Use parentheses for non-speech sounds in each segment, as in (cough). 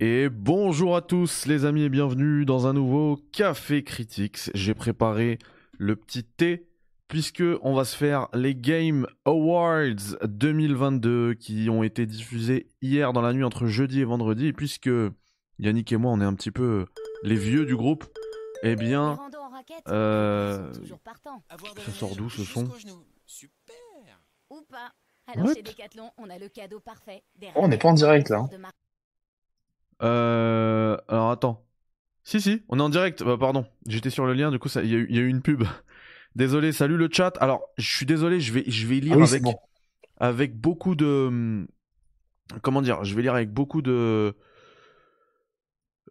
Et bonjour à tous les amis et bienvenue dans un nouveau Café Critics. J'ai préparé le petit thé puisque on va se faire les Game Awards 2022 qui ont été diffusés hier dans la nuit entre jeudi et vendredi et puisque Yannick et moi on est un petit peu les vieux du groupe, eh bien euh... ça sort d'où ce son Ou pas. Alors What? Chez Decathlon, on a le cadeau parfait. Des Oh, on n'est pas en direct, là. Euh, alors attends. Si, si, on est en direct. Bah, pardon, j'étais sur le lien, du coup, il y, a eu- il y a eu une pub. (laughs) Désolé, salut le chat. Alors, je suis désolé, je vais, je vais lire Ah oui, avec, bon. avec beaucoup de. hum, Comment dire Je vais lire avec beaucoup de.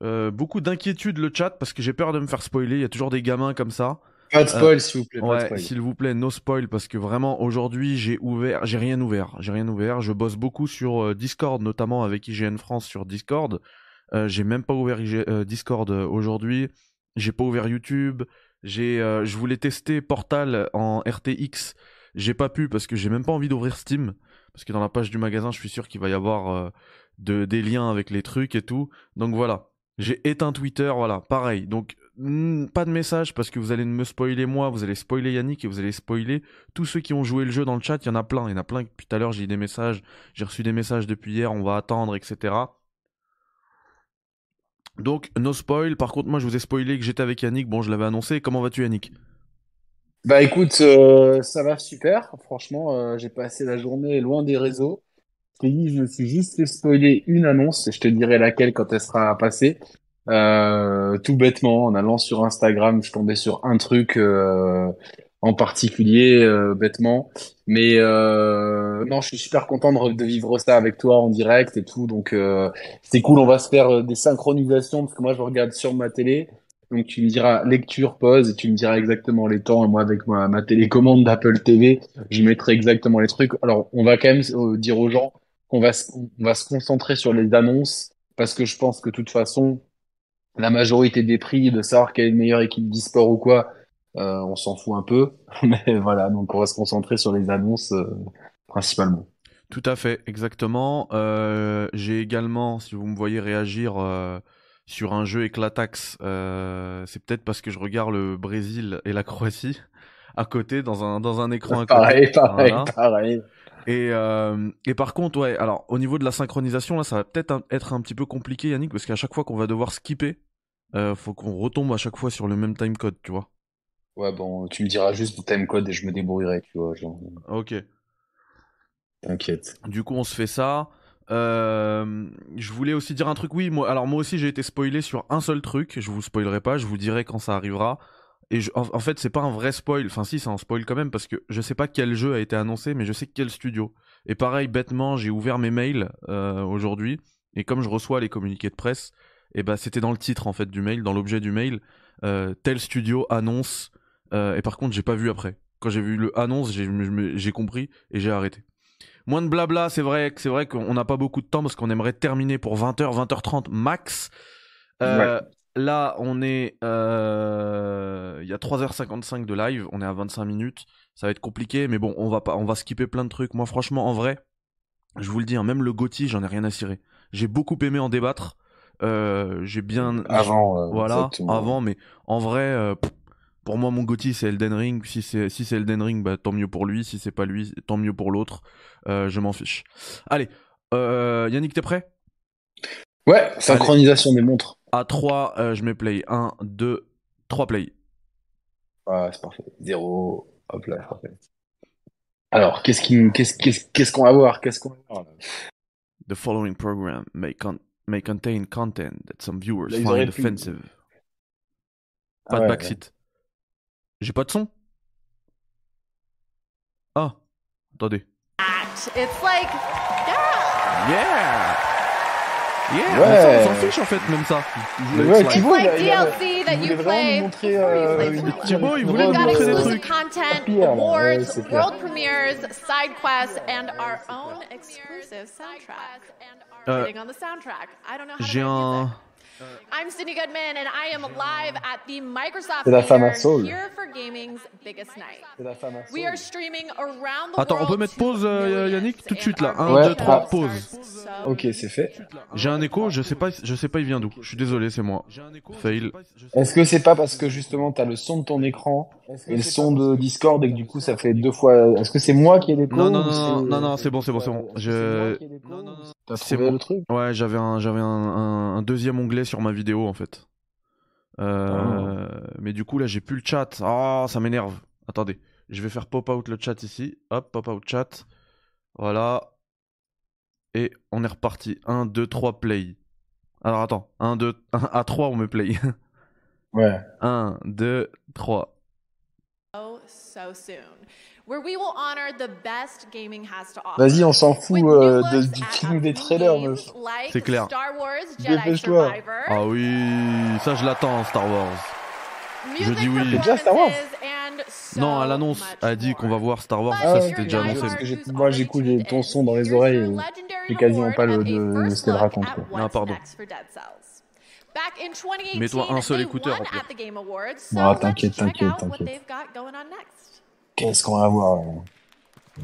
euh, beaucoup d'inquiétude le chat parce que j'ai peur de me faire spoiler. Il y a toujours des gamins comme ça. Pas de spoil, s'il vous plaît. Ouais, s'il vous plaît, no spoil parce que vraiment aujourd'hui j'ai ouvert, j'ai rien ouvert, j'ai rien ouvert. Je bosse beaucoup sur euh, Discord, notamment avec IGN France sur Discord. Euh, j'ai même pas ouvert IG euh, Discord euh, aujourd'hui. J'ai pas ouvert YouTube. J'ai, euh, je voulais tester Portal en RTX. J'ai pas pu parce que j'ai même pas envie d'ouvrir Steam parce que dans la page du magasin, je suis sûr qu'il va y avoir euh, de, des liens avec les trucs et tout. Donc voilà. J'ai éteint Twitter, voilà, pareil. Donc, pas de message parce que vous allez me spoiler moi, vous allez spoiler Yannick et vous allez spoiler tous ceux qui ont joué le jeu dans le chat. Il y en a plein, il y en a plein. Tout à l'heure, j'ai eu des messages, j'ai reçu des messages depuis hier, on va attendre, etc. Donc, no spoil. Par contre, moi, je vous ai spoilé que j'étais avec Yannick. Bon, je l'avais annoncé. Comment vas-tu, Yannick? Bah écoute, euh, ça va super. Franchement, euh, j'ai passé la journée loin des réseaux. Je me suis juste fait spoiler une annonce et je te dirai laquelle quand elle sera passée. Euh, tout bêtement, en allant sur Instagram, je tombais sur un truc euh, en particulier, euh, bêtement. Mais euh, non, je suis super content de, re- de vivre ça avec toi en direct et tout. Donc euh, c'est cool, on va se faire des synchronisations parce que moi je regarde sur ma télé. Donc tu me diras lecture, pause et tu me diras exactement les temps. Et moi avec ma, ma télécommande d'Apple TV, je mettrai exactement les trucs. Alors on va quand même dire aux gens qu'on va va se concentrer sur les annonces parce que je pense que de toute façon la majorité des prix de savoir quelle est la meilleure équipe d'e-sport ou quoi, euh, on s'en fout un peu. (laughs) Mais voilà, donc on va se concentrer sur les annonces euh, principalement. Tout à fait, exactement. Euh, j'ai également, si vous me voyez réagir sur un jeu éclatax, c'est peut-être parce que je regarde le Brésil et la Croatie à côté, dans un, dans un écran. Pareil, pareil, Voilà. pareil. Et, euh, et par contre, ouais, alors au niveau de la synchronisation, là, ça va peut-être être un petit peu compliqué, Yannick, parce qu'à chaque fois qu'on va devoir skipper, euh, faut qu'on retombe à chaque fois sur le même timecode, tu vois. Ouais, bon, tu me diras juste le timecode et je me débrouillerai, tu vois, genre, Ok. t'inquiète. Du coup, on se fait ça. Euh, je voulais aussi dire un truc. Oui, moi, alors moi aussi, j'ai été spoilé sur un seul truc. Je vous spoilerai pas. Je vous dirai quand ça arrivera. Et je- en, en fait, c'est pas un vrai spoil. Enfin, si, c'est un spoil quand même parce que je sais pas quel jeu a été annoncé, mais je sais quel studio. Et pareil, bêtement, j'ai ouvert mes mails euh, aujourd'hui et comme je reçois les communiqués de presse, et ben c'était dans le titre en fait du mail, dans l'objet du mail, euh, tel studio annonce. euh, et par contre, j'ai pas vu après. Quand j'ai vu le annonce, j'ai compris et j'ai arrêté. Moins de blabla, c'est vrai, que- c'est vrai qu'on n'a pas beaucoup de temps parce qu'on aimerait terminer pour 20h, 20h30 max. Euh, Là, on est. Il y a 3h55 de live, on est à 25 minutes. Ça va être compliqué, mais bon, on va, pas, on va skipper plein de trucs. Moi, franchement, en vrai, je vous le dis, hein, même le Gotti, j'en ai rien à cirer. J'ai beaucoup aimé en débattre. Euh, j'ai bien. Avant, euh, Voilà, exactement. avant, mais en vrai, euh, pour moi, mon Gotti, c'est Elden Ring. Si c'est si c'est Elden Ring, bah, tant mieux pour lui. Si c'est pas lui, tant mieux pour l'autre. Je m'en fiche. Allez, Yannick, t'es prêt? Ouais, synchronisation des montres. À 3, euh, je mets play. 1, 2, 3 play. Ah, c'est parfait. Zéro. Hop là, c'est parfait. Alors, qu'est-ce qu'on va voir? Qu'est-ce qu'on va voir? The following program may, con- may contain content that some viewers Là, find pu- offensive. Ah Pas de ouais, backseat. J'ai pas de son Ah, attendez. It's like, yeah, Yeah Yeah Ouais. on s'en fiche en fait, même ça. Ouais, like- Thibaut, it's like il DLC that il you voulait vraiment play nous montrer, euh. Thibaut, il voulait nous robe, We've got montrer des exclusive trucs. content, ouais, awards, clair. world premieres, side quests, and our own exclusive soundtrack. Euh, J'ai un... music. I'm Cindy Goodman, and I am live at the Microsoft C'est la femme à Theater Saul. here for gaming's biggest night. C'est la femme à We Saul. are streaming around the Attends, on peut mettre pause, euh, Yannick, tout de suite, là. our Un, Ouais, deux, trois, ah. pause. so Ok, c'est fait. J'ai un écho, je sais pas, je sais pas il vient d'où. Je suis désolé, c'est moi. Fail. Est-ce que c'est pas parce que justement t'as le son de ton écran et le son de Discord et que du coup ça fait deux fois. Est-ce que c'est moi qui ai l'écho Non, non, non, c'est- non, non, non, c'est bon, c'est bon, c'est bon. Je- c'est bon. le truc? Ouais, j'avais un, j'avais un, un, un deuxième onglet sur ma vidéo en fait. Euh, Mais du coup là, j'ai plus le chat. Ah, ça m'énerve. Attendez, je vais faire pop out le chat ici. Hop, pop out chat. Voilà. Et on est reparti. 1, 2, 3, play. Alors attends, 1, 2, 1, à 3 on met play. Ouais. 1, 2, 3. so, so soon, where we will honor the best gaming has to offer. Vas-y, on s'en fout euh, de, du film des trailers, meuf. C'est clair. Dépêche-toi. Ah oui, ça je l'attends Star Wars. music dis oui. C'est déjà Star Wars Non, à l'annonce, a dit qu'on va voir Star Wars, ça Ah c'était déjà annoncé. parce que moi, j'écoute ton son dans les oreilles et j'ai quasiment pas le- de- ce qu'elle raconte, Ah, pardon. next for Dead Cells. Back in 2018, Mets-toi un seul écouteur, so Bon, let's t'inquiète, t'inquiète, t'inquiète. Qu'est-ce qu'on va voir là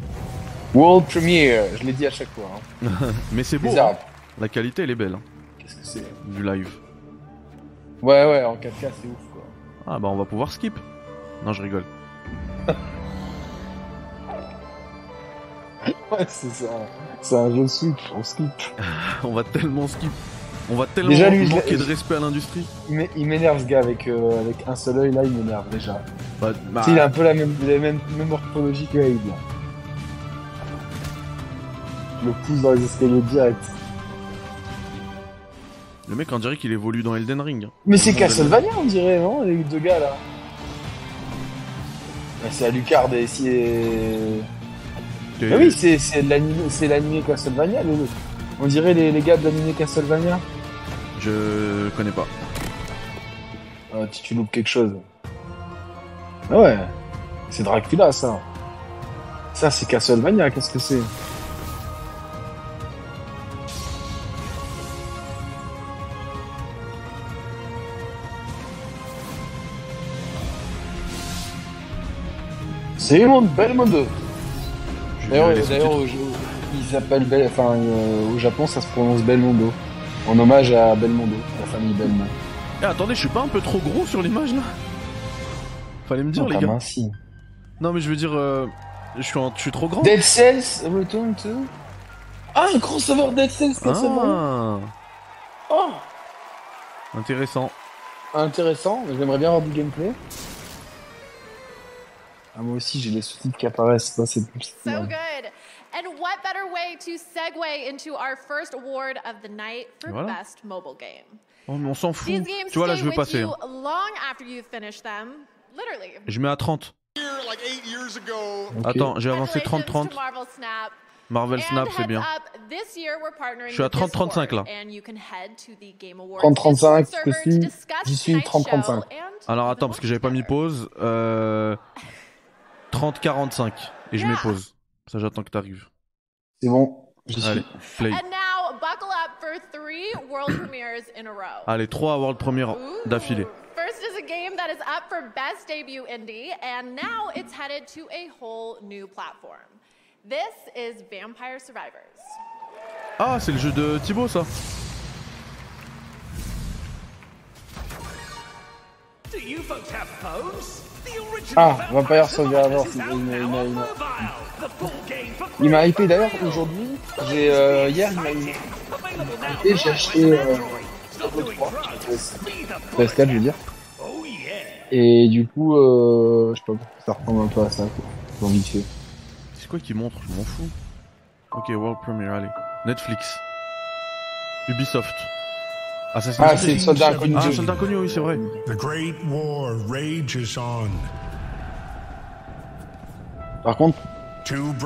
World Premiere, je l'ai dit à chaque fois. Hein. (laughs) Mais c'est beau, Bizarre. hein. la qualité elle est belle, hein, Qu'est-ce que c'est? Du live. Ouais, ouais, en 4K, c'est ouf quoi. Ah bah on va pouvoir skip. Non, je rigole. (laughs) Ouais, c'est ça. C'est un jeu Switch, on skip. (laughs) On va tellement skip. On va tellement Déjà, lui, je manquer de respect à l'industrie. Il m'é- il m'énerve ce gars avec, euh, avec un seul œil là, il m'énerve déjà. Bah, bah, Tu sais, il a un peu la même, la même, même morphologie que là. Je le pousse dans les escaliers direct. Le mec on dirait qu'il évolue dans Elden Ring. hein. Mais c'est Castlevania on dirait, non Les deux gars là. Bah, c'est Alucard et si. Bah oui, c'est c'est l'anime c'est l'animé Castlevania. les- On dirait les, les gars de l'animé Castlevania. Je connais pas. Ah, tu, tu loupes quelque chose. Ah ouais, c'est Dracula ça. Ça c'est Castlevania, qu'est-ce que c'est? C'est. Je vais D'ailleurs, il s'appelle Bel... enfin, euh, au Japon, ça se prononce Belmondo, en hommage à Belmondo, la famille Belmont. Eh, attendez, je suis pas un peu trop gros sur l'image là? Fallait me dire Non, les gars. minci. Non mais je veux dire, euh, je suis, en- je suis trop grand. Dead Cells Return to? Ah, un crossover Dead Cells. Ah, Oh, intéressant. intéressant. J'aimerais bien avoir du gameplay. Ah, moi aussi, j'ai les sous-titres qui apparaissent. Ça, c'est plus. So good. And what better way to segue into our first award of the night for Voilà. best mobile game? Oh, mais on s'en fout. These games Tu vois là, stay je vais with passer. you hein. long after you finish them. Literally. Je mets à 30. like eight years ago. Ok. Attends, j'ai avancé Congratulations 30-30. to Marvel Snap. Marvel And Snap, c'est bien. up, this year we're partnering Je suis à with 30-35 là. Discord, and you can head to the Game Awards 30-35, Discord server je suis- to discuss j'y suis tonight's 30-35. show and Alors attends, parce que j'avais pas mis pause. Euh... 30-45. Et je mets pause. Ça, j'attends que t'arrives. C'est bon. J'y suis. Allez, play. And now, buckle up for three world premieres in a row. Allez, 3 World Premiere Ooh. d'affilée. First is a game that is up for Best Debut Indie, and now it's headed to a whole new platform. This is Vampire Survivors. Ah, c'est le jeu de Thibaut, ça m'a- mobile. The full game for Il m'a hypé d'ailleurs aujourd'hui. J'ai euh, hier, il m'a hypé, j'ai acheté euh, Android. Stop Diablo doing 3, drugs. PS- Be the PS4, je veux dire. Oh. Et du coup, euh, je sais pas ça ressemble un peu à ça. quoi. J'ai envie de faire. C'est quoi qui montre? Je m'en fous. Ok, World Premiere, allez. Netflix. Ubisoft. Assassin's Ah, c'est Soldat Inconnu. Ah, Soldat Inconnu, oui, c'est vrai. The Great War rages on. Par contre,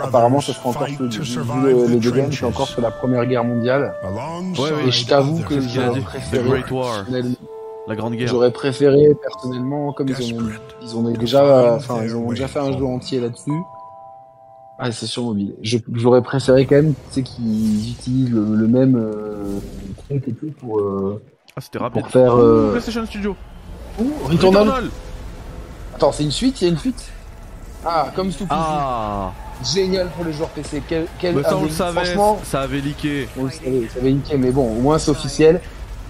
apparemment, ça sera encore le, le the deuxième, c'est encore sur la Première Guerre mondiale. Ouais, ouais. Et je t'avoue que ce j'aurais préféré, Great War. personnellement- La Grande Guerre. j'aurais préféré personnellement, comme ils ont, ils ont déjà, enfin, ils ont déjà fait un jeu entier là-dessus. Ah, c'est sur mobile. J'aurais préféré quand même, tu sais, qu'ils utilisent le, le même euh, truc et tout pour, euh, Ah, c'était rapide. pour faire. Euh... PlayStation Studio. Ouh, Returnal. Returnal. Attends, c'est une suite? Il y a une suite? Ah, comme Stupid. Ah, Génial pour les joueurs PC. Quel, quel bah ça on le savait, Franchement, ça avait leaké. on le savait, ça avait niqué, mais bon, au moins c'est officiel.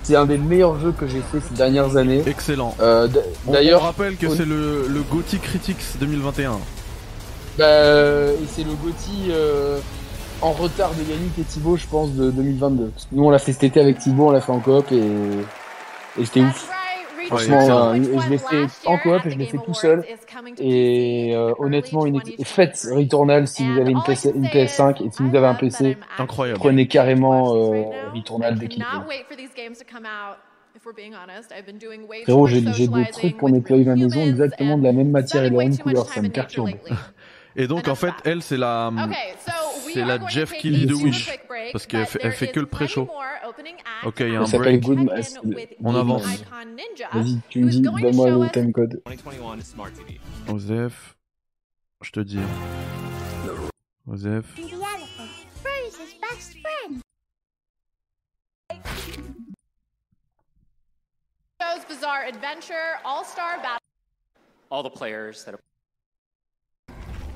C'est un des meilleurs jeux que j'ai fait ces dernières années. Excellent. Euh, d- On- on D'ailleurs, rappelle que on- c'est le, le GOTY Critics 2021. Bah, et c'est le GOTY euh, en retard de Yannick et Thibaut, je pense, de 2022. Parce que nous, on l'a fait cet été avec Thibaut, on l'a fait en coop et, et c'était ouf. Franchement, euh, je l'ai fait en coop et je l'ai fait tout seul. Et euh, honnêtement, une... faites Returnal si vous avez une, PS... une PS5 et si vous avez un PC, Incroyable. prenez carrément euh, Returnal dès qu'il. Frérot, j'ai j'ai des trucs pour nettoyer ma maison exactement de la même matière et de la même couleur, ça me perturbe. Et donc en fait, elle c'est la c'est la Jeff Kelly de Wish parce qu'elle fait, fait que le pré-show. Ok, il y a un break. Good On avance. Vas-y, tu me dis, donne-moi le timecode. 2021 Smart TV. Osef, je te dis. Osef. Bizarre Adventure All-Star Battle. All the players that have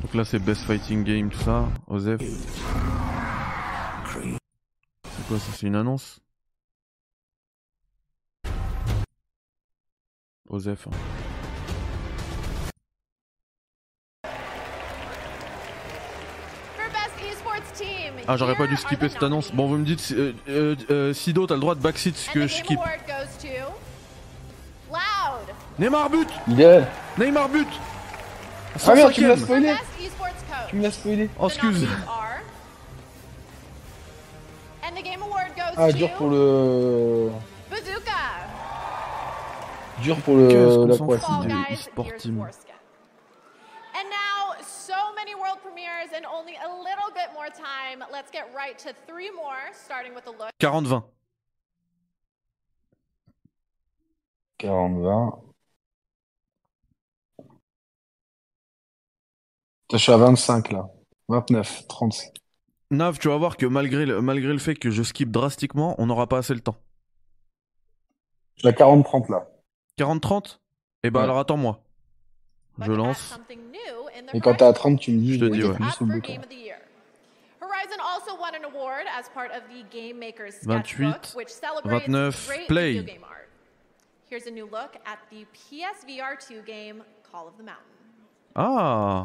Donc là c'est Best Fighting Game tout ça. Osef. C'est quoi ça C'est une annonce? Osef. hein. For best esports team. Ah j'aurais pas dû skipper cette annonce. Bon vous me dites euh, euh, euh, Sido t'as le droit de backseat ce que je skip. Neymar but est. Neymar but Ah merde, tu me l'as 105e. For spoilé. Tu me l'as spoilé Oh The excuse. nominees are- And the Game Award goes Ah, to dur pour le. Bazooka. Dur pour Qu'est-ce le. qu'on La de Guys, e-sport team. And now, so many world premieres and only a little bit more time. Let's get right to three more, starting with a look 40-20. 40, Je suis à 25 là. 29, 30. Nav, tu vas voir que malgré le, malgré le fait que je skip drastiquement, on n'aura pas assez le temps. Je suis à 40, 30 là. 40-30 Eh ben Ouais. alors attends-moi. Je lance. Et quand t'es à Horizon 30, tu me dis, Je te dis, ouais. bouton. Maker's 28, Sketchbook, which celebrates 29, great play. video game art. Here's a new look at the PSVR 2 game Call of the Mountain. Ah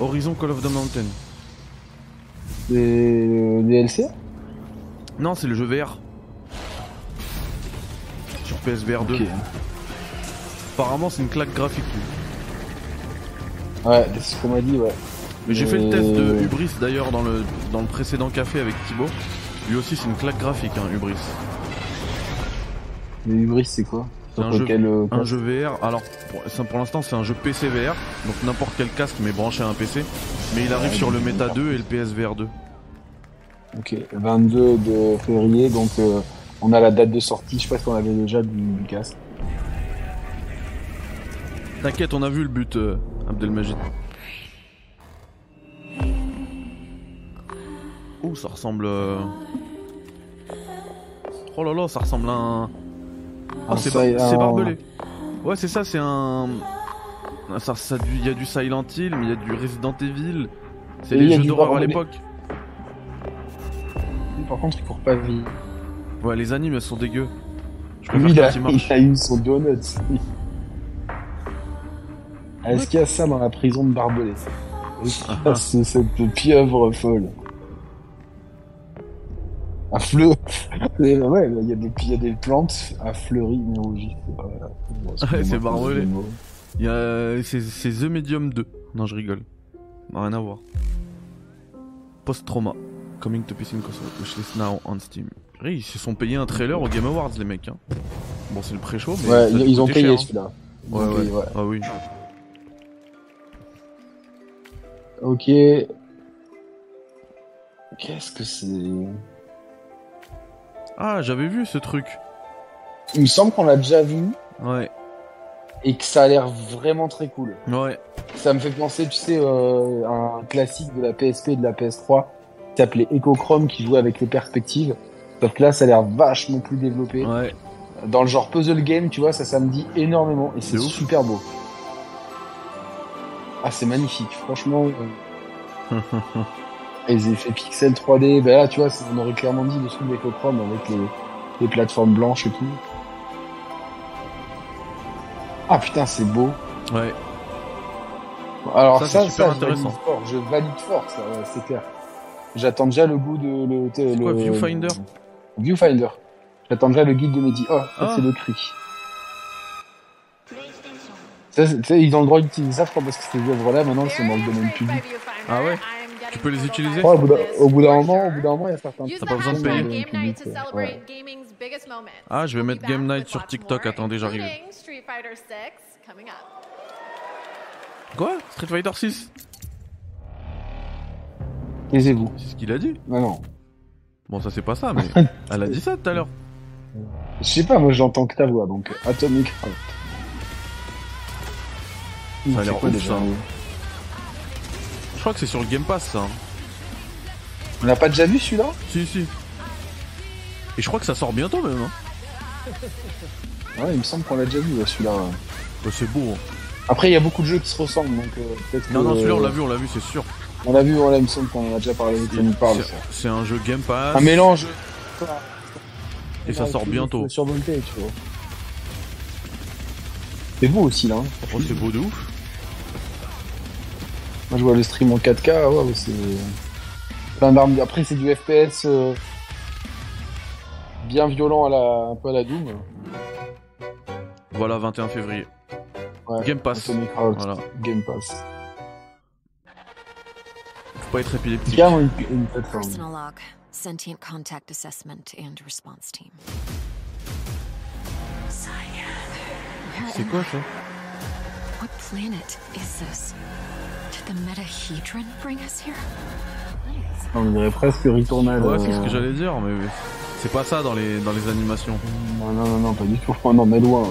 Horizon Call of the Mountain. C'est le DLC Non, c'est le jeu VR. Sur PSVR 2. Ok. Apparemment, c'est une claque graphique. lui. Ouais, c'est ce qu'on m'a dit, ouais. Mais j'ai fait le test de Euh, Hubris d'ailleurs dans le, dans le précédent café avec Thibaut. Lui aussi, c'est une claque graphique, hein, Hubris. Le Hubris, c'est quoi? C'est un jeu, euh, un jeu VR. Alors, pour, l'instant, c'est un jeu PC VR. Donc, n'importe quel casque, mais branché à un PC. Mais il arrive Ouais, sur le Meta par 2 et le PSVR 2. Ok, 22 de février, donc euh, on a la date de sortie, je sais pas si on avait déjà du, du casque. T'inquiète, on a vu le but, euh, Abdelmajid. Oh, ça ressemble. Oh là là, ça ressemble à un. Ah, Un c'est bar- barbelé. Ouais, c'est ça, c'est un. Ça, ça, il y a du Silent Hill, mais il y a du Resident Evil. C'est il les jeux d'horreur à l'époque. Par contre, il court pas vite. Ouais, les animes, elles sont dégueu. Je Lui, il a, il il a eu son donut. Est-ce qu'il y a ça dans la prison de Barbelé Est-ce qu'il y a ce- cette pieuvre folle? Un fleu. Et Ouais, il y, a des, il y a des plantes à fleurir, mais rougi. Voilà. Ouais, c'est barbelé. ce mot. Il y a. C'est c'est The Medium 2. Non, je rigole. Rien à voir. Post-trauma. Coming to PC in. Wishlist now on Steam. Oui, ils se sont payés un trailer au Game Awards, les mecs. Hein. Bon, c'est le pré-show, mais. Ouais, a ils, ont payé hein. celui-là. Ouais, ouais. payé, ouais. Ah oui. Ok. Qu'est-ce que c'est? Ah, j'avais vu ce truc. Il me semble qu'on l'a déjà vu Ouais. et que ça a l'air vraiment très cool. Ouais. Ça me fait penser, tu sais, euh, à un classique de la PSP et de la PS3 qui s'appelait Echochrome qui jouait avec les perspectives. Sauf que là, ça a l'air vachement plus développé. Ouais. dans le genre puzzle game, tu vois, ça, ça me dit énormément et c'est super beau. Ah, c'est magnifique, franchement. euh, (laughs) les effets pixels 3D, ben là, tu vois, on aurait clairement dit le truc d'Ecochrome avec les, les plateformes blanches et tout. Ah putain, c'est beau. Ouais. Alors Ça, ça, super je valide intéressant. fort. Je valide fort, ça, ouais, c'est clair. J'attends déjà le goût de le. C'est quoi, Viewfinder? Viewfinder. J'attends déjà le guide de Mehdi. Oh, ça Ah. c'est le cri. Ça, ils ont le droit d'utiliser ça, je crois, parce que ces œuvres-là, maintenant, c'est dans le domaine public. Ah ouais? Tu peux les utiliser Ouais, au bout d'un moment, au bout d'un moment, il y a certains trucs pas besoin de payer. ouais. celebrate gaming's biggest moments. Ah, je vais mettre Game Night sur TikTok. Attendez, j'arrive. including Street Fighter 6 coming up. Quoi? Street Fighter 6 Taisez-vous. C'est ce qu'il a dit. Non, non. Bon, ça c'est pas ça, mais (laughs) elle a dit ça tout à l'heure. Je sais pas, moi j'entends que ta voix, donc Atomic Heart. Ça a l'air ouf, déjà ça. Je crois que c'est sur le Game Pass, ça. hein. On l'a pas déjà vu celui-là? Si, si. Et je crois que ça sort bientôt même. Hein. Ouais, il me semble qu'on l'a déjà vu celui-là. Bah, c'est beau. hein. Après, il y a beaucoup de jeux qui se ressemblent, donc euh, peut-être Non, que- non, celui-là on l'a vu, on l'a vu, c'est sûr. On l'a vu, voilà, il me semble qu'on en a déjà parlé. C'est- un jeu Game Pass. Un mélange. Et ça sort bientôt. Survolté, tu vois. C'est beau aussi là. hein. Oh, c'est beau de ouf. Moi je vois le stream en 4K, ouais, ouais, c'est plein d'armes. Après c'est du FPS euh, bien violent à la un peu à la Doom. Voilà, 21 février. Ouais, Game Pass. Voilà. Game Pass. Faut pas être épileptique. Carrément une, une plateforme. Personal log, sentient contact assessment and response team. C'est quoi ça? What planet is this? On dirait presque Returnal. Ouais, c'est ce euh, que j'allais dire, mais c'est pas ça dans les, dans les animations. Non, non, non, non, pas du tout. Non, mais loin.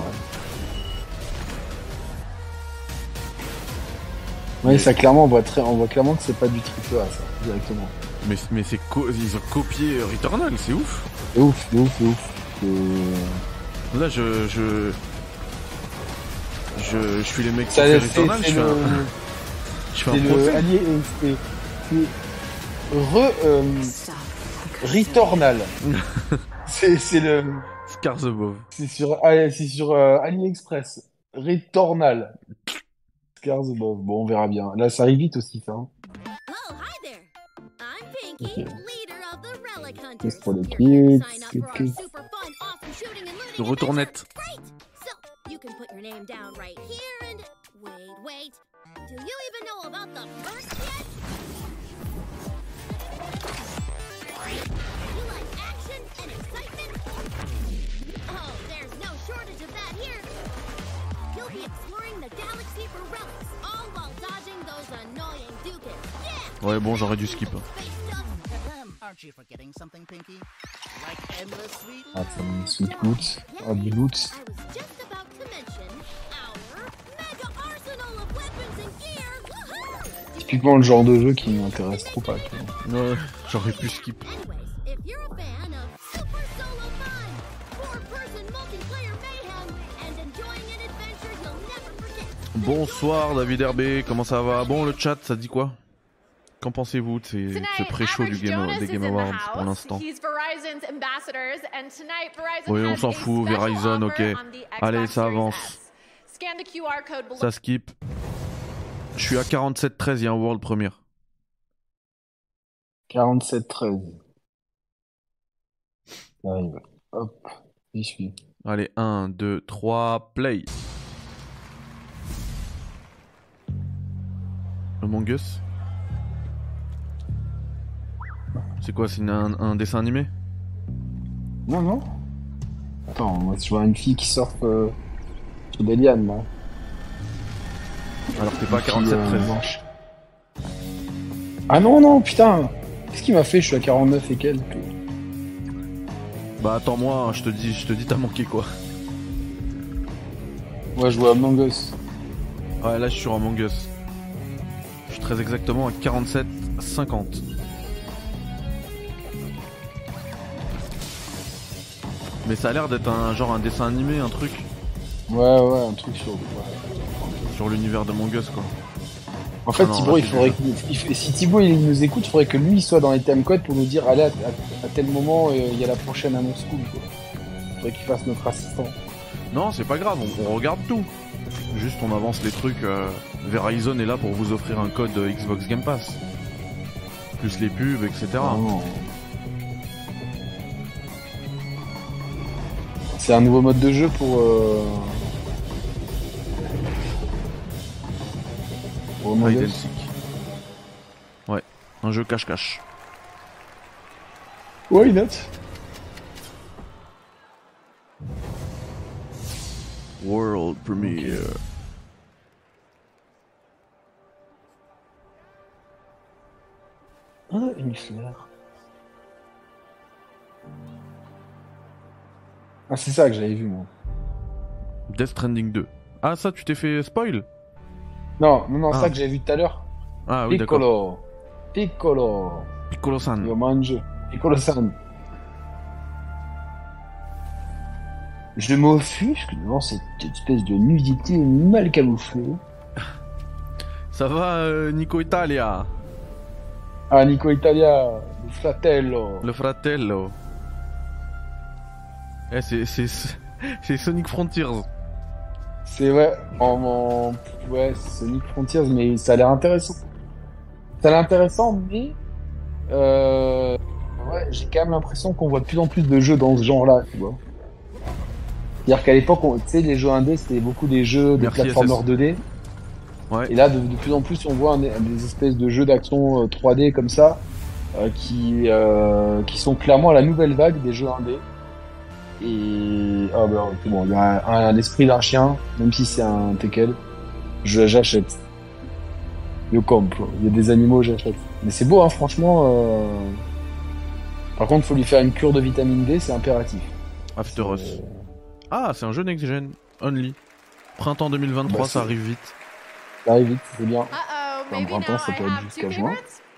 Ouais, Ouais, ça clairement, on voit, très, on voit clairement que c'est pas du triple A, ça, directement. Mais, mais c'est co- ils ont copié Returnal, c'est ouf. C'est ouf, c'est ouf, c'est ouf. C'est- Là, je. Je, je, je suis les mecs qui Ça, ont fait c'est Returnal, je fais un, le, (laughs) je fais c'est un le allié, euh, c'est re, euh. Returnal. (laughs) c'est le, Scars above. c'est sur, ah, c'est sur euh, AliExpress. Returnal. Scars above. Bon, on verra bien. Là, ça arrive vite aussi, ça. hein. Oh, hi there. I'm Pinky, Okay. leader of the Relic Hunters. Ouais, bon, j'aurais dû skip. Ah, ça me sweet loot. Ah, du loot. Typiquement le genre de jeu qui m'intéresse trop pas. Ouais, j'aurais pu skip. Bonsoir David Herbé, comment ça va? Bon, le chat, ça dit quoi? Qu'en pensez-vous de ces- de ce pré-show du Game, Jonas des Game Awards pour l'instant? Oui, on s'en fout, Verizon, ok. Allez, ça avance. Ça skip. Je suis à 47-13, il y a un World Premiere. 47-13. Ça arrive. Hop, j'y suis. Allez, 1, 2, 3, play. Among Us C'est quoi, c'est un, un dessin animé? Non, non. Attends, moi je vois une fille qui surfe euh, sur des lianes là. Alors t'es pas à Une fille, euh, 47-13. blanche. Ah non, non, putain Qu'est-ce qu'il m'a fait? Je suis à 49 et quelques. Bah attends moi, je te dis, je te dis t'as manqué quoi. Moi je vois Among Us. Ouais là je suis sur Among Us. Je suis très exactement à 47-50. Mais ça a l'air d'être un genre un dessin animé, un truc Ouais, ouais, un truc sur. ouais. sur l'univers de Us quoi. En fait, Ah Thibaut, il faudrait il si Thibaut il nous écoute, il faudrait que lui il soit dans les time codes pour nous dire allez à, à- à tel moment euh, il y a la prochaine annonce cool. Quoi. Il faudrait qu'il fasse notre assistant. Non, c'est pas grave, on, on regarde tout. Juste on avance les trucs. euh, Verizon est là pour vous offrir un code euh, Xbox Game Pass. Plus les pubs, etc. C'est un nouveau mode de jeu pour. Euh... pour Among Hide and Us. seek. Ouais, un jeu cache-cache. Why not? World Premiere. Ah, une fleur. Ah, c'est ça que j'avais vu moi. Death Stranding 2. Ah, ça, tu t'es fait spoil Non, non, non, Ah. ça que j'ai vu tout à l'heure. Ah oui. Piccolo. Piccolo. Piccolo-san. Piccolo-san. Je m'offusque devant cette espèce de nudité mal camouflée. (laughs) Ça va, euh, Nico Italia? Ah, Nico Italia, le fratello. Le fratello. Eh, c'est, Sonic Frontiers. C'est ouais, en, en- ouais, Sonic Frontiers, mais ça a l'air intéressant. Ça a l'air intéressant, mais euh, ouais, j'ai quand même l'impression qu'on voit de plus en plus de jeux dans ce genre-là, tu vois. C'est-à-dire qu'à l'époque, on- tu sais, les jeux indés, c'était beaucoup des jeux, des SS. 2D. Ouais. Et là, de, de plus en plus, on voit un- des espèces de jeux d'action euh, 3D comme ça, euh, qui, euh, qui sont clairement à la nouvelle vague des jeux indés. Et ah bah, c'est bon, il y a un, un esprit d'un chien, même si c'est un Tekel, je j'achète. Je compre. Il y a des animaux, j'achète. Mais c'est beau, hein, franchement. euh. Par contre, faut lui faire une cure de vitamine D, c'est impératif. After Euh, Us. Ah, c'est un jeu next-gen. Only. Printemps 2023, Bah, ça arrive vite. Ça arrive vite, c'est bien. Maybe le now printemps, ça I peut être jusqu'à juin.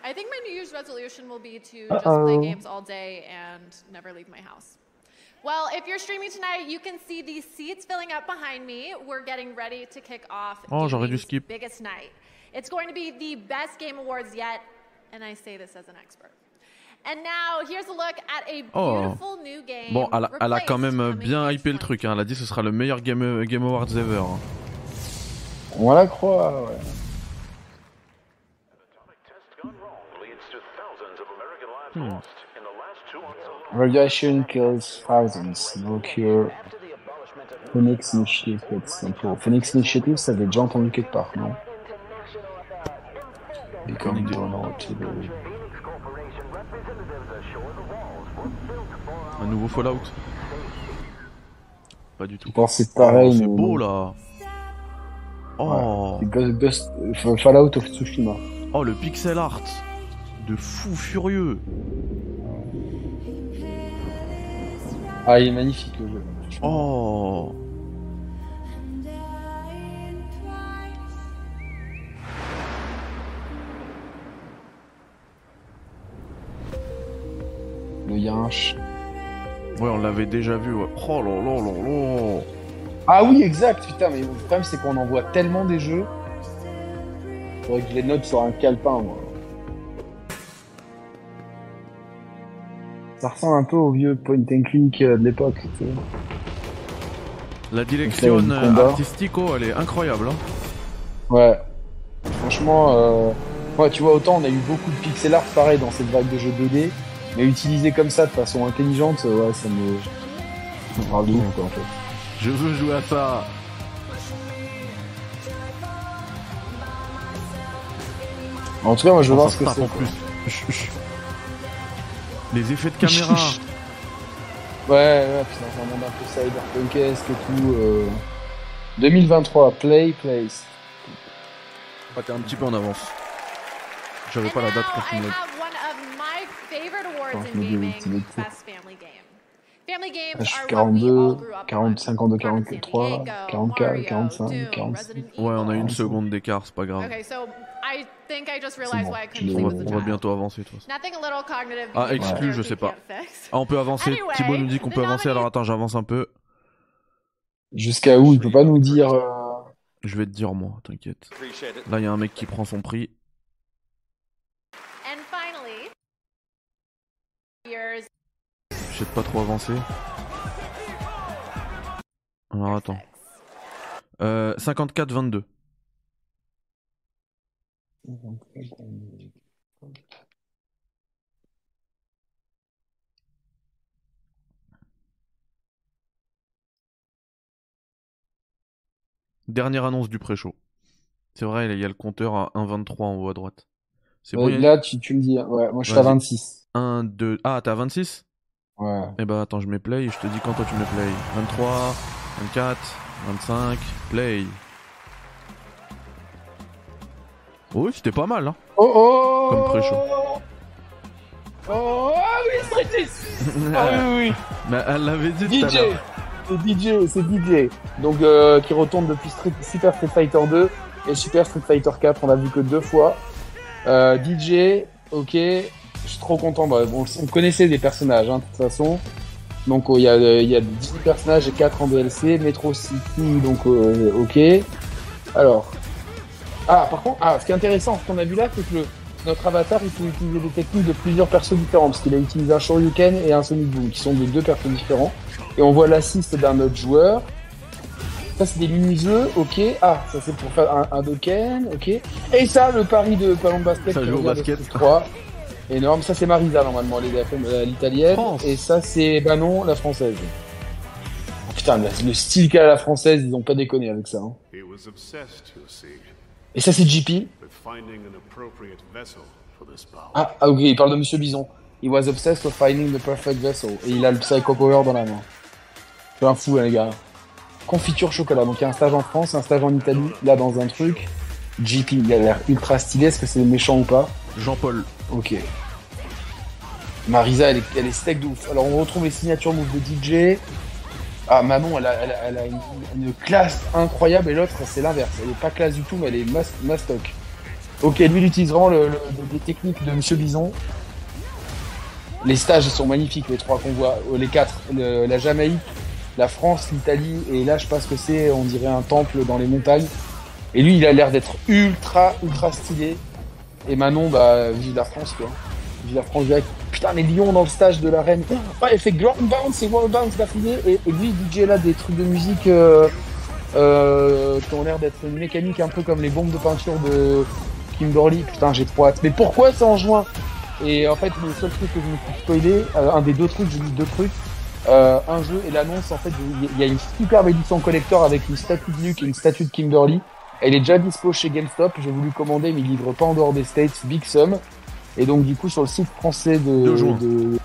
I think my New Year's resolution will be to just Uh-oh. play games all day and never leave my house. Well, if you're streaming tonight, you can see these seats filling up behind me. We're getting ready to kick off Oh, j'aurais dû skip. biggest night. It's going to be the best game awards yet, and I say this as an expert. And now, here's a look at a Oh. beautiful new game. Bon, elle a, elle a quand même bien hypé le 20th. truc. Hein. Elle a dit que ce sera le meilleur Game, game Awards ever. hein. On la croit, ouais. Radiation kills thousands. No cure. Phoenix Initiative, c'est simple. Phoenix Initiative, ça avait déjà entendu quelque part, non? Become donor to the... Un nouveau Fallout. Pas du tout. Je c'est Oh, pareil. c'est mais- beau là. Oh, Ghost, Fallout of Tsushima. oh le pixel art de fou furieux. Ah, il est magnifique le jeu. Oh, Le Yinch. ouais, on l'avait déjà vu. Ouais. Oh là là là là. Ah oui, exact, putain, mais le problème c'est qu'on en voit tellement des jeux. Faudrait que je les note sur un calepin, moi. Ça ressemble un peu au vieux point and click euh, de l'époque. La direction euh, oh, elle est incroyable. Hein. Ouais. Franchement, euh... ouais, tu vois, autant on a eu beaucoup de pixel art pareil dans cette vague de jeux 2D, mais utilisé comme ça de façon intelligente, euh, ouais, ça me. Ça parle de ouf, quoi, en fait. Je veux jouer à ça. En tout cas, moi je veux voir ce que c'est. plus. Les effets de caméra. (laughs) Ouais, ouais, puis dans un monde un peu cyberpunkesque et tout. Euh... 2023, Play Place. Ah, t'es un petit peu en avance. J'avais pas la date quand tu I me l'as dit. have one of my favorite awards in je me dis gaming, Ultimate Team. Best Family Game. Family games Ah, je suis are what we 42, all grew up 40, on. 52, Carmen 43, Sandiego, 44, Mario, 45, Doom, 46. Resident Ouais, on a une seconde d'écart, c'est pas grave. Okay, so I think I just realized bon, why I tu couldn't l'as- sleep On with va, the on va child. bientôt avancer, cognitive Ah, exclu, je sais pas. Ah, on peut avancer. Anyway, Thibaut nous dit qu'on peut avancer, alors attends, j'avance un peu. Jusqu'à où? Il peut pas nous dire. euh, Je vais te dire, moi, t'inquiète. Là, il y a un mec qui prend son prix. Je sais pas trop avancer. Alors, attends. Euh, 54-22. Dernière annonce du pré-show. C'est vrai, il y a le compteur à 1,23 en haut à droite. C'est bon, a Là, tu, tu me dis. Ouais, moi je suis à Vas-y. 26. 1, 2... Ah, t'es à 26 Ouais. Eh bah attends, je mets play et je te dis quand toi tu mets play. 23, 24, 25, play. Oui, c'était pas mal, hein. Oh oh Comme pré-show. Oh, ah oui, Street Ah oui, oui, Mais elle l'avait dit oui. tout à DJ l'heure. C'est DJ, c'est DJ. Donc, euh, qui retourne depuis Street- Super Street Fighter 2 et Super Street Fighter 4. On l'a vu que deux fois. Euh, DJ, ok. Je suis trop content. Bah, bon, on connaissait des personnages, hein, de toute façon. Donc, oh, il y, a, euh, il y a 10 personnages et 4 en DLC. Metro City, donc, euh, ok. Alors. Ah, par contre, ah, ce qui est intéressant, ce qu'on a vu là, c'est que le, notre avatar, il peut utiliser des techniques de plusieurs persos différents, parce qu'il a utilisé un Shoryuken et un Sonic Boom, qui sont de deux persos différents. Et on voit l'assist d'un autre joueur. Ça, c'est des mini-jeux, ok. Ah, ça, c'est pour faire un, un Doken, ok. Et ça, le pari de Ballon de Basket. Ça joue au basket. Street 3. Énorme. Ça, c'est Marisa, normalement, les euh, l'italienne. Et ça, c'est, bah non, la française. Oh, putain, le le style qu'a la française, ils ont pas déconné avec ça. hein. He was obsessed, you see, Et ça, c'est JP. Ah, ah, ok, il parle de Monsieur Bison. He was obsessed with finding the perfect vessel. Et il a le Psycho Power dans la main. C'est un fou, hein, les gars. Confiture chocolat. Donc, il y a un stage en France, un stage en Italie. Là, dans un truc. JP, il a l'air ultra stylé. Est-ce que c'est méchant ou pas? Jean-Paul. Ok. Marisa, elle est, elle est steak de ouf. Alors, on retrouve les signatures moves de DJ. Ah, Manon, elle a, une, classe incroyable et l'autre, c'est l'inverse. Elle est pas classe du tout, mais elle est mas- mastoc. Ok, lui, il utilise les techniques de Monsieur Bison. Les stages, sont magnifiques, les trois qu'on voit. Euh, Les quatre. La Jamaïque, la France, l'Italie, et là, je pense que c'est, on dirait, un temple dans les montagnes. Et lui, il a l'air d'être ultra, ultra stylé. Et Manon, bah, vive la France, quoi. Direct. Putain, les lions dans le stage de la reine. Ah, elle fait ground bounce et wall bounce d'affilée. Et, et lui, DJ là, des trucs de musique euh, euh, qui ont l'air d'être une mécanique un peu comme les bombes de peinture de Kimberly. Putain, j'ai trop hâte. Mais pourquoi c'est en juin Et en fait, le seul truc que je me suis spoilé, euh, un des deux trucs, j'ai dit deux trucs. Un jeu et l'annonce, en fait, il y a une superbe édition collector avec une statue de Luke et une statue de Kimberly. Elle est déjà dispo chez GameStop. J'ai voulu commander, mais ils livrent pas en dehors des States. Big Sum. Et donc, du coup, sur le site français de, De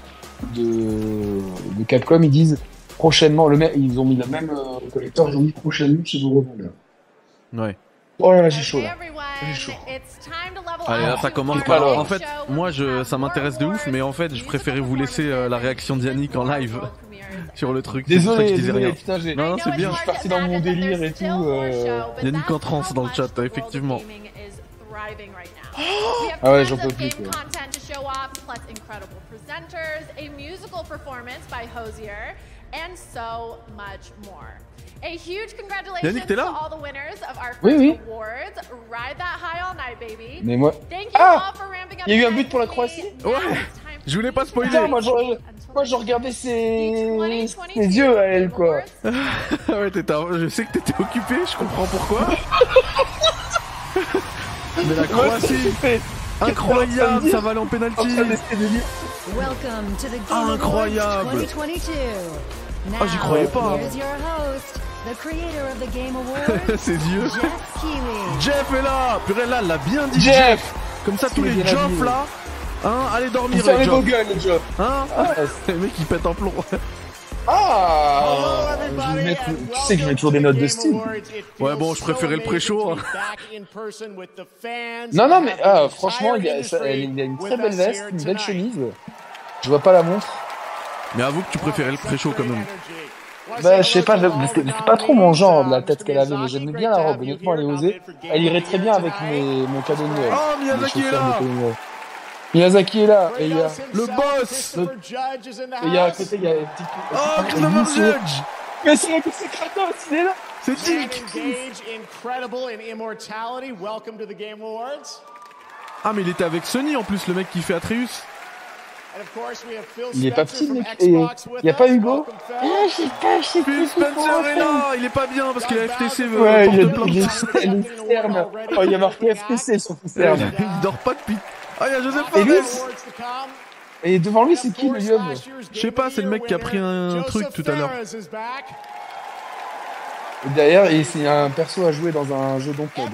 de, Capcom, ils disent prochainement, le même, ils ont mis le même euh, collector, ils ont mis prochainement chez vos revendeurs. Ouais. Oh là là, j'ai chaud là. everyone, J'ai chaud. it's time to level Allez, là, ça to commence par- main En fait, moi, je, ça m'intéresse de ouf, mais en fait, je préférais vous laisser euh, la réaction d'Yannick en live (laughs) sur le truc. C'est pour ça que Désolé, je disais désolé, rien. putain, j'ai. Non, non, c'est it's bien. Je suis parti to dans mon délire et tout, euh, Yannick en transe dans le chat, effectivement. Have Ah ouais, tons j'en of peux plus, game quoi. content to show off, plus incredible presenters, a musical performance by Hosier, and so much more. A huge congratulations Yannick, t'es là? to all the winners of our Oui, first oui. awards. Ride that high all night, baby. Mais moi. Thank you Ah all for ramping up Il y a eu un the but pour la Croatie? Ouais. Je voulais to pas spoiler. Putain, moi, je, until moi, je regardais ses, 2022 ses yeux à elle, quoi? (laughs) Ouais, t'étais- je sais que t'étais occupé, je comprends pourquoi. (laughs) Mais la Croatie, incroyable, ça va aller en Game Incroyable. Awards 2022. Now, Ah, j'y croyais pas. Ses yeux. (laughs) Jeff. Jeff est là. Purée là, elle l'a bien dit. Jeff Comme ça, tous les habillé. là. Hein, allez dormir les jeux. Hein Ah, (laughs) Le mec il pète un plomb. Ah Tu sais que je mets toujours des notes de style. Ouais, bon, je préférais le pré-show, hein. Non, non, mais ah, franchement, il a, ça- il a une très belle veste, une belle chemise. Je vois pas la montre. Mais avoue que tu préférais le pré-show quand même. Bah, je sais pas, je- c'est pas trop mon genre de la tête qu'elle avait, mais j'aimais bien la robe. Honnêtement, elle est osée. Elle irait très bien avec mes, mon cadeau de Noël. Oh, Miyazaki est là de cadeau de Noël. Miyazaki est là, et il y a, Le boss et il y a à côté, il y a. Oh, Christopher. Judge Mais c'est c'est Kratos, il est là! C'est Dick Engage incredible in immortality. Welcome to the Game Awards. Ah, mais il était avec Sony en plus, le mec qui fait Atreus. And of course, we have Phil Il est pas petit, mec. Et il y a pas. Hugo? Ah, je sais pas, je sais Phil Spencer est là Il est pas bien parce qu'il a FTC. Ouais, il porte est, il plainte. est, il est externe. Oh, il y a marqué FTC sur son cerne. Il dort pas depuis. Ah, il y a Joseph Et lui. Et devant lui, c'est qui le lieu Je sais pas, c'est le mec qui a pris un truc tout à l'heure. Et derrière, et c'est un perso à jouer dans un jeu d'Dontnod.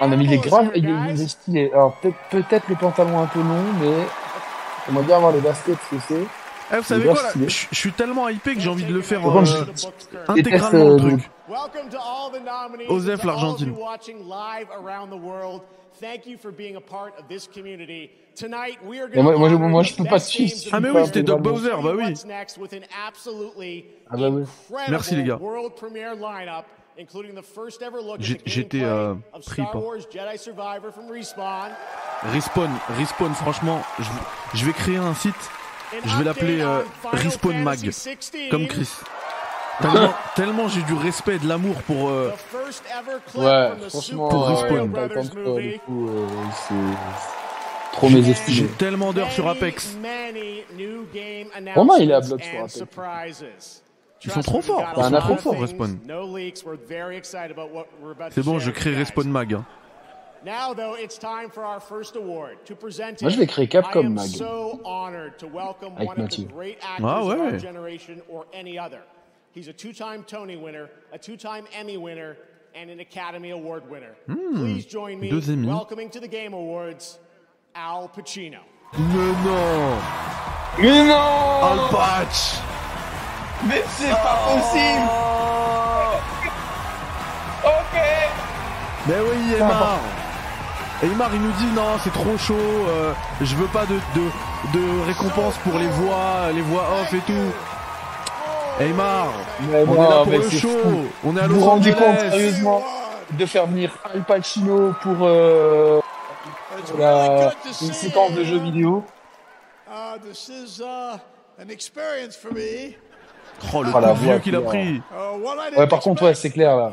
Ah non, mais il est grave, il est, il est stylé. Alors peut-être le pantalon un peu long, mais j'aimerais bien avoir les baskets, ce que c'est. Eh, vous savez Il quoi là je, je suis tellement hypé que j'ai envie de le faire euh, je- déteste, intégralement euh, le truc. Welcome to all the nominees. Osef, l'Argentine. You watching live around the world. Thank you for being a part of this community. Tonight, we are Mais going moi- to moi, je- moi, the je peux pas best suivre Ah, mais the oui, c'était Doc. Bowser, bah oui. What's next with an absolutely Ah bah oui. Merci, les gars. world premiere lineup, including the first ever look at J'ai- the j'étais, gameplay euh, of pris Star par- Wars Jedi Survivor from Respawn. Respawn, Respawn, franchement, je, je vais créer un site. Je vais l'appeler euh, Respawn Mag, Fantasy 16. comme Chris. Tellement, tellement j'ai du respect et de l'amour pour. euh, Ouais, franchement, Pour Respawn. Et tout, euh, c'est trop mésestimé. j'ai tellement d'heures sur Apex. Vraiment, il est à bloc sur Apex. Ils sont trop forts. Ils a sont trop forts, Respawn. C'est bon, je crée. Respawn Mag. hein. Now, though, it's time for our first award. To present Moi, je vais créer Capcom Mag. so honored to welcome Avec one of the Mathieu. great actors Ah of ouais. our generation or any other. He's a two-time Tony winner, a two-time Emmy winner, and an Academy Award winner. Please join me deux welcoming to the Game Awards, Al Pacino. Mais non. Mais non. Al Patch Mais c'est pas possible. Ok. Mais oui, Aymar Aymar, il nous dit non, c'est trop chaud, euh, je veux pas de, de, de récompense pour les voix, les voix off et tout. Mais on non, est là pour mais le show, fou. on est à Vous Los vous rendez compte, sérieusement, de faire venir Al Pacino pour, euh, pour la, une séquence de jeux vidéo this is an experience for me. Oh, le Oh, la coup vieux qu'il a pris. I Ouais, par contre, ouais, c'est clair, là.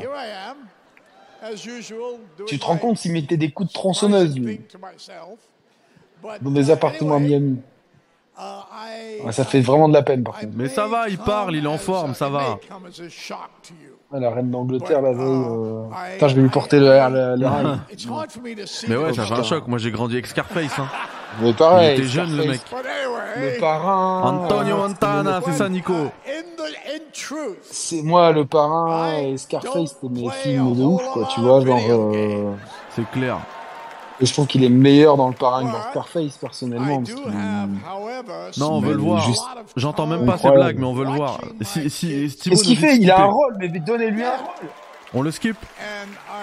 Tu te rends my compte s'il mettait des coups de tronçonneuse, lui, dans des appartements à Miami. Uh, ça fait vraiment de la peine, par contre. Mais ça va, il come parle, il est en forme, uh, ça va. la reine d'Angleterre, la veille. Euh... I- Putain, je vais lui porter le, le, Mais ouais, ça fait un choc. Moi, j'ai grandi avec Scarface. Hein. Mais pareil. Il était jeune, le mec. Le parrain. Antonio euh, Montana, c'est ça, Nico. C'est moi, le parrain et Scarface, c'était mes films de ouf, quoi, tu vois, genre. Euh... C'est clair. Et je trouve qu'il est meilleur dans le parrain que dans I personnellement. Parce Non, on veut le voir. juste- J'entends même pas ses blagues, mais on veut le voir. Si, si, Thibaut Qu'est-ce qu'il fait? Il a un rôle, mais donnez-lui un rôle. On le skip?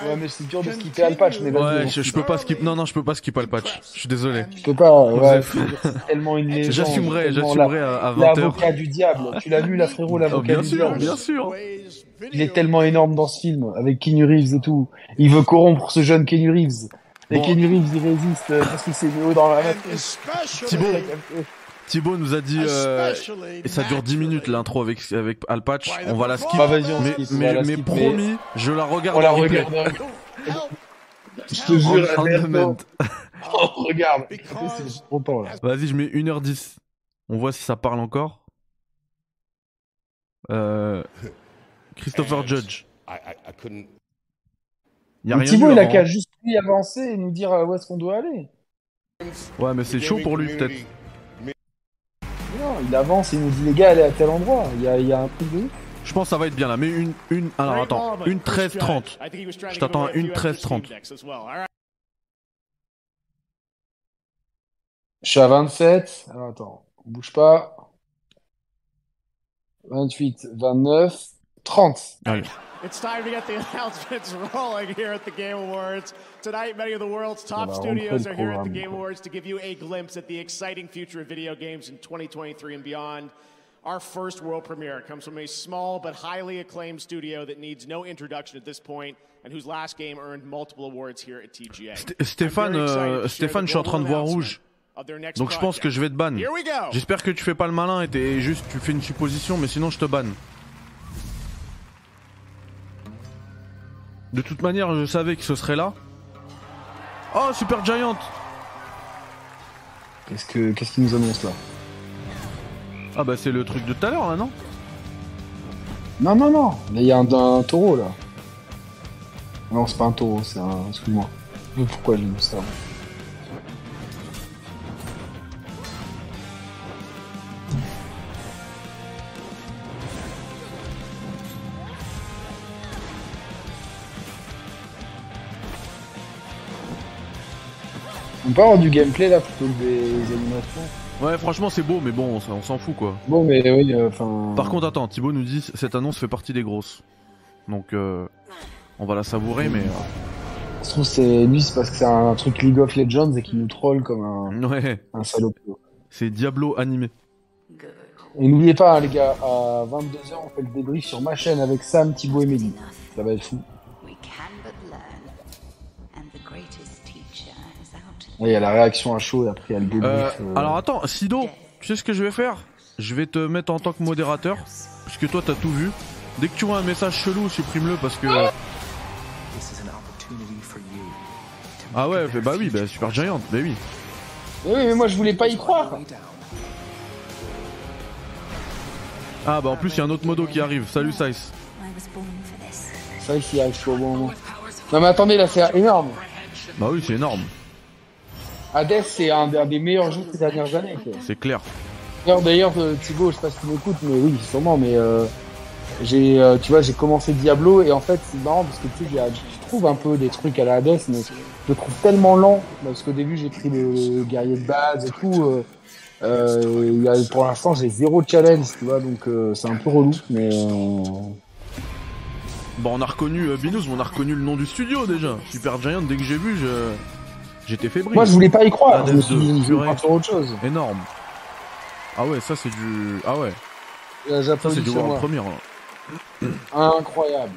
Ouais, mais c'est dur de skipper Al Patch, mais vas-y. Ouais, je, peux pas skip. Non, non, je peux pas skipper le patch. Je suis désolé. Je peux pas, ouais, (laughs) c'est tellement une légende. J'assumerai, j'assumerai la- à, à 20h. L'avocat du diable. Tu l'as vu, là, frérot, l'avocat Oh, bien du sûr, diable. bien sûr. Il est tellement énorme dans ce film, avec Keanu Reeves et tout. Il veut corrompre ce jeune Keanu Reeves. Et Bon. Reeves, il résiste euh, parce qu'il s'est mis haut dans la matrice. Thibaut. Thibaut nous a dit, euh, et ça dure 10 minutes l'intro avec avec Al Patch. On va la skip. Bah, vas-y, on Mais, skip, on mais, va la mais skip, promis, je la regarde On la regarde. (laughs) Je te jure, on (laughs) regarde. Because- C'est content, là. Vas-y, je mets 1h10. On voit si ça parle encore. Euh, Christopher Judge. I, I, I couldn't. Y a Mais rien Thibaut, il a avant. qu'à juste lui avancer et nous dire euh, où est-ce qu'on doit aller. Ouais, mais c'est chaud pour lui peut-être. Non, il avance et il nous dit les gars, allez à tel endroit. Il y a, il y a un truc de. Je pense que ça va être bien là. Mais une, une, alors attends, une 13-30. Je t'attends à une 13-30. Je suis à 27. Alors attends, on bouge pas. 28, 29, 30. Allez. It's time to get the (laughs) announcements rolling here at the Game Awards. Tonight, many of the world's top studios are here at the Game. Awards to give you a glimpse at the exciting future of video games in 2023 and beyond. Our first world premiere comes from a small but highly acclaimed studio that needs no introduction at this point and whose last game earned multiple awards here at TGA. St- Stéphane, euh, Stéphane, je suis en train de voir rouge. Donc je pense que je vais te ban. Here we go. J'espère que tu fais pas le malin et t'es juste tu fais une supposition, mais sinon je te banne. De toute manière, je savais que ce serait là. Oh, Super Giant Qu'est-ce que qu'est-ce qu'il nous annonce là? Ah bah c'est le truc de tout à l'heure là, non? Non, non, non. Mais il y a un, un taureau là. Non, c'est pas un taureau, c'est un. Excuse-moi. Mais pourquoi j'ai vu ça? On peut avoir du gameplay là plutôt que des animations. Ouais, franchement c'est beau, mais bon, on s'en fout quoi. Bon, mais oui, euh, enfin. Par contre, attends, Thibaut nous dit cette annonce fait partie des grosses. Donc euh, on va la savourer, mais euh, Je trouve c'est lui, c'est parce que c'est un truc League of Legends et qu'il nous troll comme un, ouais, un salopio. c'est Diablo animé. Et n'oubliez pas, hein, les gars, à 22h, on fait le débrief sur ma chaîne avec Sam, Thibaut et Mehdi. Ça va être fou. Il y a la réaction à chaud et après il y a le débrief. Euh, euh. alors attends, Sido, tu sais ce que je vais faire? Je vais te mettre en tant que modérateur, puisque toi t'as tout vu. Dès que tu vois un message chelou, supprime-le parce que. Ah ouais, bah oui, bah Super Giant, bah oui. Mais oui, mais moi je voulais pas y croire. Ah bah en plus il y a un autre modo qui arrive. Salut Size. I was born for this. Ça, ici, arrive au bon moment. Non, mais attendez, là, c'est énorme. Bah oui, c'est énorme, Hades, c'est un, un des meilleurs jeux de ces dernières années. c'est clair. D'ailleurs, euh, Thibaut, je sais pas si tu m'écoutes, mais oui, sûrement, mais euh, j'ai, euh, tu vois, j'ai commencé Diablo et en fait, c'est marrant parce que tu sais, je trouve un peu des trucs à la Hades, mais je le trouve tellement lent parce qu'au début, j'ai pris le guerrier de base et tout. Euh, pour l'instant, j'ai zéro challenge, tu vois, donc c'est un peu relou, mais Bon, on a reconnu Binous, mais on a reconnu le nom du studio déjà. Super Giant, dès que j'ai vu, je... j'étais fébrile. moi, je voulais pas y croire. Je me suis 2, dit, je vais autre chose. Énorme. Ah ouais, ça c'est du. Ah ouais, Là, ça c'est du World moi. Premiere là. Incroyable.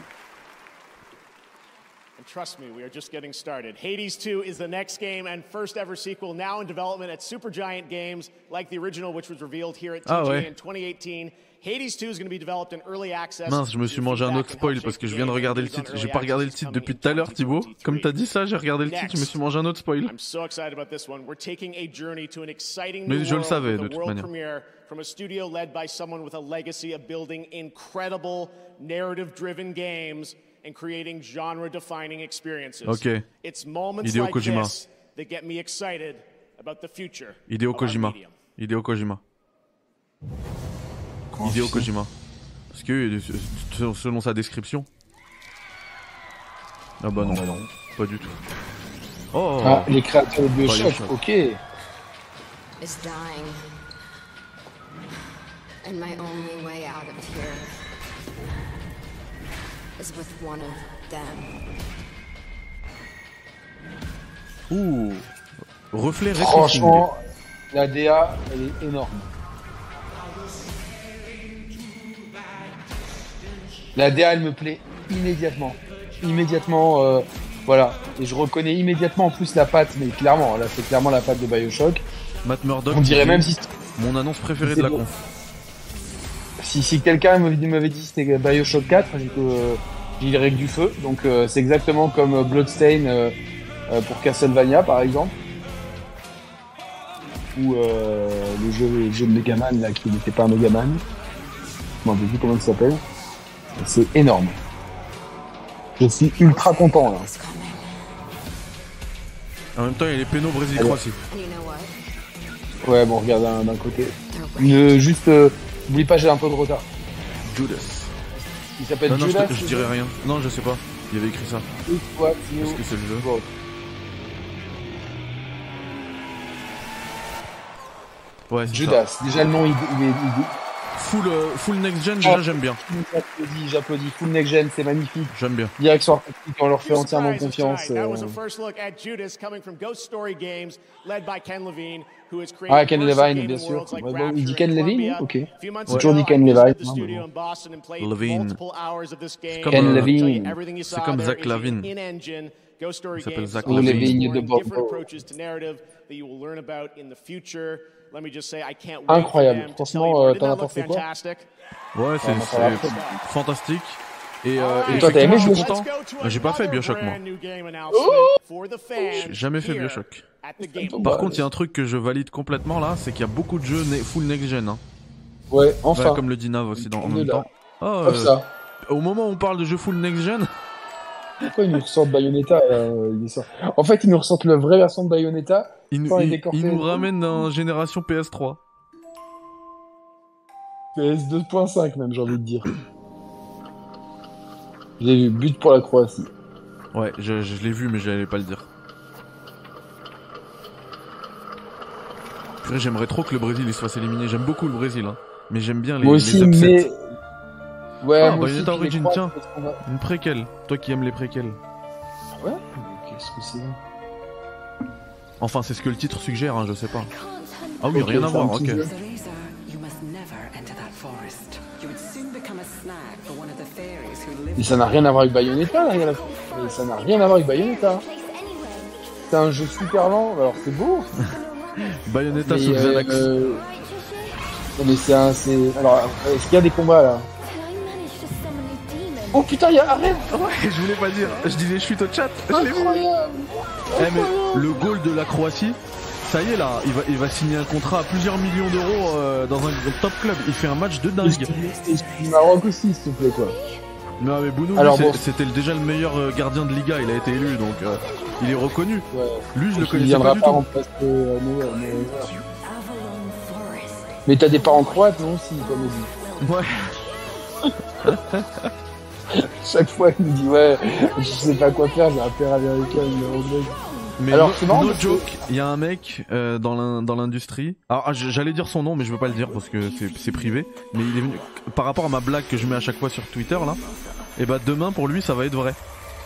And trust me, we are just getting started. Hades 2 is the next game and first ever sequel now in development at Supergiant Games, like the original, which was revealed here at Ah TGA ouais. in 2018. Hades 2 is going to be developed in early access. Mince, je me suis mangé un autre spoil parce que je viens de regarder le titre. J'ai pas regardé le titre depuis tout à l'heure, Thibaut. Comme t'as dit ça, j'ai regardé le titre, je me suis mangé un autre spoil. I'm so excited about this one. We're taking a journey to an exciting Mais je le world savais, de toute manière. premiere from a studio led by someone with a legacy of building incredible narrative-driven games and creating genre-defining experiences. Ok. It's moments Hideo like Kojima. this that get me excited about the future. Hideo Kojima. Hideo Kojima. Hideo Kojima. Parce que euh, selon sa description. Ah bah non, pas du tout. Oh Ah, les créateurs de Bioshock, ok. Is dying. And my only way out of here is with one of them. Ouh Reflet rétro Franchement, la DA, elle est énorme. La DA, elle me plaît immédiatement. Immédiatement, euh, voilà. Et je reconnais immédiatement en plus la patte, mais clairement, là, c'est clairement la patte de Bioshock. Matt Murdock. On dirait même si, Mon annonce préférée de la conf. si, si quelqu'un m'avait dit, c'était Bioshock 4, j'ai que, euh, j'y dirais que du feu. Donc, euh, c'est exactement comme Bloodstain euh, pour Castlevania, par exemple. Ou le jeu, le jeu de Megaman, là, qui n'était pas un Megaman. Je m'en plus comment il s'appelle. C'est énorme. Je suis ultra content, là. En même temps, il y a les pénaux Brésil Alors. Croatie. And you know what? Ouais, bon, regarde d'un côté. Ne, juste, euh, oublie pas, j'ai un peu de retard. Judas. Il s'appelle Non, non, je, Judas. dirais rien. Non, je sais pas. Il y avait écrit ça. Est-ce que c'est le jeu Bon. Ouais, ça. Judas. Déjà, le nom, il, il est, il est- full, euh, full next gen, déjà Ah. j'aime bien. J'applaudis, j'applaudis. Full next gen, c'est magnifique. J'aime bien. Direction artistique, on leur fait entièrement confiance. euh. was a first look at Judas coming from Ghost Story Games, led by Ken Levine, who has created Ah, Ken Levine, bien sûr. Ouais, Rapture il dit Ken Levine, ok. J'ai toujours dit Ken Levine. Levine. multiple hours of this game. comme, Ken Levine. C'est comme Zach Story Il s'appelle Zach is Ou vignes de exploring Incroyable. Franchement, euh, t'en as pensé quoi? Ouais, c'est fantastique. Et, euh, et toi, t'as aimé je suis Bioshock content. Mais J'ai pas fait Bioshock moi. J'ai jamais fait Bioshock. Bah, Par contre, il y a un truc que je valide complètement là, c'est qu'il y a beaucoup de jeux ne- full next gen. Hein. Ouais, enfin. Ouais, comme le dit Nav aussi dans, en même là. temps. Ah, Comme euh, ça. Au moment où on parle de jeux full next gen, Pourquoi ils nous ressortent Bayonetta sorti En fait, ils nous ressortent la vraie version de Bayonetta. il, nous- il- nous tout. ramène dans génération PS3. PS 2.5 même, j'ai envie de dire. J'ai vu but pour la Croatie. Ouais, je, je l'ai vu, mais j'allais pas le dire. J'aimerais trop que le Brésil il se fasse éliminer. J'aime beaucoup le Brésil, hein. mais j'aime bien les, moi les aussi, upsets. mais. Ouais, Ah, moi aussi, Bayonetta puis les Origin, Croates, tiens. va- Une préquelle. Toi qui aimes les préquelles. Ouais Qu'est-ce que c'est? Enfin, c'est ce que le titre suggère, hein, je sais pas. Ah oui, rien à voir, ok. petit jeu. Zeleza, you must never enter that forest. You would soon become a snack for one of the fairies who live Mais ça n'a rien à voir avec Bayonetta, là, regarde. Mais ça n'a rien à voir avec Bayonetta. C'est un jeu super lent, alors c'est beau. (laughs) Bayonetta Mais, sous euh, Xanax. euh, Non mais c'est un... c'est... Alors, est-ce qu'il y a des combats, là? Oh putain, il y a... Arrête Ouais, je voulais pas dire. Je disais, je suis au chat. Je l'ai vu. Incroyable Eh, mais le goal de la Croatie, ça y est là, il va, il va signer un contrat à plusieurs millions d'euros euh, dans un top club. Il fait un match de dingue. Maroc aussi, s'il te plaît, quoi. Non mais Bounou, bon. c'était déjà le meilleur euh, gardien de Liga, il a été élu, donc euh, il est reconnu. Ouais. Lui, je le connaissais pas du pas tout. euh. Mais t'as des parents croates, non, aussi, comme on dit. Ouais. (laughs) (laughs) Chaque fois, il me dit, ouais, je sais pas quoi faire, j'ai un père américain, une anglaise. Mais Alors, no, marrant joke, il y a un mec euh, dans l'in- dans l'industrie. Alors ah, j'allais dire son nom, mais je veux pas le dire parce que c'est privé. Mais il est venu par rapport à ma blague que je mets à chaque fois sur Twitter là. Et bah demain pour lui ça va être vrai.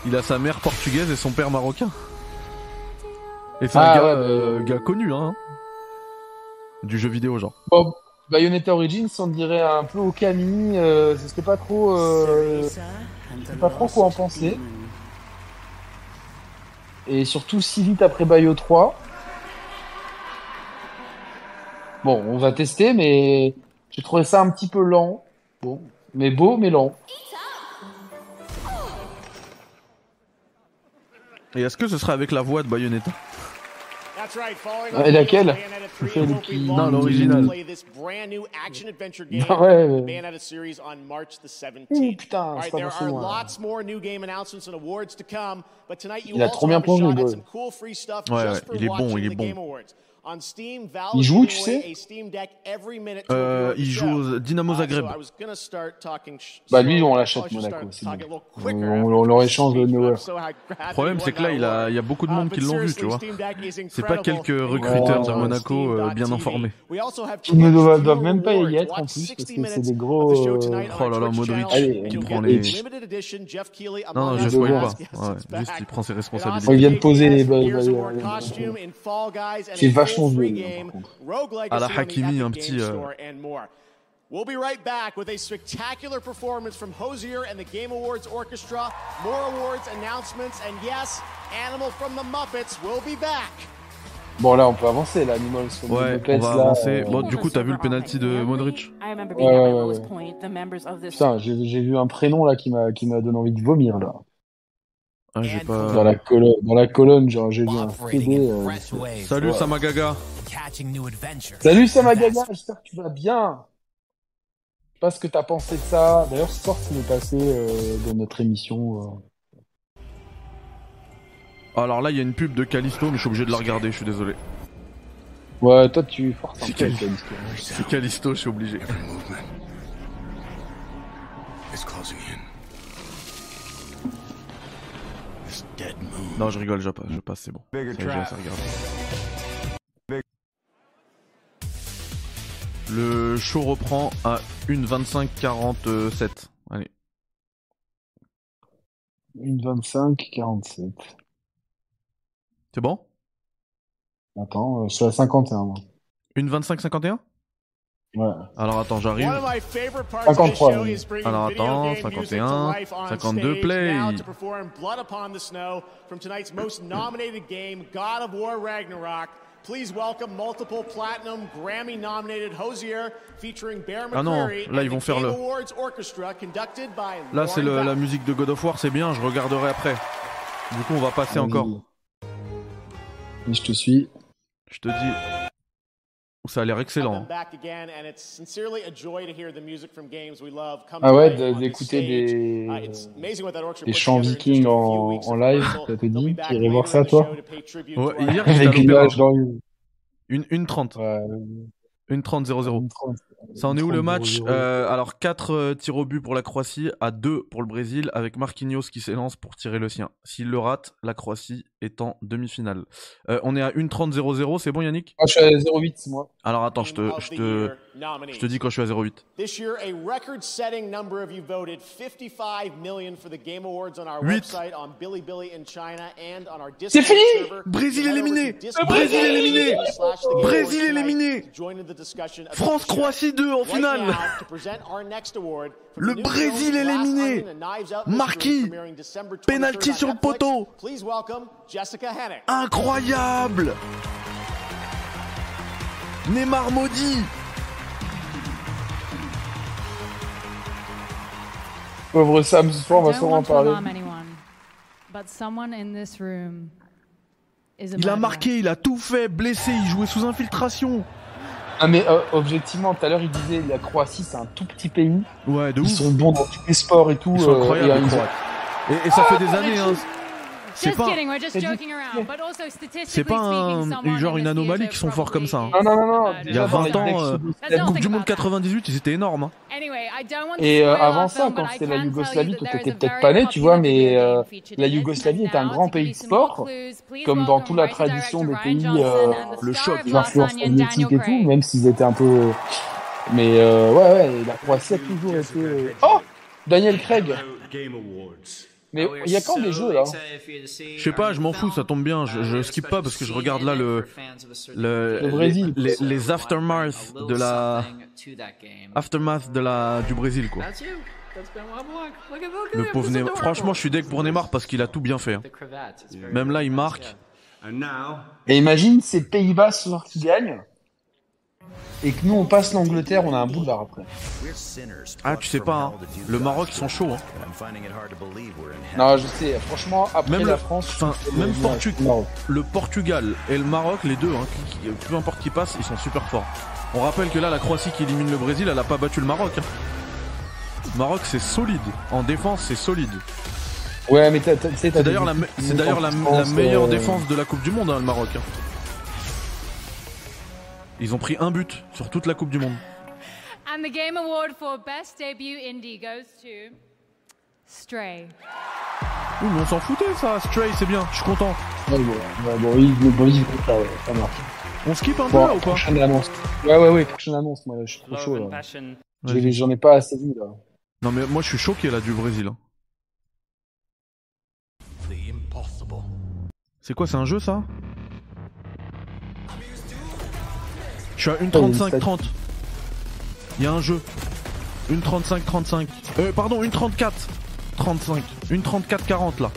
Il a sa mère portugaise et son père marocain. Et c'est Ah, un gars, ouais, bah, euh, euh, gars connu hein. Du jeu vidéo genre. Bon, Bayonetta Origins, on dirait un peu au Camille, euh, je pas trop, euh, sais pas trop quoi en penser. Et surtout si vite après Bayo 3. Bon, on va tester, mais j'ai trouvé ça un petit peu lent. Bon, mais beau, mais lent. Et est-ce que ce sera avec la voix de Bayonetta? That's right, following Ouais, on laquelle Bayonetta 3 Celle will be qui- launched Non, l'original. to play this brand new action adventure (laughs) game, Non, ouais, ouais. Bayonetta series on March the 17th. Ouh, putain, c'est right, pas there passé are loin. lots more new game announcements and awards to come, but tonight you Il a also trop bien plongé, free stuff Ouais, just ouais, for il est bon, watching il est bon. Game Awards. On Steam, Valve Il joue, tu sais? Euh, il joue au Dynamo Uh, Zagreb. so I was gonna start talking sh- Bah lui, on l'achète Monaco, On, leur échange I'm Neuer. Le problème c'est que là il a, il y a beaucoup de monde qui l'ont vu, tu vois. C'est pas quelques recruteurs de on Monaco euh, bien informés. We also have Ils ne doivent, même pas y être en plus, 60 parce que c'est des gros... euh, Oh là là, Modric. Allez, qui prend les. Non, non, je Us spoil pas. Ouais, juste il prend ses It responsabilités. Ils viennent poser les C'est vachement par contre. À la Hakimi, un petit, Games euh, Store and more. We'll be right back with a spectacular performance from Hosier and the Game Awards Orchestra, more awards announcements, and yes, Animal from the Muppets will be back. Bon là, on peut avancer, là, Animals from the Ouais, Muppets, on va là, avancer. euh, Bon, du coup, t'as vu le penalty de Modric I remember Ouais, being at ouais, my ouais, lowest ouais. point. The members of this Putain, j'ai j'ai vu un prénom là qui m'a qui m'a donné envie de vomir là. Ah, j'ai pas. Dans la colonne, dans la colonne, genre j'ai vu un CD. euh, Salut ouais. Samagaga. Salut Samagaga, j'espère que tu vas bien. Je sais pas ce que t'as pensé de ça. D'ailleurs, ce soir, tu m'es passé euh, dans notre émission. euh. Alors là, il y a une pub de Callisto, mais je suis obligé de la regarder, je suis désolé. Ouais, toi tu es fort C'est sympa, Callisto. Callisto. C'est Callisto, je suis obligé. Non, je rigole, je passe, je passe c'est bon. Ça je laisse regarder. Le show reprend à 1,25,47. Allez. Une 25, 47. C'est bon? Attends, euh, je suis à 51, moi. 1,25,51 Ouais. Alors attends, j'arrive. One of my favorite parts of this 53, show oui. is bringing Alors, attends, game music to 51, life on 52 stage. play. Now to perform Blood Upon the Snow from tonight's most nominated game, God of War Ragnarok. Please welcome multiple platinum Grammy-nominated Hosier featuring Bear Ah non, là, ils vont faire le- Awards Orchestra conducted by Là, c'est la musique de God of War, c'est bien, je regarderai après. Du coup, on va passer encore. Je te suis. Je te dis. Ça a l'air excellent. Welcome back again, and it's sincerely a joy to hear the music from games we love come Ah to ouais, d'écouter des, orchestra des chants vikings en, en live, ça te dit irais voir ça, toi? Ouais, hier, Avec l'opéra. l'image dans le... Une, une 30. Ouais, Une 30 0-0. une 30. Ça en est où le match? 30-0-0. Euh, Alors 4 tirs au but pour la Croatie, à 2 pour le Brésil, avec Marquinhos qui s'élance pour tirer le sien. S'il le rate, la Croatie est en demi-finale. Euh, on est à 1-30-0-0, c'est bon Yannick? Ah, je suis à 0,8, moi. Alors attends, je te, je, te, je te dis quand je suis à 0,8. This year, a record-setting number of you voted 55 million for the Game Awards on our Huit. website, on Bilibili in China, and on our C'est Discord fini server. Brésil éliminé Discord Brésil éliminé Brésil éliminé. France-Croatie 2 en Right finale Le Brésil éliminé. Marquis. Mystery premiering December 23rd Penalty sur le poteau. Jessica Hennick. Incroyable Neymar maudit Pauvre Sam, ce soir, on va sûrement en parler. alarm anyone, but someone in this room is a Il a marqué, il a tout fait, blessé, il jouait sous infiltration Ah, mais euh, objectivement, tout à l'heure, il disait la Croatie, c'est un tout petit pays. Ouais, de Ils ouf sont bons dans tous les sports et tout. Ils sont euh, incroyables et, les ils ont- Croates. Et, et ça fait des années, hein. C'est Just pas, kidding, we're just c'est joking around. But also statistically c'est pas un- genre une anomalie qui sont forts comme ça. hein. Non, non, non, non. Il y a Déjà, dans 20 les ans, euh, la Coupe think du Monde about that. 98, ils étaient énormes. hein. Anyway, I don't want to Et euh, avant ça, quand c'était la Yougoslavie, toi t'étais a peut-être pas né, tu vois, mais euh, la. Yougoslavie est un grand pays de sport, comme dans toute la tradition des pays euh, le choc, l'influence soviétique et tout, même s'ils étaient un peu. Mais euh, ouais, ouais, la Croatie a toujours été. euh, Oh Daniel Craig Game Awards. Mais il y a quand des jeux là Je sais pas, je m'en fous, ça tombe bien. Je, je skip pas parce que je regarde là le, le, Le Brésil. les, les, les aftermath de la, aftermath de la, du Brésil quoi. Le pauvre Neymar. Franchement, je suis deg pour Neymar parce qu'il a tout bien fait. hein. Même là, il marque. Et imagine ces Pays-Bas ce soir qui gagnent et que nous on passe l'Angleterre, on a un boulevard après. Ah, tu sais pas, hein. le Maroc ils sont chauds. Hein. Non, je sais, franchement, après Même la le- France, enfin, même je- Portu- non. Le Portugal et le Maroc, les deux, hein, qui- qui- peu importe qui passe, ils sont super forts. On rappelle que là, la Croatie qui élimine le Brésil, elle a pas battu le Maroc. hein. Le Maroc, c'est solide. En défense, c'est solide. Ouais, mais C'est d'ailleurs la, me- meilleure euh, défense de la Coupe du Monde, hein, le Maroc. Ils ont pris un but sur toute la Coupe du Monde. And the Game Award for Best Debut Indie goes to Stray. Oui, mais on s'en foutait ça. Stray, c'est bien. Je suis content. Ouais, bon, ouais, bon, oui, le bon, ouais, ça marche. On skip un peu là ou pas prochaine annonce. Ouais, ouais, ouais, prochaine annonce, moi, là, je suis trop chaud, là. J'en ai pas assez vu, là. Non mais moi je suis choqué là du Brésil. hein. C'est quoi, c'est un jeu ça? Je suis à une 35 30. Il y a un jeu. Une 35 35. Euh pardon, une 34 35. Une 34 40 là.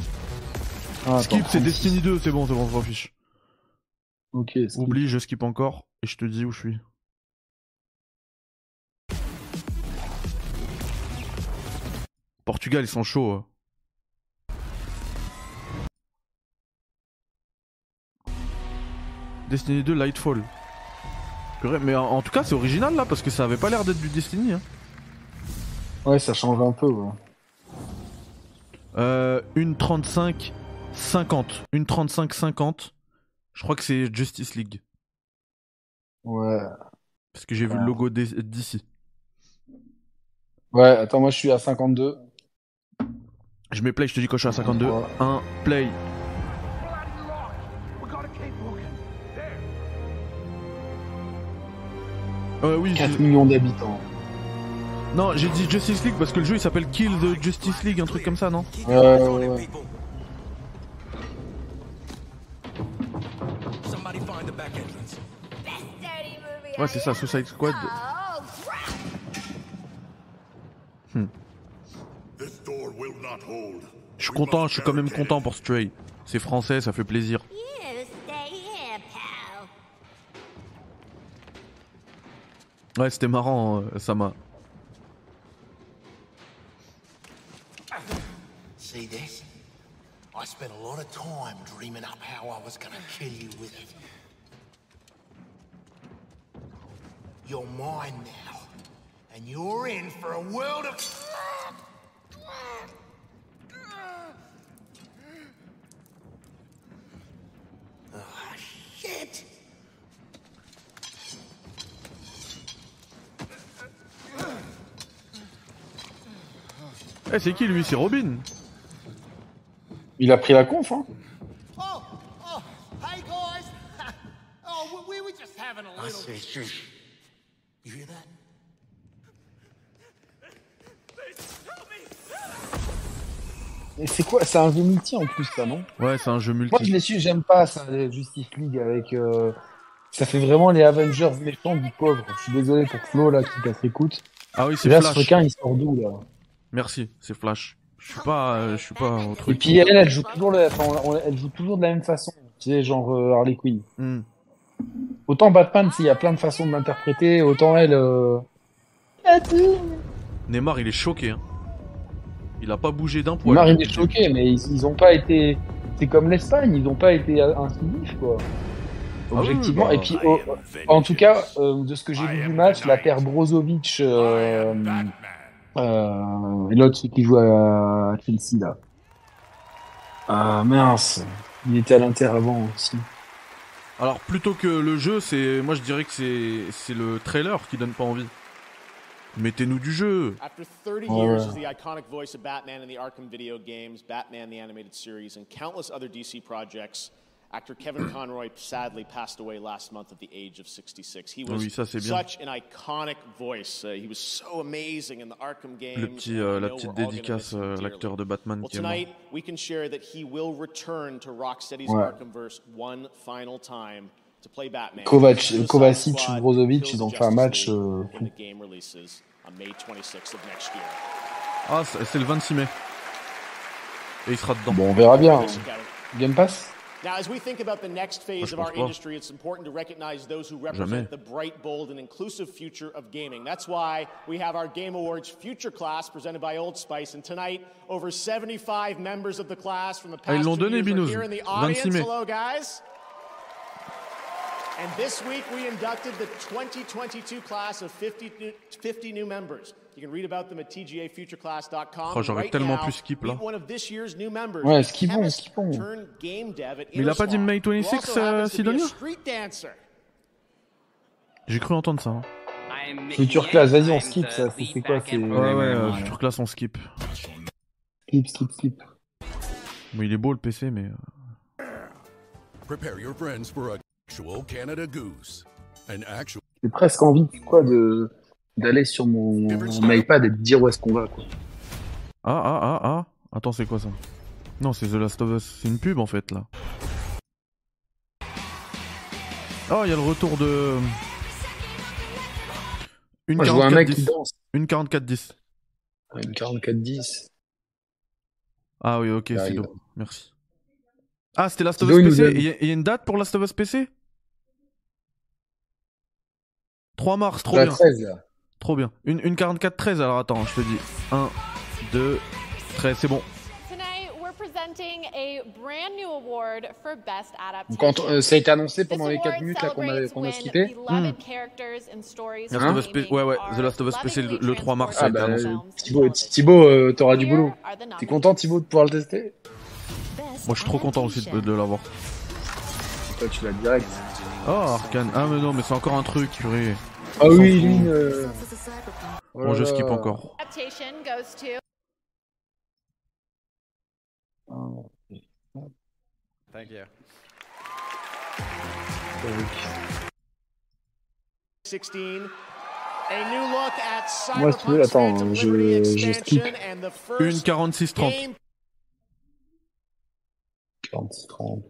Ah, skip, c'est 36. Destiny 2, c'est bon, c'est bon, on s'en fiche. Ok, skip. Oublie, je skip encore et je te dis où je suis. Portugal, ils sont chauds. hein. Destiny 2 Lightfall. Mais en, en tout cas, c'est original là parce que ça avait pas l'air d'être du Destiny. Hein. Ouais, ça change un peu, ouais. Euh, une 35 50. Une 35 50. Je crois que c'est Justice League. Ouais. Parce que j'ai vu le logo d'ici. Ouais, attends, moi, je suis à 52. Je mets play, je te dis quand je suis à 52. 1 play. Euh, oui, 4 j'ai- millions d'habitants. non, j'ai dit Justice League parce que le jeu il s'appelle Kill the Justice League, un truc comme ça, non Ouais, ouais, ouais. Somebody find the back entrance. Ouais, c'est ça, Suicide Squad. Hmm. Not hold. Je suis content, je suis quand même content pour Stray. C'est français, ça fait plaisir. Ouais, c'était marrant, euh, Sama. See this? I spent a lot of time dreaming up how I was gonna kill you with it. You're mine now. And you're in for a world of. Ah, shit! Eh, c'est qui lui? C'est Robin Il a pris la conf, hein Oh, oh, hey guys. (laughs) Oh, we, we were just having a I little. see. Shh. You hear that? Et c'est quoi? C'est un jeu multi en plus, ça, non? Ouais, c'est un jeu multi. Moi, je l'ai su, j'aime pas ça, les Justice League avec. euh, Ça fait vraiment les Avengers méchants du pauvre. Je suis désolé pour Flo, là, qui casse l'écoute. Ah oui, c'est Là, ce Flash. requin, il sort d'où, là? Merci, c'est Flash. Je suis pas, euh, je suis pas Et truc. puis elle, elle joue toujours, le- enfin, on- on- elle joue toujours de la même façon. Tu sais, genre euh, Harley Quinn. Hmm. Autant Batman, s'il y a plein de façons de l'interpréter, autant elle. euh, Neymar, il est choqué. Hein. Il a pas bougé d'un poil. Marine est choquée, mais ils, ils ont pas été. C'est comme l'Espagne, ils ont pas été incisifs, quoi. Ah Objectivement. oui, Et puis, oh, en tout cas, euh, de ce que j'ai vu du match, la paire Brozovic euh, euh, et l'autre celui qui joue à Chelsea là. Ah mince, il était à l'Inter avant aussi. Alors plutôt que le jeu, c'est, moi je dirais que c'est, c'est le trailer qui donne pas envie. Mettez-nous du jeu. After 30 Ouais, years as the iconic voice of Batman in the Arkham video games, Batman the Animated Series, and countless other DC projects, actor Kevin Conroy sadly passed away last month at the age of 66. He was Oui, ça, such an iconic voice. Uh, he was so amazing in the Arkham games. Le petit, euh, la petite dédicace, euh, l'acteur de Batman Well, qui est mort. tonight, we can share that he will return to Rocksteady's Ouais. Arkhamverse one final time to play Batman. Kovac, Kovacic, Brozovic, ils ont fait un match. Euh, when the game releases on May 26th of next year. Ah, c'est le 26 mai. Et il sera dedans. Bon, on verra bien. Game Pass? Now, as we think about the next phase je of our pense pas. industry, it's important to recognize those who represent Jamais. the bright, bold, and inclusive future of gaming. That's why we have our Game Awards Future Class presented by Old Spice. And tonight, over 75 members of the class from the Ah, ils past l'ont two donné, years are Binous. here in the 26 audience. mai. Hello, guys. And this week, we inducted the 2022 class of 50 50 new members. You can read about them at tgafutureclass.com. Oh, j'aurais Right tellement pu skip, là. Ouais, skippons, skippons. Mais il a pas dit May who 26, also euh, Sidonia. J'ai cru entendre ça. hein. Future classe, vas-y, on skip ça. C'est quoi C'est Ouais, ouais, euh, future classe, on skip. skip, skip, skip. Bon, il est beau le PC, mais. euh, Prepare your friends for a actual Canada Goose. An actual. J'ai presque envie, quoi, de d'aller sur mon, mon iPad et de dire où est-ce qu'on va, quoi. Ah, ah, ah, ah. Attends, c'est quoi ça? Non, c'est The Last of Us. C'est une pub en fait, là. Oh, il y a le retour de. Une Moi, je vois un mec qui 44-10. danse. Une 44-10. Une 44-10. Ah oui, ok, c'est bon. Merci. Ah, c'était Last of Us PC Il y, y a une date pour Last of Us PC 3 mars, trop La bien. 13, là. Trop bien. Une, une 44-13, alors attends, je te dis. 1, 2, 13, c'est bon. Quand euh, ça a été annoncé pendant les 4 award minutes là qu'on a, qu'on a gaming ouais, ouais, The Last of Us PC le, lovingly le 3 mars, ça a Ah été bah, annoncé. Thibaut, Thibaut euh, t'auras du boulot. T'es content Thibaut de pouvoir le tester? Moi, je suis trop content aussi de, de l'avoir. Toi tu l'as direct. Oh, Arkane. Ah, mais non, mais c'est encore un truc, purée. Ah oui. Lynn. euh, Bon, je skip encore. Adaptation goes to Thank you. 16. A new look at Moi, si tu veux, attends, je, je skip. Une first 46 30. game 40, 30.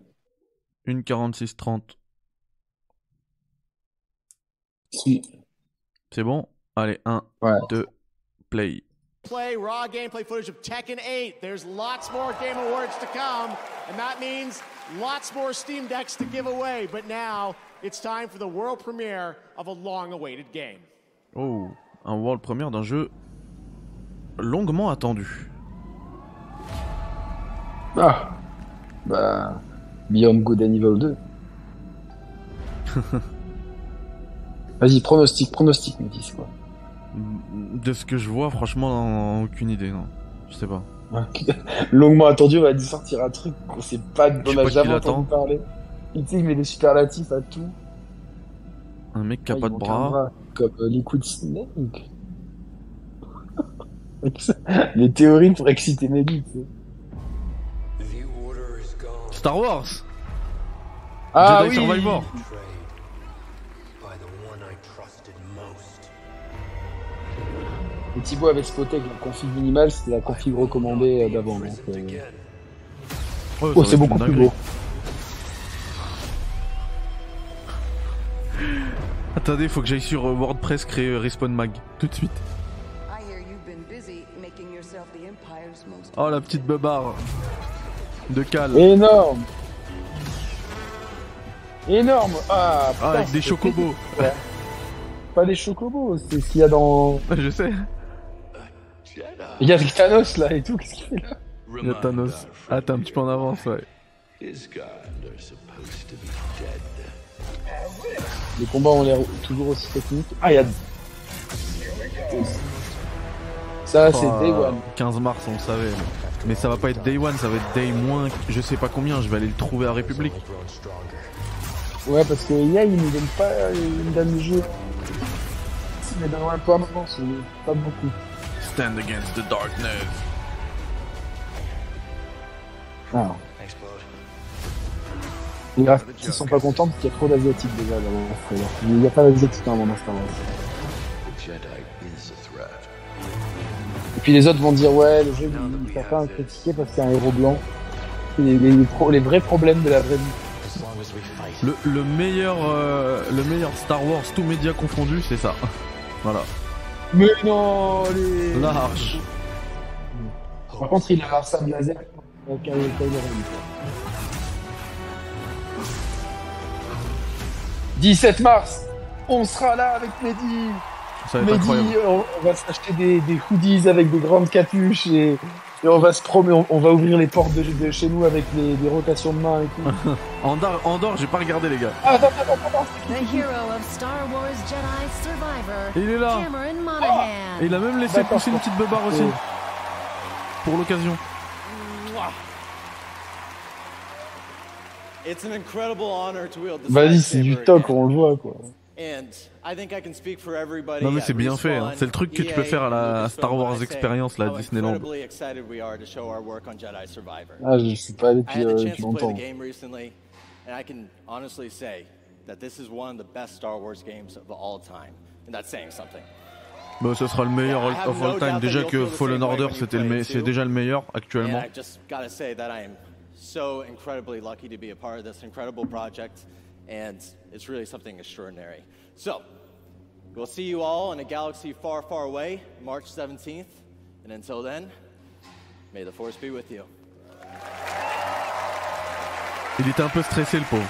Une 46 30. Si. C'est bon? Allez, 1, Ouais. 2, play. play, raw gameplay footage of Tekken 8. There's lots more Game Awards to come, and that means lots more Steam Decks to give away. But now it's time for the world premiere of a long-awaited game. Oh, un world premiere d'un jeu longuement attendu. Ah. Bah. Beyond Good and Evil 2. (laughs) Vas-y, pronostic, pronostic, me dis quoi. De ce que je vois, franchement, aucune idée, non. Je sais pas. (laughs) Longuement attendu, on va dire sortir un truc qu'on sait pas, on a jamais entendu parler. Tu sais, il met des superlatifs à tout. Un mec qui a Ah, pas il de un bras. Comme euh, Liquid Snake. (laughs) Les théories pour exciter mes tu sais. Star Wars Ah Jedi oui Survivor Et Thibaut avait spoté que la config minimale, c'était la config recommandée euh, d'avant. donc, euh, Oh, c'est beaucoup plus beau. Attendez, faut que j'aille sur euh, WordPress créer Respawn Mag. Tout de suite. Oh la petite beubare de Cal. Énorme Énorme Ah, putain, Ah, avec des chocobos. Ouais. Pas des chocobos, c'est ce qu'il y a dans... (laughs) Je sais. Il y a Thanos là et tout, qu'est-ce qu'il fait là Il y a Thanos. Ah, t'es un petit peu en avance, ouais. His kind are supposed to be dead? Les combats ont l'air toujours aussi techniques. Ah, il y a... Ça, c'est Day One. 15 mars, on le savait. Mais ça va pas être Day One, ça va être Day moins, je sais pas combien, je vais aller le trouver à République. Ouais, parce que IA, il nous donne pas une dame de jeu. Il me donne un peu à moment, c'est pas beaucoup. Stand against the darkness. Ah. Les graphistes sont pas contents parce qu'il y a trop d'asiatiques déjà dans le trailer. Il n'y a pas d'asiatiques dans Star Wars. A threat. Et puis les autres vont dire ouais, le jeu, il ne pas à critiquer parce qu'il y a un héros blanc. Les, les, les pro- les vrais problèmes de la vraie vie. Le, le meilleur, euh, le meilleur Star Wars, tout média confondu, c'est ça. (laughs) Voilà. Mais non, les... Large. Par contre, il a un sable laser Kylo Ren. 17 mars, on sera là avec Mehdi. Ça va être Mehdi, incroyable. on va s'acheter des, des hoodies avec des grandes capuches et, et on va se promener, on, on va ouvrir les portes de, de chez nous avec les, des rotations de main et tout. (laughs) Andorre, Andorre, j'ai pas regardé les gars. Ah, attends, attends, attends, attends. The hero of Star Wars Jedi Survivor, Il est là. Et il a même laissé pousser une petite beubare aussi. Pour l'occasion. It's an incredible honor to wield this Vas-y, c'est du toc, on le voit quoi. And I think I can speak for everybody Non mais c'est bien fait, hein. C'est le truc que tu peux EA, faire à la Star Wars Experience, la Disneyland. incredibly excited we are to show our work on Jedi Survivor. Ah, je suis pas allé I depuis, euh, the chance depuis to play longtemps. the game recently, and I can honestly say that this is one of the best Star Wars games of all time, and that's saying something. Bah, ce sera le meilleur of all time. Déjà que Fallen Order, c'était le c'est déjà le meilleur actuellement. And It's really something extraordinary. So, we'll see you all in a galaxy far, far away, March 17th, and until then, may the Force be with you. Il était un peu stressé le pauvre.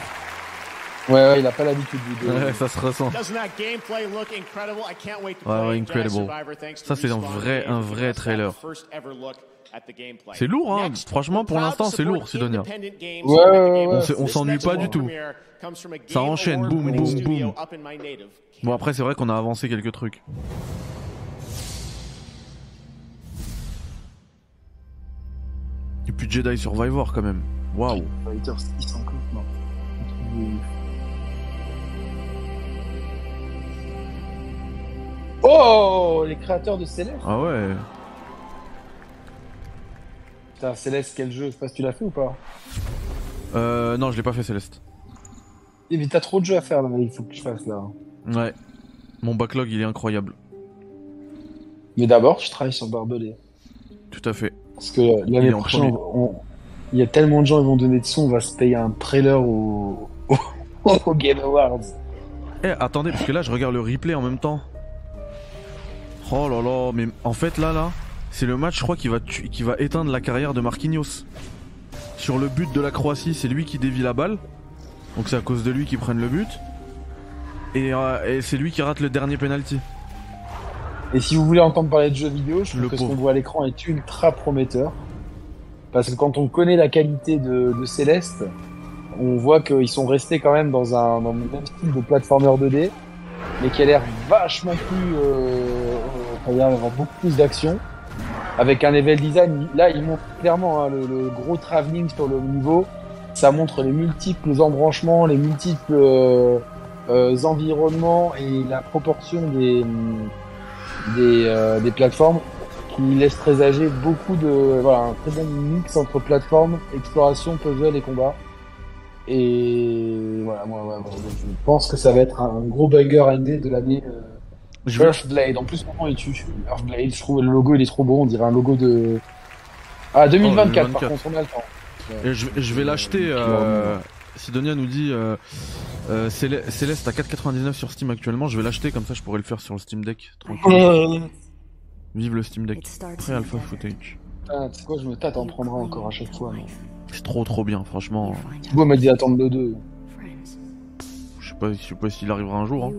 Ouais, ouais, il a pas l'habitude du Ouais, ça se ressent. Doesn't that gameplay look incredible? I can't wait to Ouais, play ouais, incredible. Survivor thanks to Ça, c'est un vrai- un vrai trailer. C'est lourd, hein. Franchement, pour l'instant, c'est lourd, Sidonia. Ouais, On s'ennuie pas du tout. Ça enchaîne, boum, boum, boum. Bon après c'est vrai qu'on a avancé quelques trucs. Et puis Jedi Survivor quand même. Waouh. Fighter 6 encore, non. Un truc de ouf. Oh, les créateurs de Céleste. Ah ouais. Putain, Céleste, quel jeu Je sais pas si tu l'as fait ou pas. Euh, non, je l'ai pas fait Céleste. Eh, mais t'as trop de jeux à faire là, il faut que je fasse là. Ouais. Mon backlog, il est incroyable. Mais d'abord, je travaille sur Barbelé. Tout à fait. Parce que Il l'année prochaine, il y a tellement de gens qui vont donner de son, on va se payer un trailer au, au, (laughs) au Game Awards. Eh, attendez, parce que là, je regarde le replay en même temps. Oh là là, mais en fait, là, là, c'est le match, je crois, qui va, qui va éteindre la carrière de Marquinhos. Sur le but de la Croatie, c'est lui qui dévie la balle. Donc c'est à cause de lui qu'ils prennent le but. Et, euh, et c'est lui qui rate le dernier penalty. Et si vous voulez entendre parler de jeux vidéo, je Le trouve que ce qu'on voit à l'écran est ultra prometteur. Parce que quand on connaît la qualité de, de Céleste, on voit qu'ils sont restés quand même dans un dans le même style de platformer 2D, mais qui a l'air vachement plus. Euh, euh, enfin, il y avoir beaucoup plus d'action. Avec un level design, là il montre clairement hein, le, le gros travelling sur le niveau. Ça montre les multiples embranchements, les multiples euh, euh, environnements et la proportion des, des, euh, des plateformes qui laisse présager beaucoup de voilà un très bon mix entre plateforme, exploration, puzzle et combat. Et voilà, moi, je pense que ça va être un gros banger ND de l'année. Euh, Je Earthblade, en plus maintenant il tue. Earthblade, je trouve le logo il est trop beau, on dirait un logo de. Ah 2024, par 2024. contre on a le temps. Et je, je vais l'acheter. Euh, Sidonia nous dit euh, euh, Céleste à 4,99 sur Steam actuellement. Je vais l'acheter comme ça, je pourrais le faire sur le Steam Deck. Tranquille. (laughs) Vive le Steam Deck. Après Alpha Footage. Ah, tu sais quoi, je me tâte à en prendre un encore à chaque fois. mais- C'est trop trop bien, franchement. Thibaut m'a dit attendre le 2. Je sais pas, je sais pas s'il arrivera un jour. Hein.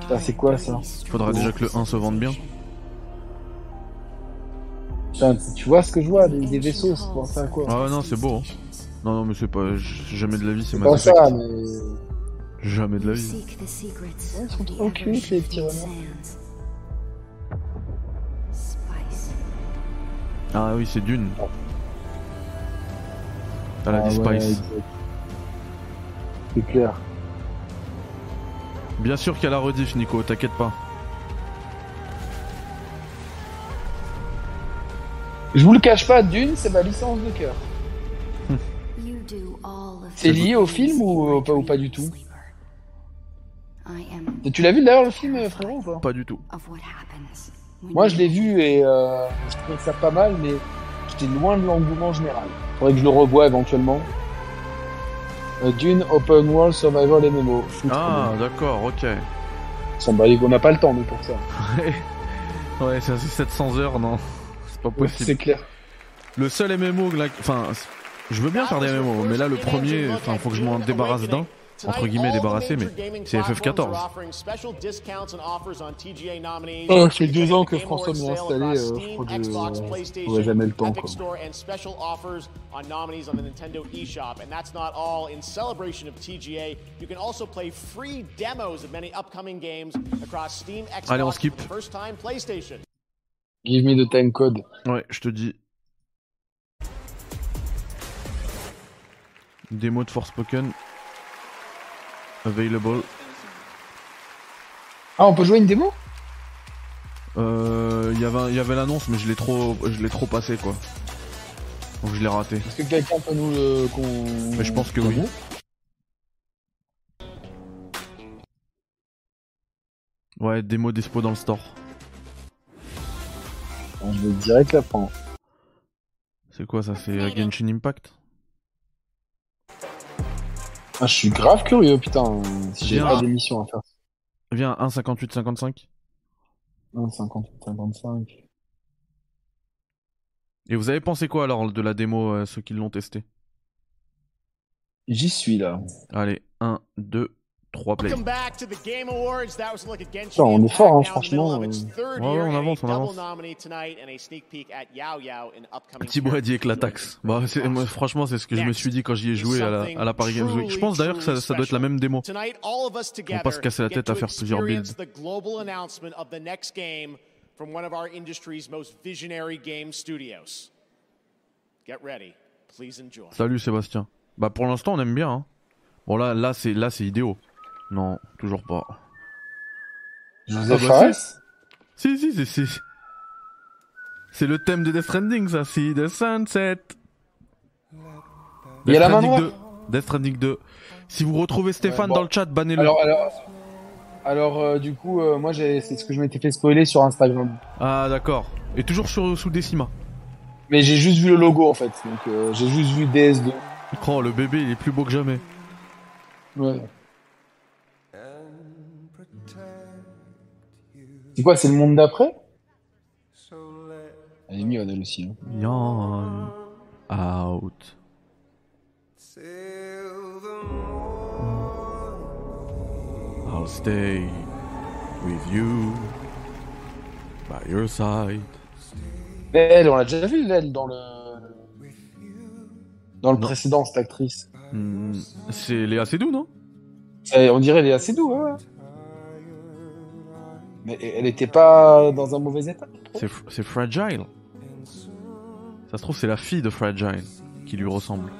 Putain, c'est quoi ça Faudra déjà que le 1 se vende bien. Putain, tu vois ce que je vois Des, des vaisseaux, c'est pour ça à quoi Ah non, c'est beau. Hein. Non, non, mais c'est pas. Jamais de la vie, c'est pas ça, mais. Jamais de la vie. Ouais, ils sont trop cute les petits renards. Ah oui, c'est Dune. Elle a Ah dit ouais, Spice. C'est clair. Bien sûr qu'elle a rediff, Nico, t'inquiète pas. Je vous le cache pas, Dune, c'est ma licence de cœur. C'est lié au film ou, euh, pas, ou pas du tout Et Tu l'as vu d'ailleurs le film, euh, frérot, ou pas Pas du tout. Moi, je l'ai vu et euh, je trouvais ça pas mal, mais j'étais loin de l'engouement général. Faudrait que je le revoie éventuellement. Euh, Dune Open World Survival MMO. Ah, d'accord, ok. On n'a pas le temps, nous, pour ça. ouais, c'est 700 heures, non. C'est pas possible. c'est clair. Le seul MMO, enfin, je veux bien faire des MMO, mais là, le premier, enfin, faut que je m'en débarrasse d'un. Entre guillemets, débarrasser, mais c'est FF14. Oh, ça fait deux ans que François m'a installé, euh, je crois que je j'aurai jamais le temps, quoi. Store and special offers on nominees on the Nintendo eShop. And that's not all. In celebration of TGA, you can also play free demos of many upcoming games across Steam, Xbox, Allez, on skip. and first time PlayStation. Give me the time code. Ouais, je te dis. Démo de Forspoken. Available. Ah, on peut jouer une démo? Euh, il y avait, il y avait l'annonce, mais je l'ai trop, je l'ai trop passé, quoi. Donc je l'ai raté. Est-ce que quelqu'un peut nous le. qu'on- Mais je pense que oui. Ouais, démo dispo dans le store. Je vais direct la prendre. C'est quoi ça C'est Genshin Impact? Ah, je suis grave curieux, putain. Si j'ai pas d'émission à faire. Viens, 1,58,55. 1,50, 55. Et vous avez pensé quoi alors de la démo, euh, ceux qui l'ont testé? J'y suis là. Allez, 1, 2, 3 play. Welcome back to the Game Awards. That was a look at Genshin Putain, on est fort, hein, franchement, euh. third Ouais, ouais, on avance, on avance. nominee tonight and a sneak peek at Yao Yao in upcoming Thibaut a dit avec la taxe. Bah, moi, franchement, c'est ce que je me suis dit quand j'y ai joué à la, à la Paris Games Week. Je pense d'ailleurs que ça, ça doit être la même démo. Faut together pas se casser la tête à faire plusieurs builds. the global announcement of the next game from one of our industry's most visionary game studios. Get ready. Please enjoy. Salut Sébastien. Bah pour l'instant on aime bien. Hein. Bon là, là c'est là c'est idéal. Non, toujours pas. Joseph Ah bah, Si si si si. si. C'est le thème de Death Stranding ça, c'est The Sunset. Il y a Death la main Stranding noire 2. Death Stranding 2. Si vous retrouvez Stéphane bon. dans le chat, bannez-le. Alors, alors. Alors, euh, du coup, euh, moi, j'ai- c'est ce que je m'étais fait spoiler sur Instagram. Ah, d'accord. Et toujours sur, sous Decima. Mais j'ai juste vu le logo, en fait. Donc, euh, j'ai juste vu DS2. Oh, le bébé, il est plus beau que jamais. Ouais. C'est quoi, c'est le monde d'après? Elle est mignonne, elle aussi. hein. Yawn out. I'll stay with you by your side. Mais elle, on l'a déjà vu, elle, dans le... Dans le précédent, cette actrice. Hmm, C'est Léa Seydoux, non? Eh, on dirait elle est assez douce, ouais. Mais elle était pas dans un mauvais état. C'est fr- c'est Fragile. Ça se trouve, c'est la fille de Fragile qui lui ressemble.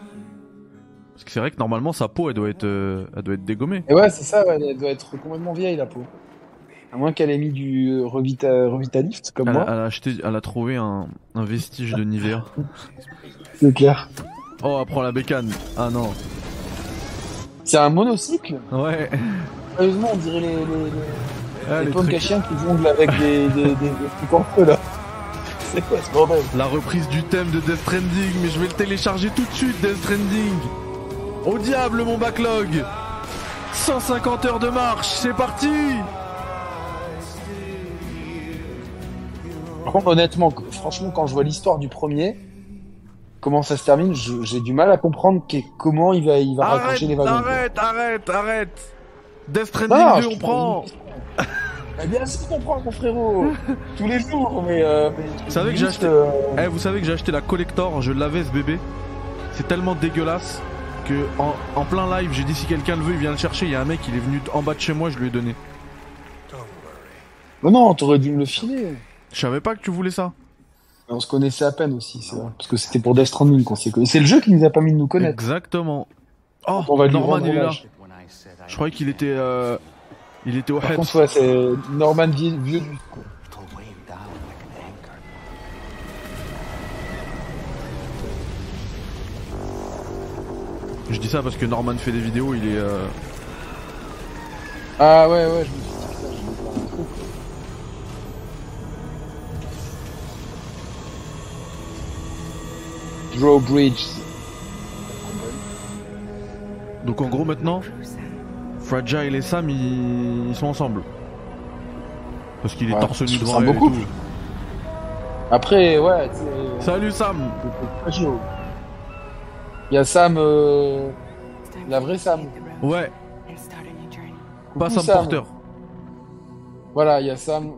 Parce que c'est vrai que normalement, sa peau, elle doit être, euh, elle doit être dégommée. Et ouais, c'est ça, ouais, elle doit être complètement vieille, la peau. À moins qu'elle ait mis du euh, Revita... Revitalift, comme Elle, moi. elle a acheté, elle a trouvé un, un vestige de Nivea. (laughs) C'est clair. Oh, elle prend la bécane. Ah non. C'est un monocycle? Ouais. Sérieusement, on dirait les, les, les, Ah, les punks trucs- à chiens qui jonglent avec des, des, des, des trucs en feu, là. (laughs) C'est quoi ce bordel La reprise du thème de Death Stranding, mais je vais le télécharger tout de suite, Death Stranding. Au diable mon backlog 150 heures de marche, c'est parti Par contre, honnêtement, franchement, quand je vois l'histoire du premier, comment ça se termine, j'ai du mal à comprendre que- comment il va, il va Arrête, raccrocher les wagons. arrête, arrête, arrête Death Non, Stranding 2, je on prend Eh bien sûr qu'on prend, mon frérot Tous les jours, mais... Euh, mais Vous savez que acheté... euh, Eh, vous savez que j'ai acheté la collector, je l'avais ce bébé. C'est tellement dégueulasse que en, en plein live, j'ai dit si quelqu'un le veut, il vient le chercher. Il y a un mec, il est venu en bas de chez moi, je lui ai donné. Non, non, t'aurais dû me le filer. Je savais pas que tu voulais ça. On se connaissait à peine aussi, c'est vrai. Parce que c'était pour Death Stranding qu'on s'est connus. C'est le jeu qui nous a permis de nous connaître. Exactement. Oh, On va lui Norman, rendre il est là. Je croyais qu'il était, euh, il était au Par head. contre, ouais, c'est Norman vieux, du. Je dis ça parce que Norman fait des vidéos, il est. euh, Ah ouais, ouais, je me suis dit, putain, je vais faire un truc. Drawbridge. Donc en gros maintenant, Fragile et Sam ils, ils sont ensemble. Parce qu'il est Ouais, torse nu devant et beaucoup. tout. Après, ouais, Salut Sam fragile. Il y a Sam, euh, la vraie Sam. Ouais. Pas Sam Porter. Voilà, il y a Sam.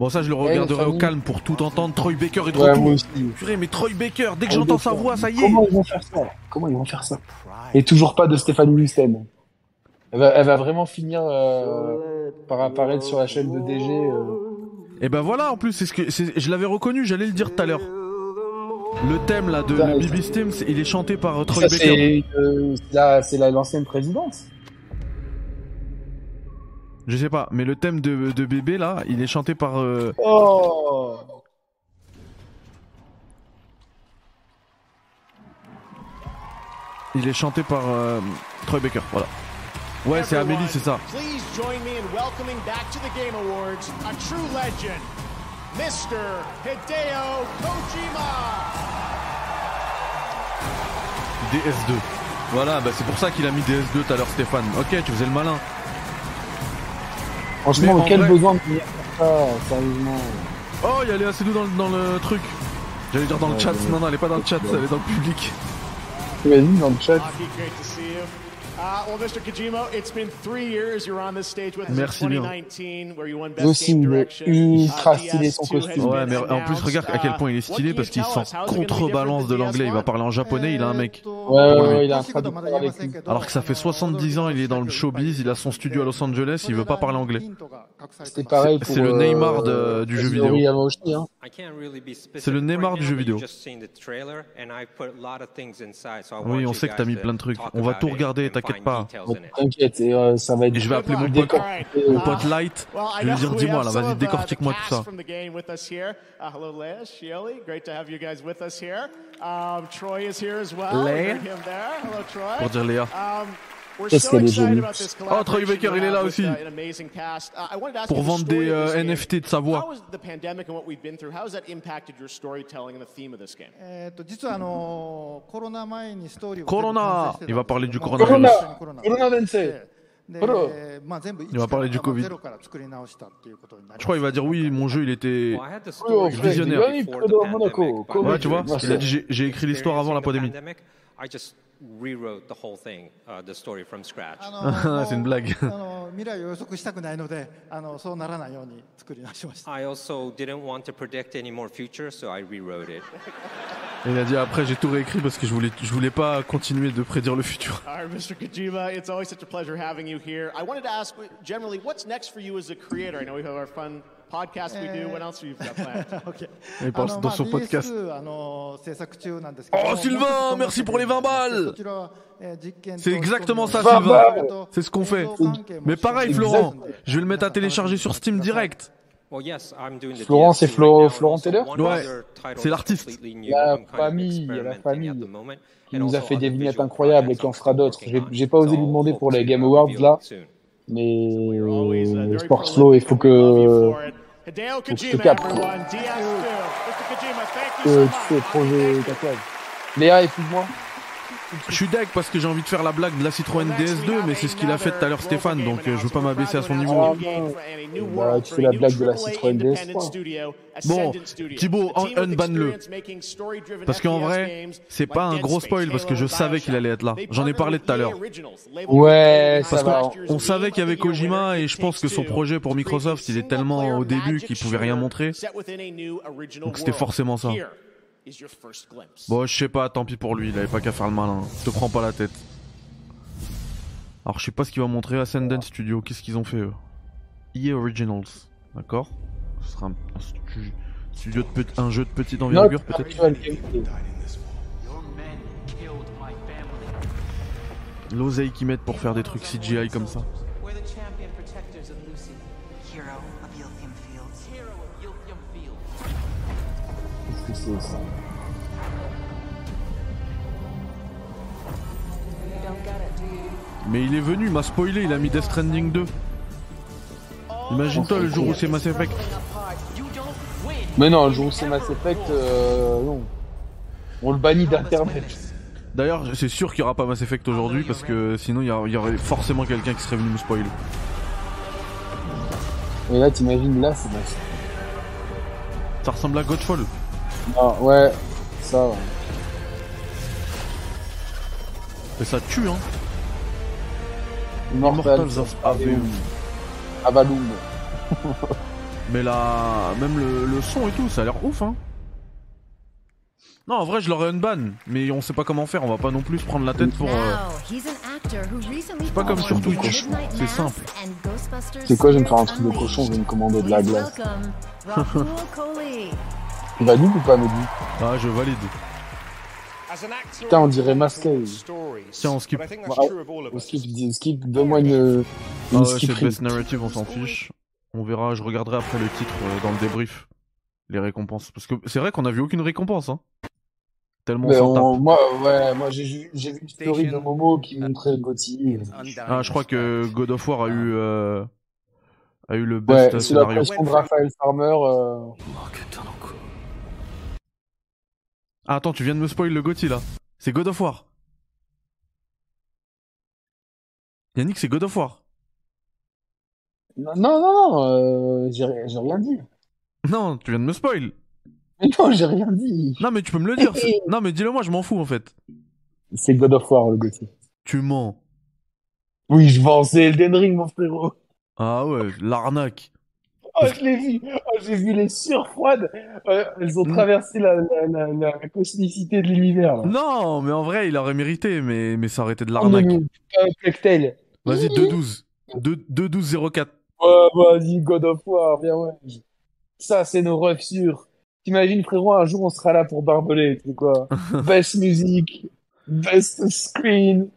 Bon ça je le regarderai au calme pour tout entendre. Troy Baker est de Ouais, retour. Purée, mais Troy Baker, dès que j'entends sa voix, ça y est. Comment ils vont faire ça? Comment ils vont faire ça? Et toujours pas de Stéphanie Musten. Elle va, elle va vraiment finir euh, par apparaître sur la chaîne de DG. euh. Et ben voilà en plus, c'est ce que je l'avais reconnu, j'allais le dire tout à l'heure. Le thème là de Putain, le mais- BB Steam, c'est- il est chanté par euh, Troy Ça, Baker. c'est c'est la- l'ancienne présidence. Je sais pas, mais le thème de, de bébé là, il est chanté par. euh, Oh Il est chanté par euh, Troy Baker, voilà. Ouais, c'est Amélie, c'est ça. Please join me in welcoming back to the Game Awards a true legend, Mr. Hideo Kojima. DS2. Voilà, bah c'est pour ça qu'il a mis DS2 tout à l'heure, Stéphane. Ok, tu faisais le malin. Franchement, Mais quel vrai- besoin de venir faire ça, sérieusement. Oh, il y a Léa Seydoux dans, le- dans le truc. J'allais dire dans le chat. Non, non, elle est pas dans le chat, elle est dans le public. Vas-y, dans le chat. Hockey, great to see you. Uh, well, Mr. Kojima, it's been three years you're on this stage with us Merci bien. 2019, where you won Lui Best aussi, Game il est Direction. ultra Uh, stylé son DS2 has costume. Ouais, mais en plus, regarde à quel point il est stylé parce qu'il s'en contrebalance de l'anglais. Il va DS1? parler en japonais, il a un mec. Ouais, ouais, ouais, il a un traducteur avec lui. Alors que ça fait 70 ans, il est dans le showbiz, il a son studio à Los Angeles, il veut pas parler anglais. C'était pareil C'est le euh, Neymar de- du jeu vidéo. Hein. C'est le Neymar du jeu vidéo. Oui, on sait que t'as mis plein de trucs. On va tout regarder, t'inquiète pas. T'inquiète, et, euh, ça va être. Et je vais appeler mon pote, décortiqué. mon pote Light. Je vais lui dire, dis-moi là, vas-y, uh, décortique-moi tout ça. cast from the game with us here. Uh, hello, Leia, Shieli, great to have you guys with us here. Um, Troy is here as well. Leia. We heard him there. Hello, Troy. Pour dire Léa. Um, We're Qu'est-ce so qu'elle est excited jolie. about this Oh, Troy collaboration Baker, we il est have là with, aussi. uh, an amazing cast. Uh, I wanted to ask Pour you the vendre story des of this euh, game. NFT de sa voix. How has the pandemic and what we've been through, how has that impacted your storytelling and the theme of this game? えー、と実はあのコロナ前にストーリーをコロナ全部完成してたんですけどil va parler du もう coronavirus. コロナコロナ先生でコロまあ、全部 Il va parler du 一から Covid. ゼロから作り直したっていうことになり Je crois qu'il va dire oui, mon jeu il était Oh, frère, visionnaire. il gagne de Monaco. Ouais, tu vois, Moi, il a dit j'ai- j'ai écrit l'histoire avant la pandémie. rewrote the whole thing, uh, the story from scratch. (laughs) (laughs) (laughs) I also didn't want to predict any more future, so I rewrote it. Et il a dit après j'ai tout réécrit parce que je voulais je voulais pas continuer de prédire le futur. All right, Mr. Kojima, it's always such a pleasure having you here. I wanted to ask generally what's next for you as a creator. I know we have our fun Il pense (laughs) dans son podcast. Oh, Sylvain, merci pour les 20 balles! C'est exactement ça, Sylvain. C'est ce qu'on fait. Mais pareil, Florent, je vais le mettre à télécharger sur Steam direct. Florent, c'est Flo, Florent Taylor Ouais, c'est l'artiste. La famille, la famille, qui nous a fait des vignettes incroyables et qui en fera d'autres. J'ai pas osé lui demander pour les Game Awards là, mais je pense Flo, il faut que Kojima, capte. everyone. DS2. Mr. Kojima, thank you que so tu much. fais projet tatouage. Léa, écoute-moi. Je suis deck parce que j'ai envie de faire la blague de la Citroën DS2, mais c'est ce qu'il a fait tout à l'heure Stéphane, donc euh, je veux pas m'abaisser à son niveau. Ah. Bah, tu fais la blague de la Citroën DS3. Bon, Thibaut, un- unban-le. Parce qu'en vrai, c'est pas un gros spoil parce que je savais qu'il allait être là. J'en ai parlé tout à l'heure. Ouais, ça Parce va. qu'on on savait qu'il y avait Kojima et je pense que son projet pour Microsoft, il est tellement au début qu'il pouvait rien montrer. Donc c'était forcément ça. Bon, je sais pas, tant pis pour lui, il avait pas qu'à faire le malin. Je te prends pas la tête. Alors, je sais pas ce qu'il va montrer Ascendant Studio. Qu'est-ce qu'ils ont fait eux? EA Originals, d'accord? Ce sera un, un stu- studio de petit- un jeu de petite envergure Not peut-être? L'oseille qu'ils mettent pour faire des trucs CGI comme ça. Fields. Qu'est-ce que c'est ça Mais il est venu, il m'a spoilé, il a mis Death Stranding 2. Imagine-toi le jour où c'est Mass Effect. Mais non, le jour où c'est Mass Effect, euh, non. On le bannit d'internet. D'ailleurs, c'est sûr qu'il y aura pas Mass Effect aujourd'hui parce que sinon il y, aurait forcément quelqu'un qui serait venu me spoiler. Et là, t'imagines, là, c'est Mass Ça ressemble à Godfall. Ah, ouais, ça, ouais. Et ça tue, hein. Immortals Immortals of Aveum. Avalum. Mais là, (laughs) même le, le son et tout, ça a l'air ouf, hein. Non, en vrai, je l'aurais unban, mais on sait pas comment faire, on va pas non plus se prendre la tête pour. euh, C'est pas comme sur Twitch, c'est simple. C'est quoi, je vais me faire un truc de cochon, je vais me commander de la glace. Tu valides ou pas, Mehdi Ah, je valide. Putain, on dirait masqué. Tiens, on skip. On skip, skip, donne-moi une, Ah une ouais, skip c'est Best Narrative, on s'en fiche. On verra, je regarderai après le titre euh, dans le débrief. Les récompenses. Parce que c'est vrai qu'on a vu aucune récompense, hein. Tellement on tape. on- moi, ouais, moi j'ai vu, j'ai vu une story de Momo qui montrait Gauthier. Ah, je crois que God of War a eu, euh, a eu le Ouais, best sous la scénario. pression de Raphaël Farmer. Euh... Ah, attends, tu viens de me spoil le Gotti là. C'est God of War. Yannick, c'est God of War. Non, non, non, euh, j'ai rien dit. Non, tu viens de me spoil. Mais non, j'ai rien dit. Non, mais tu peux me le dire. (laughs) Non, mais dis-le moi, je m'en fous en fait. C'est God of War, le Gauthier. Tu mens. Oui, je vends, c'est Elden Ring, mon frérot. Ah ouais, l'arnaque. Oh, je l'ai vu. Oh, j'ai vu les surfroides. Euh, elles Mm. ont traversé la, la, la, la cosmicité de l'univers. là. Non, mais en vrai, il aurait mérité, mais, mais ça aurait été de Oh, non, l'arnaque. non, pas Plectail. Vas-y, 2-12. 2-12-04. Ouais, vas-y, God of War, viens, ouais. Ça, c'est nos refs sûrs. T'imagines, frérot, un jour, on sera là pour barbeler, tu sais quoi. Best music, best screen.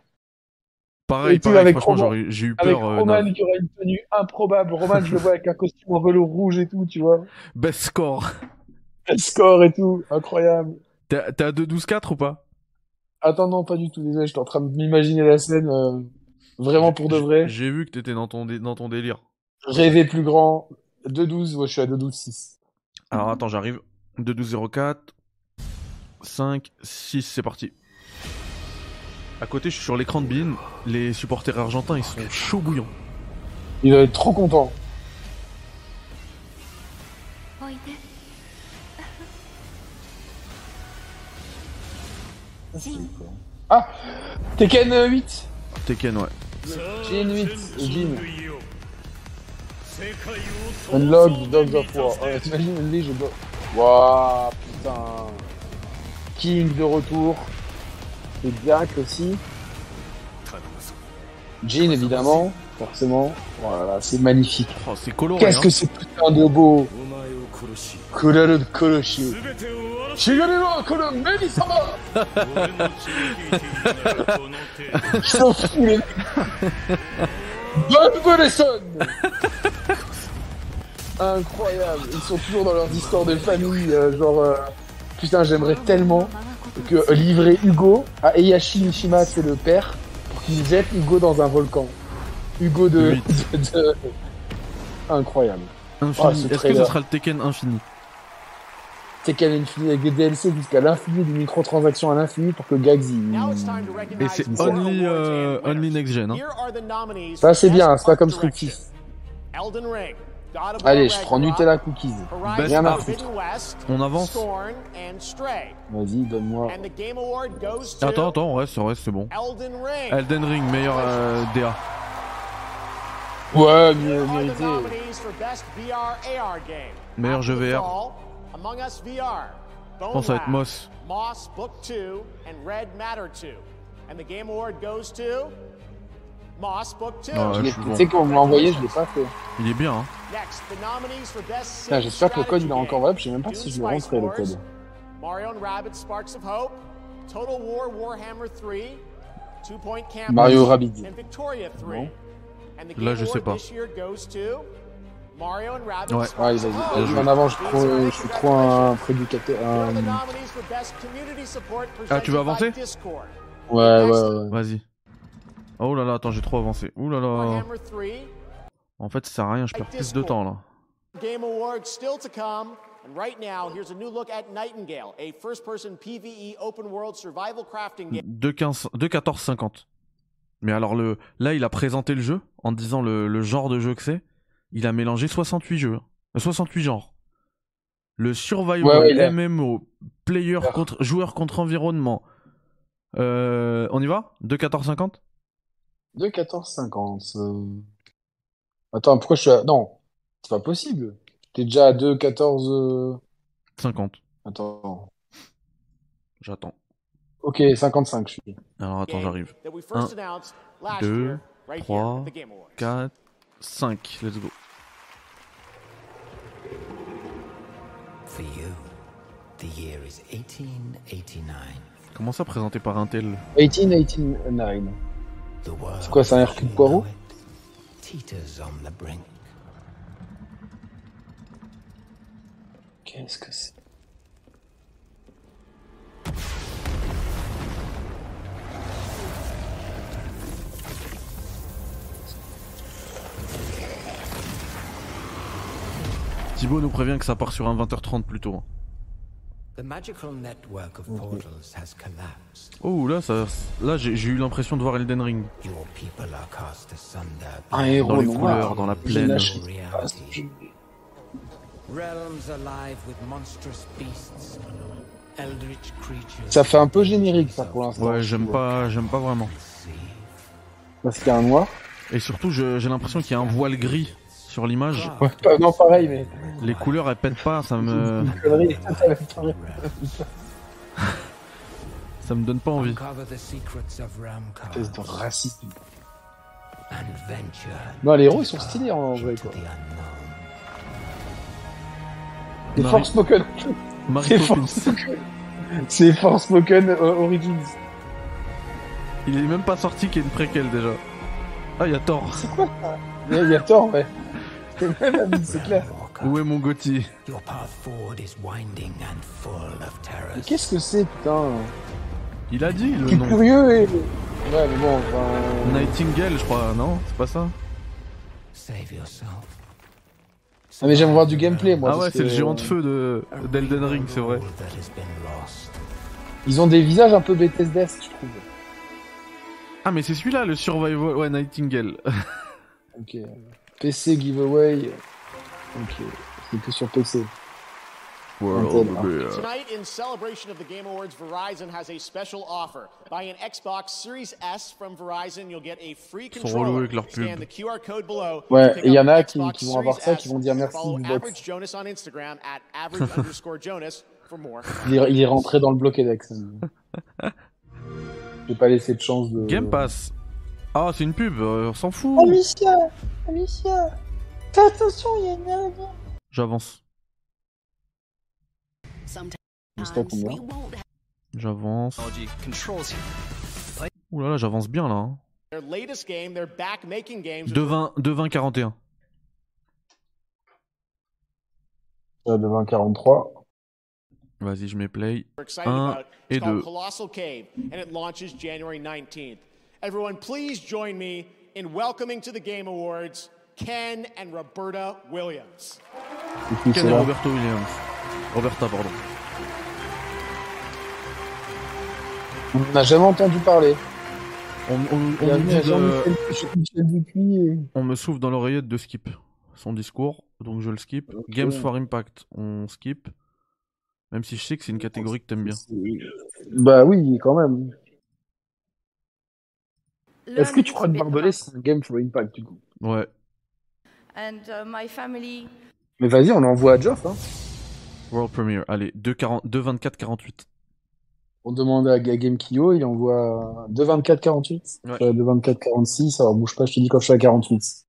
Pareil, pareil, avec franchement, j'ai eu Avec peur. euh, Roman non. qui aura une tenue improbable. Roman, je le vois avec un costume en velours rouge et tout, tu vois. Best score. Le score et tout, incroyable. T'es à- t'es à 2-12-4 ou pas? Attends, non, pas du tout, désolé, j'étais en train de m'imaginer la scène. euh, Vraiment pour de vrai. J'ai vu que t'étais dans ton, dans ton délire. Rêver plus grand. 2-12, ouais, je suis à 2-12-6. Alors attends, j'arrive. 2 12 0 4 5 6 c'est parti. À côté, je suis sur l'écran de Bean. Les supporters argentins, ils sont chauds bouillants. Il doit être trop content. Ah Tekken 8 Tekken, ouais. Tekken 8, Jin. Unlock the Dogs of War. T'imagines. Waouh, putain. King de retour. Et Jack aussi. Jin, évidemment. Forcément. Voilà, c'est magnifique. Oh, c'est coloré. Qu'est-ce hein. que c'est putain de beau. Kuraru Koroshi. Shigaru wa kuru Medi-sama Ils sont fous, les mecs. Bonne Bonnesson Incroyable. Ils sont toujours dans leurs histoires de famille. euh, genre, euh, putain, j'aimerais tellement que livrer Hugo à Eyashi Mishima, c'est le père, pour qu'il jette Hugo dans un volcan. Hugo de. de- de- Incroyable. Infini. Oh, ce Est-ce que ce sera le Tekken infini Tekken Infini avec des DLC jusqu'à l'infini, des microtransactions à l'infini pour que Gags il. Et c'est only, euh, only next gen. Hein. Ça c'est bien, c'est pas comme. Structif. Elden Ring, Allez, je prends Nutella Cookies. Rien à foutre. On avance. Vas-y, donne-moi. Attends, attends, on reste, on reste, c'est bon. Elden Ring. Elden Ring, meilleur euh, DA. Ouais, mieux mérité. Meilleur jeu VR. Fall, Among Us VR. Bone pense que ça va être Moss. Moss Book 2 and Red Matter 2. And the Game Award goes to Moss Book 2. Ouais, Je l'ai- Tu bon. sais qu'on me l'a envoyé, je l'ai pas fait. Il est bien, hein. Next, the nominees for Best Putain, Sim J'espère que le code il est encore valable, je sais même pas si je vais Spice rentrer le code. Mario and Rabbids Sparks of Hope, Total War Warhammer 3, Two Point Campus, Mario Rabbids. and Victoria 3. Non. And the Là, je sais pas. this year goes to Mario and Rabbids Ouais. Sparks Ouais, of vas-y, Hope. vas-y, en avant, je suis trop, je suis trop un prédicateur. Un- Ah, tu veux avancer? Ouais, ouais, ouais. Vas-y. Oh là là, attends, j'ai trop avancé. Ouh là là. Warhammer 3, En fait, ça sert à rien, je perds plus de temps là. Game Awards still to come. And right now, here's a new look at Nightingale, a first-person PvE open world survival crafting game. 2 15 2 14 50. Mais alors le là, il a présenté le jeu en disant le, le genre de jeu que c'est. Il a mélangé 68 jeux, Euh, 68 genres. Le survival Ouais, ouais, MMO, player contre joueur contre environnement. Euh, on y va? 2 14 50 2, 14, 50. euh. Attends, pourquoi je suis à... Non, c'est pas possible. T'es déjà à 2, 14... euh. 50. Attends. J'attends. Ok, 55, je suis. Alors attends, j'arrive. that we 1 first announced last 2 year, right here 3 at the Game Awards. 4 5. Let's go. For you, the year is 1889. Comment ça présenté par Intel? 18, 89. The world C'est quoi, c'est un Hercule Poirot teeters on the brink. Qu'est-ce que c'est Thibaut nous prévient que ça part sur un 20h30 plutôt. Oh là, ça, là j'ai eu l'impression de voir Elden Ring. Your people are cast asunder. Un héros Dans les noir. couleurs, dans la plaine. lâche pas ce Reality. jeu. Realms alive with monstrous beasts, eldritch creatures. Ça fait un peu générique, ça, pour l'instant. Ouais, j'aime pas, j'aime pas vraiment. Parce qu'il y a un noir. Et surtout, j'ai l'impression qu'il y a un voile gris sur l'image. Ouais, non, pareil, mais... Les couleurs elles pètent pas, ça me, (laughs) ça me donne pas envie. Espèce de venture Non, les héros, ils sont stylés, en vrai, quoi. the unknown. C'est Marie- Forspoken. Marie C'est. Forspoken. C'est Forspoken euh, Origins. Il est même pas sorti qu'il y ait une préquelle déjà. Ah, il y a Thor. C'est quoi ça? Il y a- tort, ouais. C'est clair. Où est mon Gauthier Your path forward is winding and full of terrors. Mais qu'est-ce que c'est, putain Il a dit le nom. curieux et... Ouais, mais bon, enfin... Nightingale, je crois, non C'est pas ça Save yourself. Ah, mais j'aime voir du gameplay, moi. Ah ouais, c'est le géant de feu de d'Elden Ring, c'est vrai. That has been lost. Ils ont des visages un peu Bethesda, je trouve. Ah, mais c'est celui-là, le Survival. Ouais, Nightingale. (laughs) Ok. PC giveaway. Ok. C'est que sur PC. Hein. Tonight, in celebration of the Game Awards, Verizon has a special offer. Buy an Xbox Series S from Verizon, you'll get a free Ils sont relous controller. avec leur Scan the QR code below. Ouais, to pick et il y up en a qui- Xbox qui vont avoir Series ça, S. qui vont dire merci. Average Jonas on Instagram at average (laughs) underscore Jonas for more. Il est, il est rentré dans le Bloquedex. (laughs) J'ai pas laissé de chance de. Game Pass. Ah, c'est une pub, euh, on s'en fout. Amicia Amicia Fais attention, il y a une araignée. J'avance. J'avance. Ouh là là, j'avance bien là. hein. Their latest game, they're back making games. 2-20, 2-20-41. Euh, de 2043. Vas-y, je mets play. we're excited 1 about. et It's called 2. Colossal Cave, and it launches January 19th. Everyone, please join me in welcoming to the Game Awards Ken and Roberta Williams. Ken et là. Roberto Williams. Roberta, pardon. On n'a jamais entendu parler. On, on- on a me dit de- et... on me souffle dans l'oreillette de skip son discours, donc je le skip. Games for Impact, on skip. Même si je sais que c'est une catégorie que t'aimes bien. Bah oui, quand même. Est-ce que tu crois que Barbelé c'est un game for impact du coup Ouais. And uh, my family Mais vas-y, on l'envoie à Geoff. Hein. World Premiere, allez, 2-24-48. On demande à Ga- Game Kyo, il envoie 2.24.48. Ouais. Euh, 2.24.46, alors bouge pas, je te dis quand je suis à 48.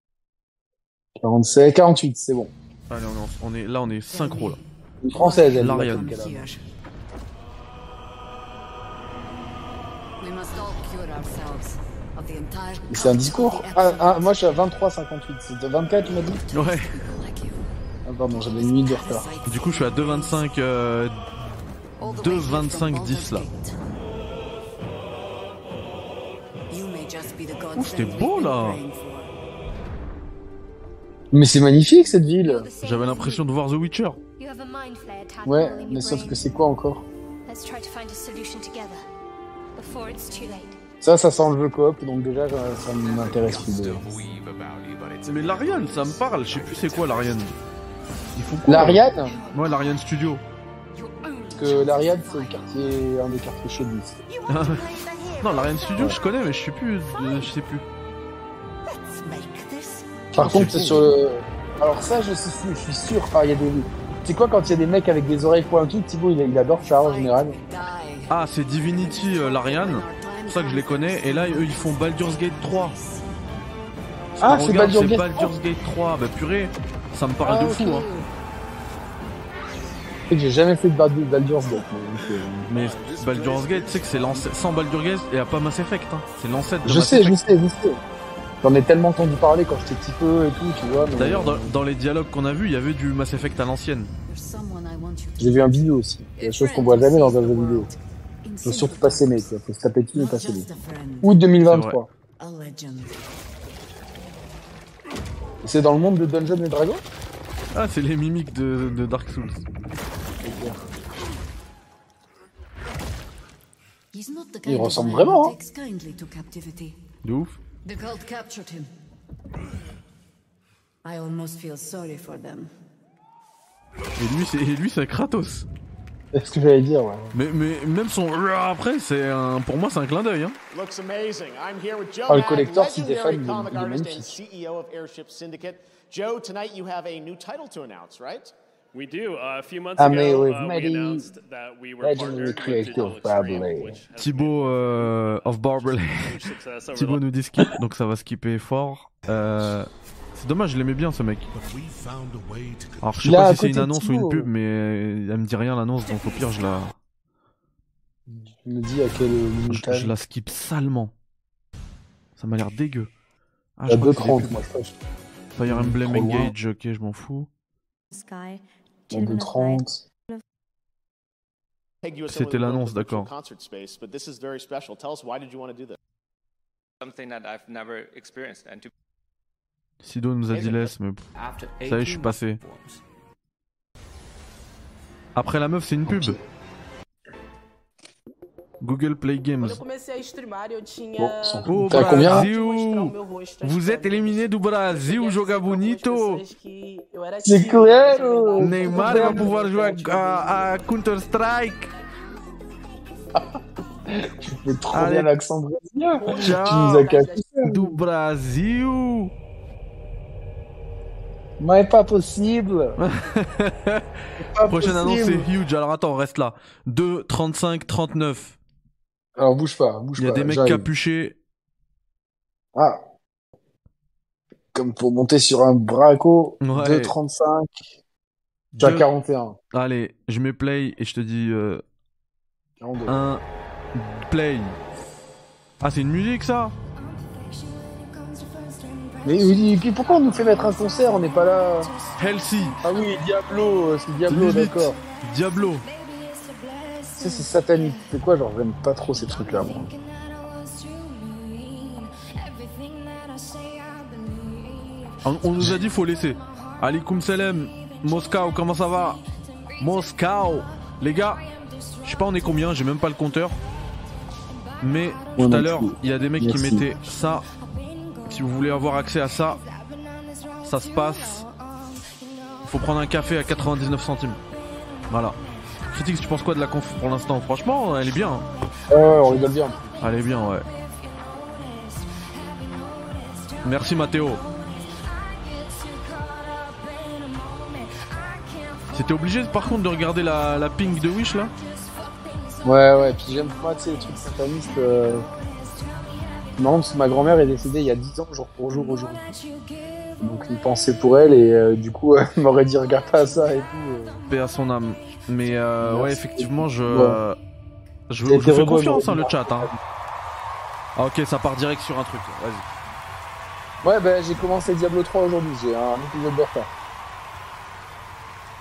47, 48, c'est bon. Allez, on est, en- on est- là, on est synchro là. Une française, elle. L'Ariane. C'est un discours ah, ah, moi je suis à 23.58. C'était 24, tu m'as dit Ouais. Ah, pardon, j'avais une minute de retard. Du coup, je suis à 2,25, euh, 2,25, 10 là. Ouh, c'était beau là. Mais c'est magnifique cette ville. J'avais l'impression de voir The Witcher. Ouais, mais sauf que c'est quoi encore? Let's try to find a solution together before it's too late. Ça, ça sent le jeu coop, donc déjà ça ça m'intéresse plus. de- Mais l'Ariane, ça me parle. Je sais plus c'est quoi l'Ariane. Ils font quoi L'Ariane Ouais, l'Ariane Studio. Parce que l'Ariane c'est le quartier, un des quartiers Nice. (laughs) non, l'Ariane Studio, je connais, mais je sais plus. euh, je sais plus. Par contre, c'est sur le. Alors ça, je suis, je suis sûr. Ah, il y a des. C'est quoi quand il y a des mecs avec des oreilles pointues Thibaut, il, il adore ça en général. Ah, c'est Divinity euh, l'Ariane. C'est pour ça que je les connais. Et là, eux, ils font Baldur's Gate 3. Ah, Ah, c'est Baldur's Gate Baldur's Gate 3. Bah purée, ça me parle Ah, de fou. Hein. J'ai jamais fait de Baldur- Baldur's Gate. mais donc, euh, Mais Baldur's Gate, tu sais que c'est l'ancêtre. Sans Baldur's Gate, il n'y a pas Mass Effect. Hein. C'est l'ancêtre de Je Mass sais, je Effect. sais, je sais. J'en ai tellement entendu parler quand j'étais petit peu et tout, tu vois. mais- D'ailleurs, dans, dans les dialogues qu'on a vus, il y avait du Mass Effect à l'ancienne. J'ai vu un vidéo aussi. Des choses qu'on voit jamais dans un jeu vidéo. Faut surtout pas s'aimer, quoi. Faut se taper dessus et pas s'aimer. Août 2023. a legend. C'est dans le monde de Dungeons et Dragons? Ah, c'est les mimiques de, de Dark Souls. Il ressemble vraiment, hein. De ouf. The cult captured him. I almost feel sorry for them. Et lui, c'est et lui, c'est Kratos. C'est ce que j'allais dire, ouais. Mais, mais même son après, c'est un, pour moi, c'est un clin d'œil. Hein. Looks amazing. I'm here with Joe Ah, le collector, si t'es fan, il est- comic il est artist and magnifique. CEO of Airship Syndicate. Joe, tonight you have a new title to announce, right? We do. Uh, a few months I'm ago, uh, we announced that we were partnered with Digital Extreme, Thibaut euh, of Barberley. Thibaut the- nous dit skip, donc ça va skipper fort. Euh, c'est dommage, je l'aimais bien ce mec. Alors je sais pas si c'est une annonce ou une pub, mais elle me dit rien l'annonce, donc au pire je la, Je me dis à quel je, je la skip salement. Ça m'a l'air dégueu. Ah, À je crois que c'est 2.30, des pubs. moi, je crois. Fire Emblem. Engage, ok, je m'en fous. Sky. À Children of Light. 2.30. Peg USA C'était l'annonce, d'accord. Concert space, but this is very special. Tell us why did you want to do this? something that I've never experienced. And to Sido nous a dit laisse, mais pff, After ça y est, je suis passé. Après la meuf, c'est une pub. Google Play Games. De Brasil, vous êtes éliminé do Brasil, joga bonito. Neymar va pouvoir jouer à, à Counter Strike. Tu fais trop Allez. bien l'accent brésilien. Tu nous as cassé. Do Brasil. Mais pas possible. (laughs) Pas Prochaine annonce, c'est huge. Alors attends, reste là. 2, 35, 39. Alors bouge pas, bouge Il y a pas. des mecs capuchés. Ah. Comme pour monter sur un braco. Ouais. 2,35. T'as Deux- 41. Allez, je mets play et je te dis euh, 42. un play. Ah, c'est une musique ça? Mais oui, et puis pourquoi on nous fait mettre un concert On n'est pas là. Healthy. Ah oui, Diablo, euh, c'est Diablo, d'accord. Diablo. Ça, c'est satanique. C'est quoi Genre, j'aime pas trop ces trucs-là, moi. On, on nous a dit faut laisser. Alikum salam. Moscow, comment ça va? Moscow. Les gars, je sais pas on est combien, j'ai même pas le compteur. Mais tout à l'heure, il y a des mecs Merci. qui mettaient ça. Si vous voulez avoir accès à ça, ça se passe. Faut prendre un café à 99 centimes. Voilà. Critique, tu penses quoi de la conf pour l'instant? Franchement, elle est bien. hein. Ouais, ouais, on rigole bien. Elle est bien, ouais. Merci Mathéo. C'était obligé par contre de regarder la, la ping de Wish là? Ouais, ouais, puis j'aime pas, tu sais, les trucs satanistes. Euh... Marrant parce que ma grand-mère est décédée il y a 10 ans, jour pour jour aujourd'hui. Donc une pensée pour elle, et euh, du coup, (laughs) elle m'aurait dit regarde pas ça et tout. euh. Paix à son âme. Mais euh, ouais, effectivement, je, Ouais. je, fais confiance, hein, le chat. Hein. Ah, ok, ça part direct sur un truc. Vas-y. Ouais, bah j'ai commencé Diablo 3 aujourd'hui, j'ai un épisode de retard.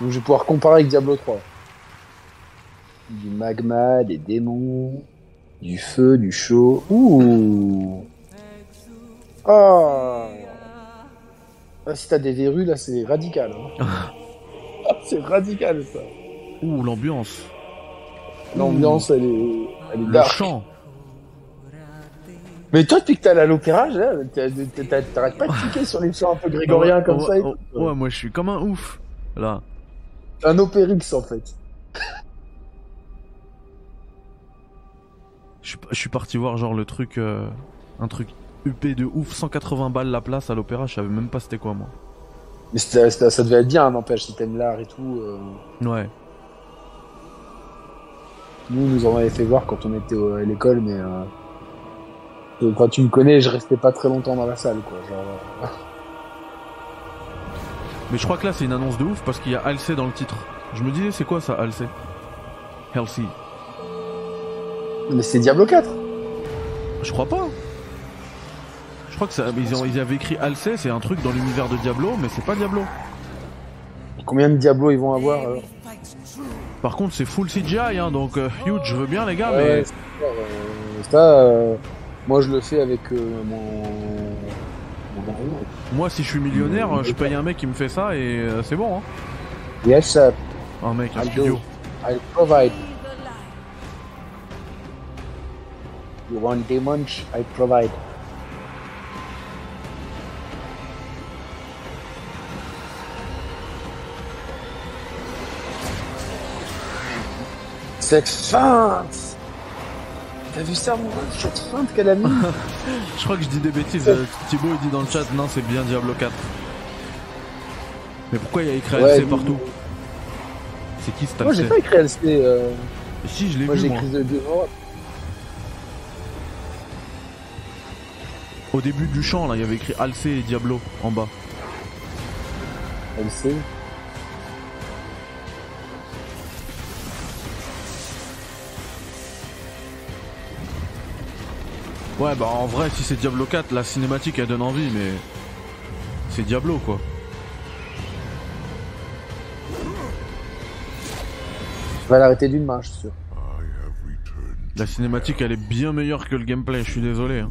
Donc je vais pouvoir comparer avec Diablo 3. Du magma, des démons, du feu, du chaud. Ouh Ah Ah, Si t'as des verrues là, c'est radical. hein. Ah, (laughs) c'est radical ça. Ouh, l'ambiance. L'ambiance, elle est, elle est Le dark. chant. Mais toi, depuis que t'es allé à l'opéra, là, t'as- t'as- t'arrêtes pas de cliquer sur les chants un peu grégoriens Ouais, comme ouais, ça. et ouais, tout. ouais, moi je suis comme un ouf. Là. Un opérix en fait. Je suis- je suis parti voir genre le truc. euh, un truc UP de ouf, 180 balles la place à l'opéra, je savais même pas c'était quoi moi. Mais c'était- c'était- ça devait être bien, n'empêche, si t'aimes l'art et tout. euh. Ouais. Nous, nous en avait fait voir quand on était à l'école, mais euh, euh, quand tu me connais, je restais pas très longtemps dans la salle, quoi. Genre, euh, (laughs) Mais je crois que là c'est une annonce de ouf parce qu'il y a Halsey dans le titre. Je me disais c'est quoi ça Halsey? Healthy. Mais c'est Diablo 4. Je crois pas. Je crois que ça, ils, ont- ils avaient écrit Halsey, c'est un truc dans l'univers de Diablo, mais c'est pas Diablo. Combien de Diablo ils vont avoir alors Par contre c'est full CGI hein, donc euh, huge, je veux bien les gars, Ouais, mais euh, ça, euh, moi je le fais avec euh, mon. moi si je suis millionnaire, je paye un mec qui me fait ça et euh, c'est bon hein. Yes, sir. Un mec, un I'll studio. do. I'll provide. You want munch? I provide. Cette feinte T'as vu ça, mon gars? Cette feinte qu'elle a mis (laughs) Je crois que je dis des bêtises. euh, Thibaut il dit dans le chat non c'est bien Diablo 4. Mais pourquoi il y a écrit Ouais, mais- partout? C'est qui cet Moi, j'ai pas écrit LC. Euh... Si je l'ai Moi, vu j'ai moi. écrit The Devil. Début du chant là il y avait écrit Halsey et Diablo en bas. LC. Ouais bah en vrai si c'est Diablo 4 la cinématique elle donne envie mais c'est Diablo quoi. Je vais l'arrêter d'une main, je suis sûr. La cinématique elle est bien meilleure que le gameplay, je suis désolé. hein.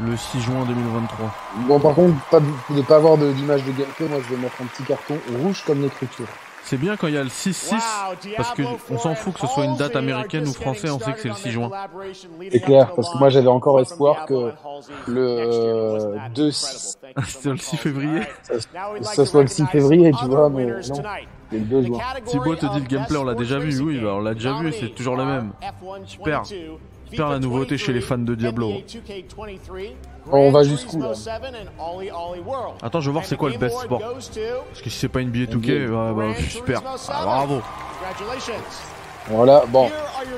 Le 6 juin 2023. Bon, par contre, pas de, de pas avoir de- d'image de gameplay, moi je vais mettre un petit carton rouge comme l'écriture. C'est bien quand il y a le 6-6, parce que on s'en fout que ce soit une date américaine ou française, on sait que c'est le 6 juin. C'est clair, parce que moi j'avais encore espoir que le euh, 2 (laughs) C'était le 6 février. ça soit le 6 février, tu vois, mais non, c'est le 2 juin. Thibaut te dit le gameplay, on l'a déjà vu. Oui, bah, on l'a déjà vu, c'est toujours le même. Super. Super la nouveauté chez les fans de Diablo. On va jusqu'où là Attends, je veux voir c'est quoi le best sport. Parce que si c'est pas NBA 2K, bah, bah, super. Ah, bravo. Voilà, bon.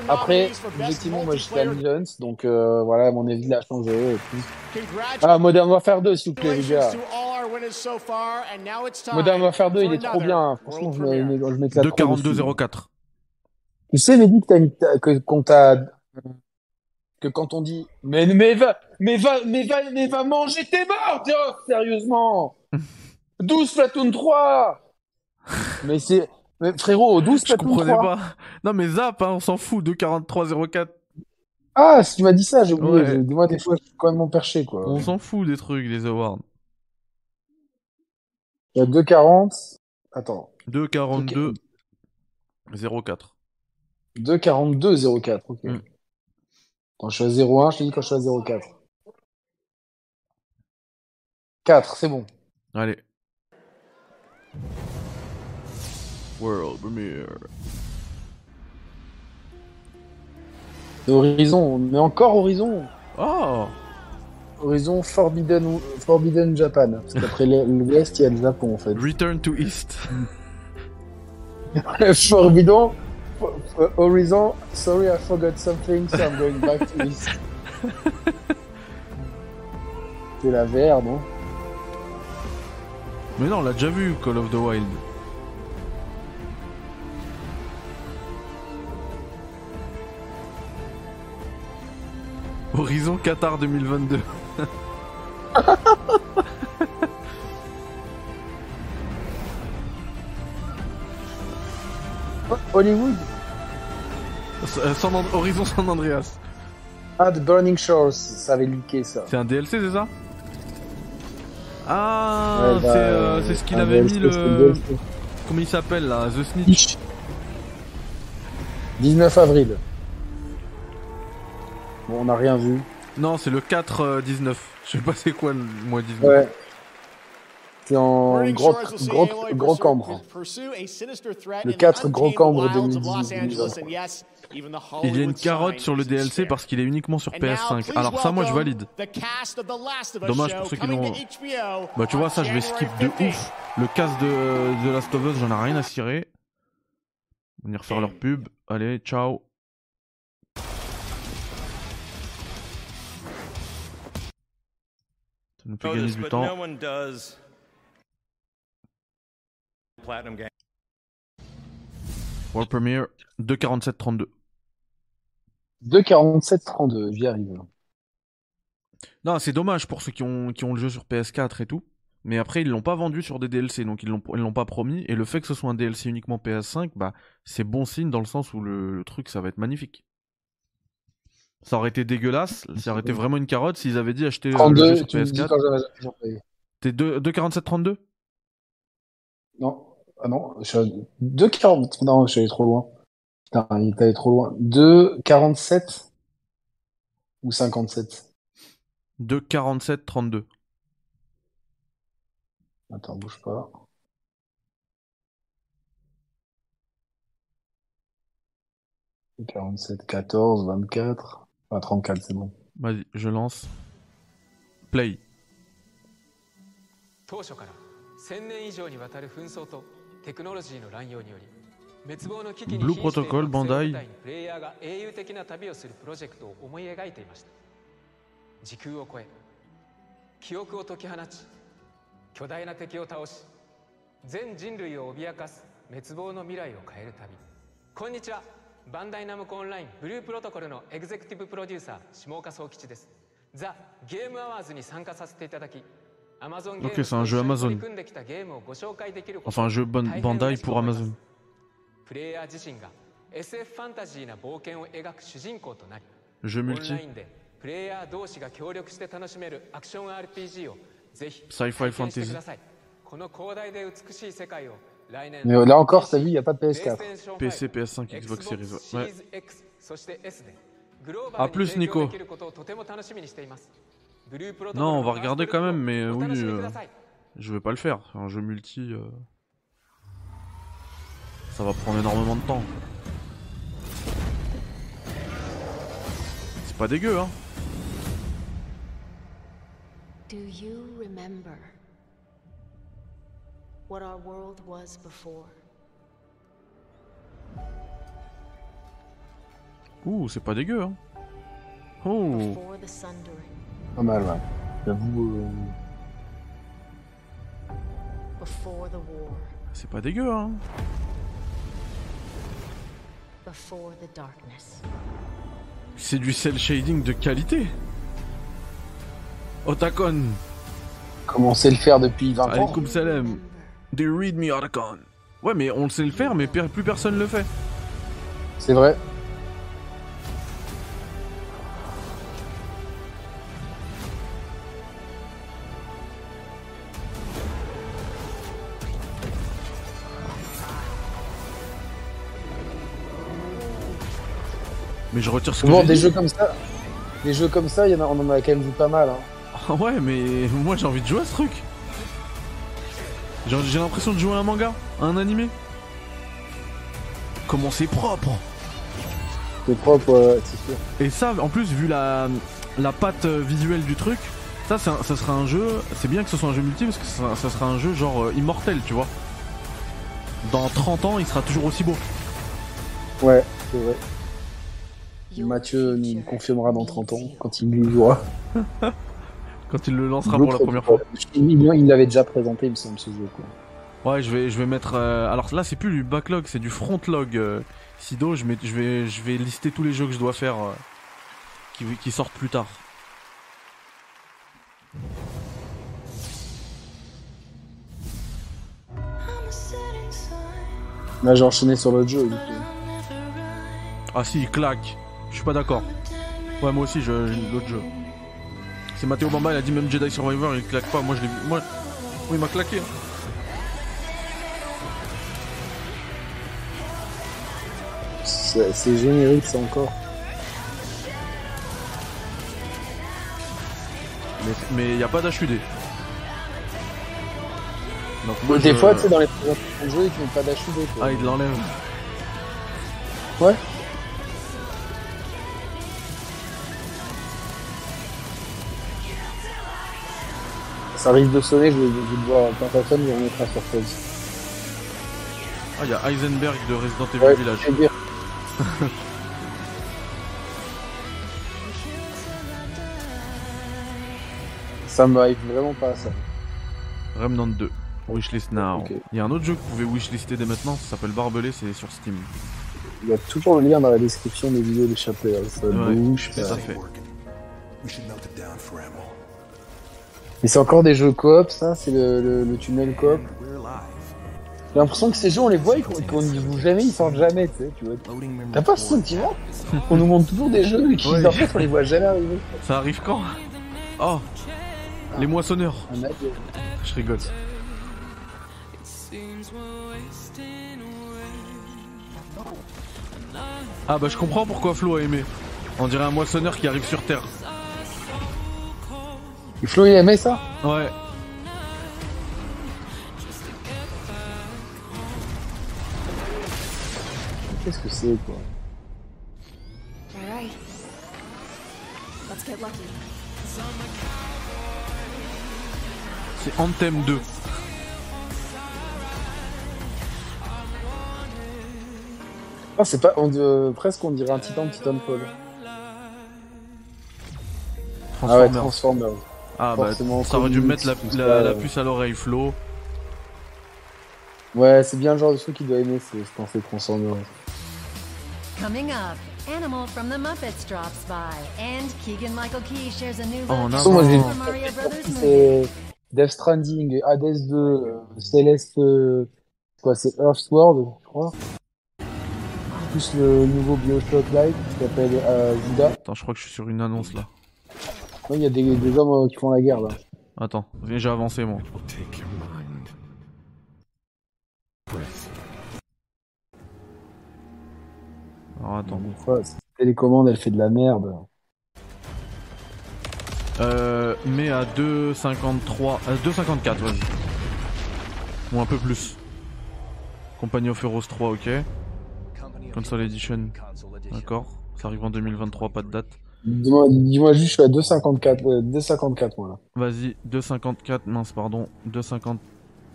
Après, effectivement, moi j'étais à Legends, donc euh, voilà, mon avis l'a changé. et puis- Ah, Modern Warfare 2, s'il vous plaît, les gars. Modern Warfare 2, il est trop bien. hein. Franchement, je m'é- je m'éclate trop dessus. 2-42-04. Tu sais, Mehdi, que t'as une- t'as- que, qu'on t'a, que quand on dit, mais, mais va, mais va, mais va, mais va manger tes morts, oh, sérieusement! 12 Platoon 3! Mais c'est, mais frérot, 12 Je Platoon comprenais 3. pas. Non, mais Zap, hein, on s'en fout. 2-43-04. Ah, si tu m'as dit ça, j'ai oublié. Ouais. Moi, des fois, je suis quand même perché, quoi. On s'en fout des trucs, des awards. Il y a 2,40. Attends. 2-42. 04. 2,42, 0,4. Ok. Mm. Quand je suis à 0,1, je te dis quand je suis à 0,4. 4, c'est bon. Allez. World Premiere. Horizon, mais encore Horizon. Oh Horizon Forbidden, Forbidden Japan. Parce qu'après l'Ouest, il y a le Japon, en fait. Return to East. (laughs) Forbidden. Horizon, sorry, I forgot something, so I'm going back to East. (laughs) C'est la VR, non? Mais non, on l'a déjà vu, Call of the Wild. Horizon Qatar 2022. (laughs) Hollywood Euh, San And- Horizon San Andreas. Ah, The Burning Shores, ça avait leaké ça. C'est un DLC, c'est ça? Ah, Ouais, bah, c'est euh, c'est ce qu'il avait DLC, mis le. Comment il s'appelle là The Snitch? 19 avril. Bon, on n'a rien vu. Non, c'est le 4-19. Je sais pas c'est quoi le mois 19. Ouais. C'est en gros, gros, gros cambre. Le 4 gros cambre 2018. Il y a une carotte sur le DLC parce qu'il est uniquement sur PS5. Alors ça, moi, je valide. Dommage pour ceux qui l'ont. Bah, tu vois, ça, je vais skip de ouf. Le casse de, de Last of Us, j'en ai rien à cirer. On va refaire leur pub. Allez, ciao. Ça nous fait gagner du temps. Platinum game. World Premiere 2.47.32. 2,47-32, j'y arrive. Non, c'est dommage pour ceux qui ont, qui ont le jeu sur PS4 et tout. Mais après, ils l'ont pas vendu sur des DLC, donc ils l'ont ils l'ont pas promis. Et le fait que ce soit un DLC uniquement PS5, bah, c'est bon signe dans le sens où le, le truc, ça va être magnifique. Ça aurait été dégueulasse, ça aurait été vraiment une carotte s'ils avaient dit acheter euh, le 32, jeu sur tu me dis PS4. quand j'avais j'en payé. T'es 2.47.32 Non, ah non, je suis à 2,40. Non, je suis allé trop loin. Putain, il est allé trop loin. 2,47 ou 57 2.47.32. Attends, bouge pas. « 47, 14, 24... Enfin, 34, c'est bon. Vas-y, je lance. Play. 当初から1000年以上にわたる紛争と テクノロジーの乱用により滅亡の危機に Blue Protocol Bandai プレイヤーが英雄的な旅をするプロジェクトを思い描いていました。時空を超え記憶を解き放ち巨大な敵を倒し全人類を脅かす滅亡の未来を変える旅。こんにちはバンダイナムコオンラインブループロトコルのエグゼクティブプロデューサー下岡総吉です。ザ・ゲームアワーズに参加させていただき Ok, Games c'est un jeu と一緒に Amazon. 取り組んできたゲームをご紹介できること Enfin, un jeu Ban- 大変 Bandai 嬉しく pour 思います Amazon. プレイヤー自身が SF ファンタジーな冒険を描く主人公となり Jeu オン multi ラインで プレイヤー同士が協力して楽しめるアクション RPG をぜひ Sci-fi 体験して fantasy くださいこの広大で美しい世界を来年 Mais là encore, t'as vu, il n'y a pas de PS4. PC, PS5, Xbox Series. ouais. Ouais. Series X そして S でグローバ À ルに plus, 提供 Nico. できることをとても楽しみにしていますブループロトコル Non, on va regarder quand même, mais euh, oui, euh, je vais pas le faire. Un jeu multi, euh, ça va prendre énormément de temps. C'est pas dégueu, hein. Do you remember what our world was before? Ouh, c'est pas dégueu, hein. Oh. Before the sundering. Pas mal, ouais. J'avoue. euh, before the war, c'est pas dégueu, hein. before the darkness. C'est du cel shading de qualité. Otakon, Comment on sait le faire depuis 20 ans alaikum salam. They read me Otakon. Ouais, mais on le sait le faire, mais plus personne le fait. C'est vrai. Mais je retire ce que j'ai des dit. jeux comme ça, des jeux comme ça, il y en a, on en a quand même vu pas mal. Hein. Ah ouais, mais (laughs) moi j'ai envie de jouer à ce truc. J'ai l'impression de jouer à un manga, à un animé. Comment c'est propre C'est propre, ouais, c'est sûr. Et ça, en plus, vu la, la patte euh, visuelle du truc, ça, c'est un- ça sera un jeu. C'est bien que ce soit un jeu multi parce que ça, ça sera un jeu genre euh, immortel, tu vois. Dans 30 ans, il sera toujours aussi beau. Ouais, c'est vrai. Mathieu nous confirmera dans 30 ans, quand il y jouera. (laughs) Quand il le lancera pour la première fois. Il il l'avait déjà présenté, il me semble, ce jeu. Quoi. Ouais, je vais, je vais mettre. euh, alors là, c'est plus du backlog, c'est du frontlog. Euh, Sido, je, mets, je, vais, je vais lister tous les jeux que je dois faire euh, qui, qui sortent plus tard. Là, j'ai enchaîné sur l'autre jeu. Ah si, il claque. Je suis pas d'accord. Ouais, moi aussi, je- j'ai l'autre jeu. C'est Matteo Bamba, il a dit même Jedi Survivor, il claque pas. Moi, je l'ai vu. Moi, il m'a claqué. hein. C'est c'est générique, ça encore. Mais il y a pas d'HUD. Donc moi, Des je- fois, tu sais, dans les présentations de jeux, ils pas d'HUD. Ah, il l'enlève. Ouais. Ça risque de sonner, je vais, je vais devoir quand ça sonne, je vais remettre sur pause. Ah, il y a Heisenberg de Resident Evil Ouais, Village. je vais dire. (laughs) Ça me hype vraiment pas ça. Remnant 2. Wishlist now. Il y a un autre jeu que vous pouvez wishlister dès maintenant, ça s'appelle Barbelé, c'est sur Steam. Il y a toujours le lien dans la description des vidéos d'échappée. hein, Ça Ouais, bouge. tout ça- à fait. Mais c'est encore des jeux coop, ça C'est le, le, le tunnel coop J'ai l'impression que ces jeux, on les voit et qu'on n'y joue jamais, ils sortent jamais, tu sais, tu vois. T'as pas ce sentiment On nous montre toujours des jeux qui Ouais. en fait, on les voit jamais arriver. Ça arrive quand? Oh Les moissonneurs Je rigole. Ah bah je comprends pourquoi Flo a aimé. On dirait un moissonneur qui arrive sur Terre. Et Flo, il aimait ça Ouais. Qu'est-ce que c'est, quoi? Alright. Let's get lucky. C'est Anthem 2. Ah, c'est pas. On, euh, presque, on dirait un titan de Titanfall. Ah ouais, Transformers. Ah bah ça aurait dû mettre la, tout la- ça, la euh. puce à l'oreille Flo. Ouais, c'est bien le genre de truc qu'il doit aimer, c'est je pense, les Transformers. Coming up, Animal from the Muppets drops by, and Keegan Michael Key shares a new Oh, j'ai Super Mario Brothers movie. Death Stranding, Hades 2, euh, Celeste, euh, quoi, c'est Earthworld, je crois. Plus le nouveau Bioshock Live qui s'appelle euh, Judas. Attends, je crois que je suis sur une annonce là. Ouais, Il y a des, des hommes euh, qui font la guerre là. Attends, j'ai avancé moi. Take your mind. Breath. Alors attends. Fois, cette télécommande elle fait de la merde. Euh, mais à 2,53, euh, 2,54 vas-y. Ou un peu plus. Compagnie of Heroes 3, ok. Console Edition, d'accord. Ça arrive en 2023, pas de date. Dis-moi juste, je suis à 2,54 euh, 2,54 moi là. Vas-y, 2,54, mince, pardon. 2,54,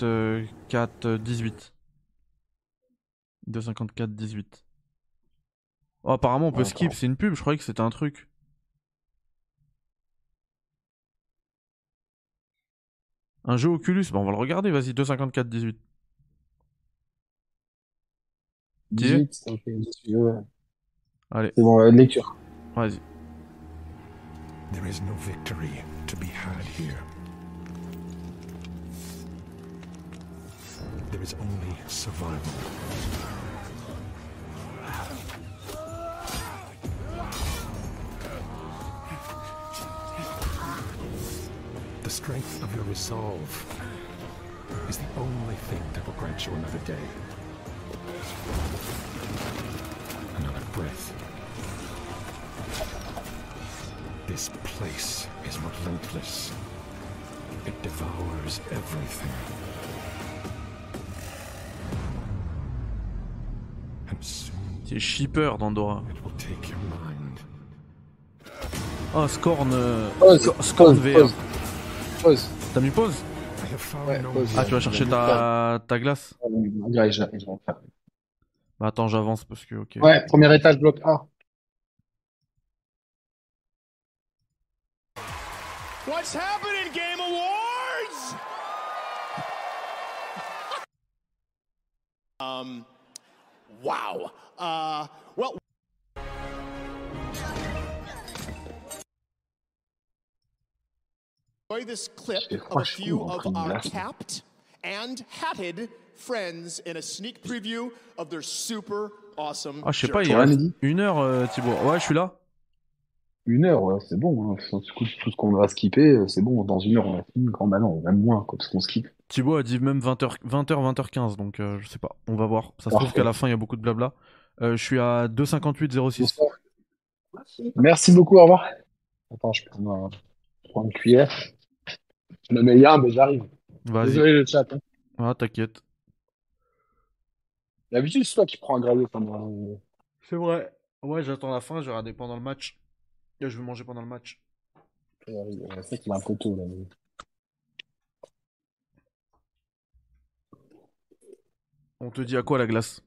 euh, 18. 2,54, 18. Oh, apparemment, on peut Ouais, skip, c'est une pub, je croyais que c'était un truc. Un jeu Oculus, bah on va le regarder, vas-y, 2,54, 18. T'y es 18, ok, 18, ouais. Allez, C'est bon, euh, lecture. vas-y. There is no victory to be had here. There is only survival. The strength of your resolve is the only thing that will grant you another day. Another breath. This place is relentless. It devours everything. C'est shipper d'Andorra. it will take your mind. Oh, Scorn. euh, Pause, Sc- Scorn pause, VR. pause. Pause. T'as mis pause? Ouais. Ah, tu vas chercher ta, ta glace? Ouais, je- je vais en faire. Bah attends, j'avance parce que, ok. Ouais, premier étage, bloc A. What's happening, Game Awards? (laughs) um, wow. Uh, well. Enjoy this clip of a few of our capped and hatted friends in a sneak preview of their super awesome. Ah, je sais pas, il jersey. Ouais, reste Mehdi une heure, euh, Thibaut. Ouais, je suis là. Une heure, ouais, c'est bon. Hein. Tout tout ce qu'on va skipper, euh, c'est bon. Dans une heure, on a fini. Grand bah non, même moins, quoi, parce qu'on skip. Thibaut a dit même 20h, 20h, 20h15, donc euh, je sais pas. On va voir. Ça se trouve qu'à la fin, il y a beaucoup de blabla. Euh, je suis à 2,58,06. Merci beaucoup, au revoir. Attends, je prends, un... je prends une cuillère. Je me mets bien, mais j'arrive. Vas-y. Désolé le chat. hein. Ah, t'inquiète. D'habitude, c'est toi qui prends un gravier pendant. C'est vrai. Ouais, j'attends la fin, je vais regarder pendant le match. Je vais manger pendant le match. C'est vrai qu'il est un peu tôt, là. On te dit à quoi la glace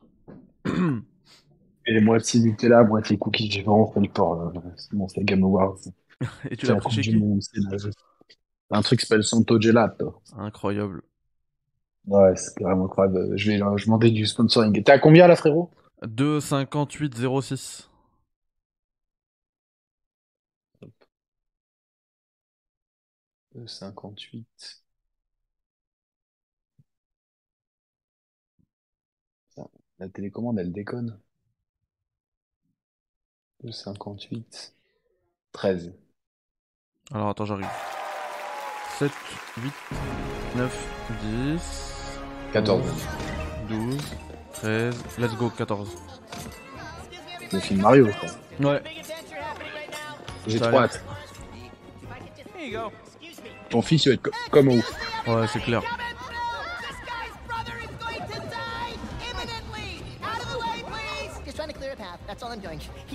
Et moitié Nutella, moitié cookies, j'ai vraiment fait le port. C'est bon, c'est Game Awards. (laughs) Et tu l'as la pris Coupe chez du qui Monde, c'est la- Un truc qui s'appelle Santo Gelato. Incroyable. Ouais, c'est vraiment incroyable. Je vais, je demandais du sponsoring. T'es à combien là, frérot? 2,58,06. 58. Putain, La télécommande, elle déconne. 2, 58. 13. Alors attends, j'arrive. 7, 8, 9, 10. 14. 12, 13. Let's go, 14. Le film Mario, quoi. Ouais. J'ai trop l'air- hâte. Here you go. Ton fils, il va être co- comme ouf. Ouais, c'est clair.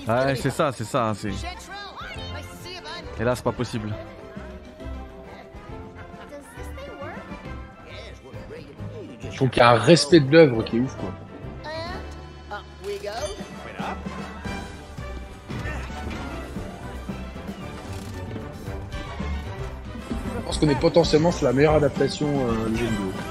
Ouais, c'est ça, c'est ça. C'est... You, bud. Et là, c'est pas possible. Je trouve qu'il y a un respect de l'œuvre qui est ouf, quoi. Pense qu'on est potentiellement sur la meilleure adaptation euh, du jeu.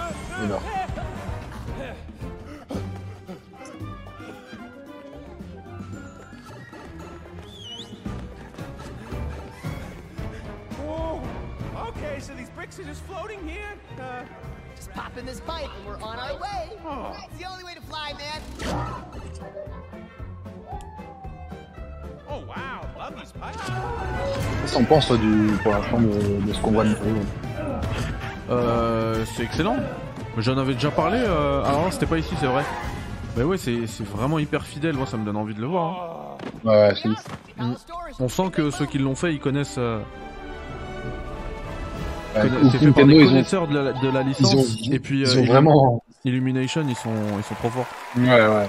Du, pour l'instant de, de ce qu'on voit de Euh, c'est excellent. J'en avais déjà parlé. Euh... Alors c'était pas ici, c'est vrai. Mais ouais, c'est c'est vraiment hyper fidèle. Moi, ça me donne envie de le voir. hein. Ouais, c'est Mm. On sent que ceux qui l'ont fait, ils connaissent. euh, Ouais, c'est fait par des ont- connaisseurs de la, de la licence. ont- et puis, ils euh, ont vraiment- Illumination, ils sont, ils sont trop forts. Ouais, ouais.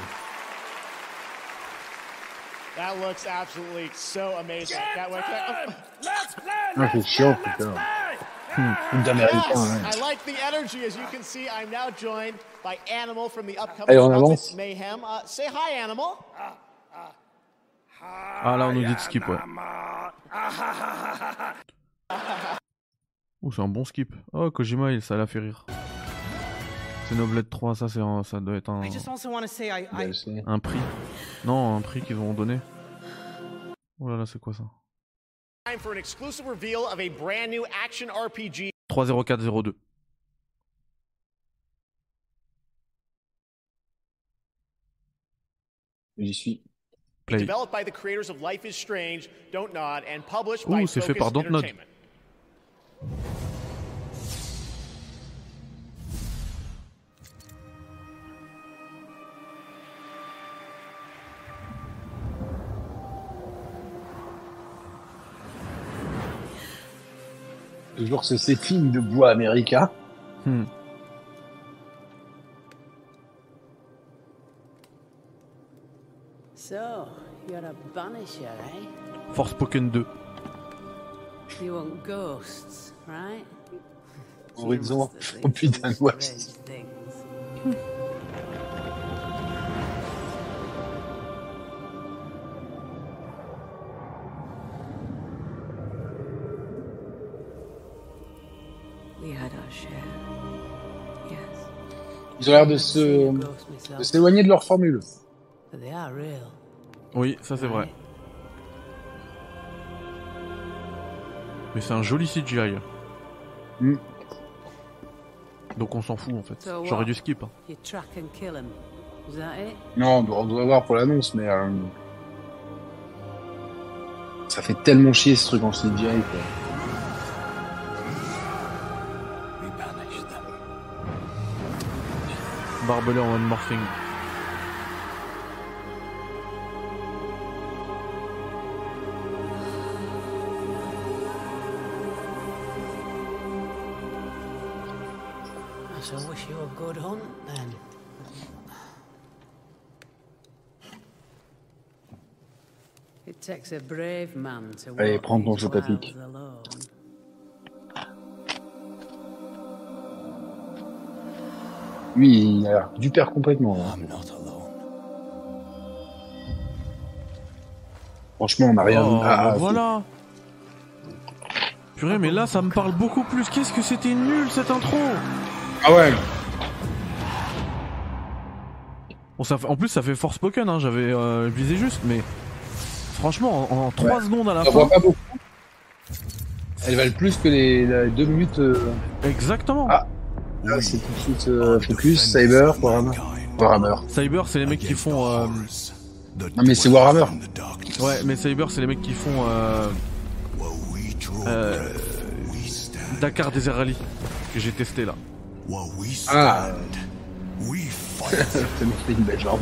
That looks absolutely so amazing. Can't wait to- Ouais, c'est chiant, putain. Hmm. Truc d'américain, Yes, ouais. I like the energy. As you can see, I'm now joined by Animal from the upcoming Allez, on Muppets avance. Mayhem. Uh, say hi, Animal. Ah là, on nous dit de skip, ouais. Ouh, c'est un bon skip. Oh, Kojima, il- ça l'a fait rire. C'est Noblette 3, ça, c'est un- ça doit être un, I just also want to say I, I un prix. Non, un prix qu'ils vont donner. Oh là là, c'est quoi ça Time for an exclusive reveal of a brand new action RPG 30402. J'y suis. Play. developed by the creators of Life is Strange, Don't Nod, and published by Ouh, c'est fait par Dontnod. Toujours ce setting de bois américain. Hmm. So, you're a banisher, eh? Forspoken 2. You want ghosts, right? Horizon. Oh (laughs) putain, ouais. (laughs) Ils ont l'air de se de s'éloigner de leur formule. But they are real. Oui, ça c'est vrai. Mais c'est un joli CGI. Hmm. Donc on s'en fout en fait. J'aurais dû skip. hein. You track and kill him. Is that it? Non, on doit, on doit voir pour l'annonce, mais euh, ça fait tellement chier ce truc en CGI. Quoi. Barbelé en one morphing. I shall wish you a good hunt then. It takes a brave man to Allez, walk prends ton jeu Lui, il a l'air du père complètement. Franchement, on n'a rien. Oh, ah, voilà. Purée, mais là ça me parle beaucoup plus. Qu'est-ce que c'était nul cette intro Ah ouais. Bon, ça fait- en plus, ça fait Forspoken, hein, j'avais euh, visé juste, mais franchement, en, 3 Ouais. secondes à la On fin. voit pas beaucoup. Elles valent plus que les, les deux minutes. euh, Exactement. Ah, là, c'est tout de suite euh, Focus, Cyber, Warhammer. Warhammer. Cyber, c'est les mecs qui font. euh, Non, mais c'est Warhammer. Ouais, mais Cyber, c'est les mecs qui font. Euh... euh, Dakar Desert Rally, que j'ai testé là. Ah. ça me fait une belle jambe.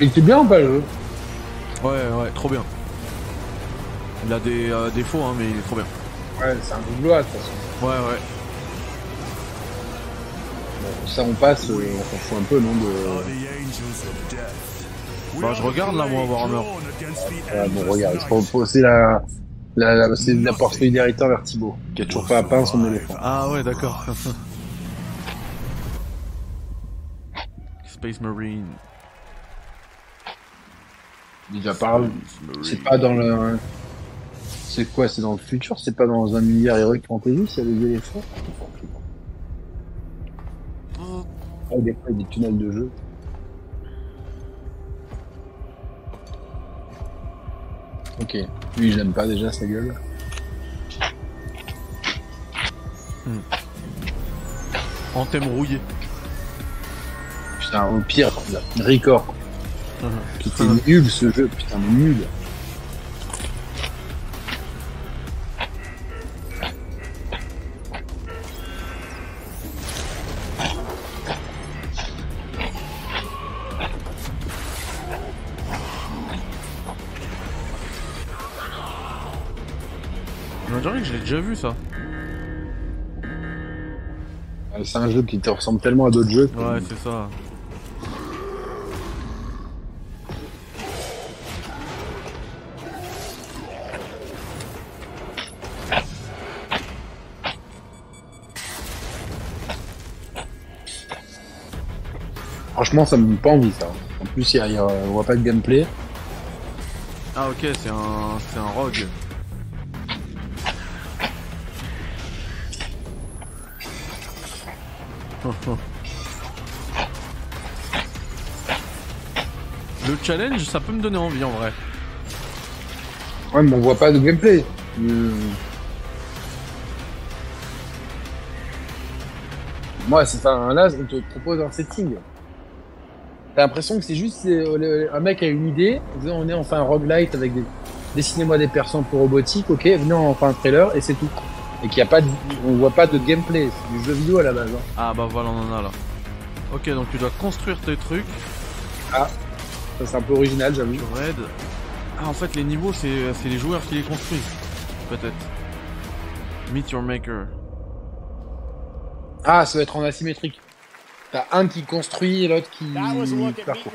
Il était bien ou pas le jeu? Ouais, ouais, trop bien. Il a des euh, défauts, hein, mais il est trop bien. Ouais, c'est un double A de toute façon. Ouais, ouais. Bon, ça, on passe, euh, on s'en fout un peu, non de... Bah, je regarde là, moi, Warhammer. Ah, bon, regarde, poser la. la, la c'est de la solidarité envers Thibaut, qui a toujours pas peint son éléphant. Ah ouais, d'accord. Space Marine. Il déjà parle. C'est pas dans le. C'est quoi C'est dans le futur C'est pas dans un univers héroïque fantasy s'il y a des éléphants Ah, des fois, il y a des tunnels de jeu. Ok. Lui, je l'aime pas déjà, sa gueule. En thème rouillé. Putain, au pire, Record. Qui était nul ce jeu, putain, nul. C'est un jeu qui te ressemble tellement à d'autres jeux. que- Ouais, c'est ça. Franchement, ça me donne pas envie ça. En plus, il y a- il y a- on voit pas de gameplay. Ah ok, c'est un, c'est un rogue. (laughs) Le challenge, ça peut me donner envie en vrai. Ouais, mais on voit pas de gameplay. Hmm. Moi, c'est enfin, là, on te propose un setting. T'as l'impression que c'est juste euh, un mec a une idée, on est enfin un roguelite avec des dessinez-moi des personnes pour robotique, ok, venez on fait un trailer et c'est tout. Et qu'il y a pas de, on voit pas de gameplay, c'est du jeu vidéo à la base. hein. Ah bah voilà, on en a là. Ok, donc tu dois construire tes trucs. Ah, ça c'est un peu original, j'avoue. Ah, en fait, les niveaux, c'est c'est les joueurs qui les construisent. Peut-être. Meet your maker. Ah, ça doit être en asymétrique. T'as un qui construit et l'autre qui parcourt.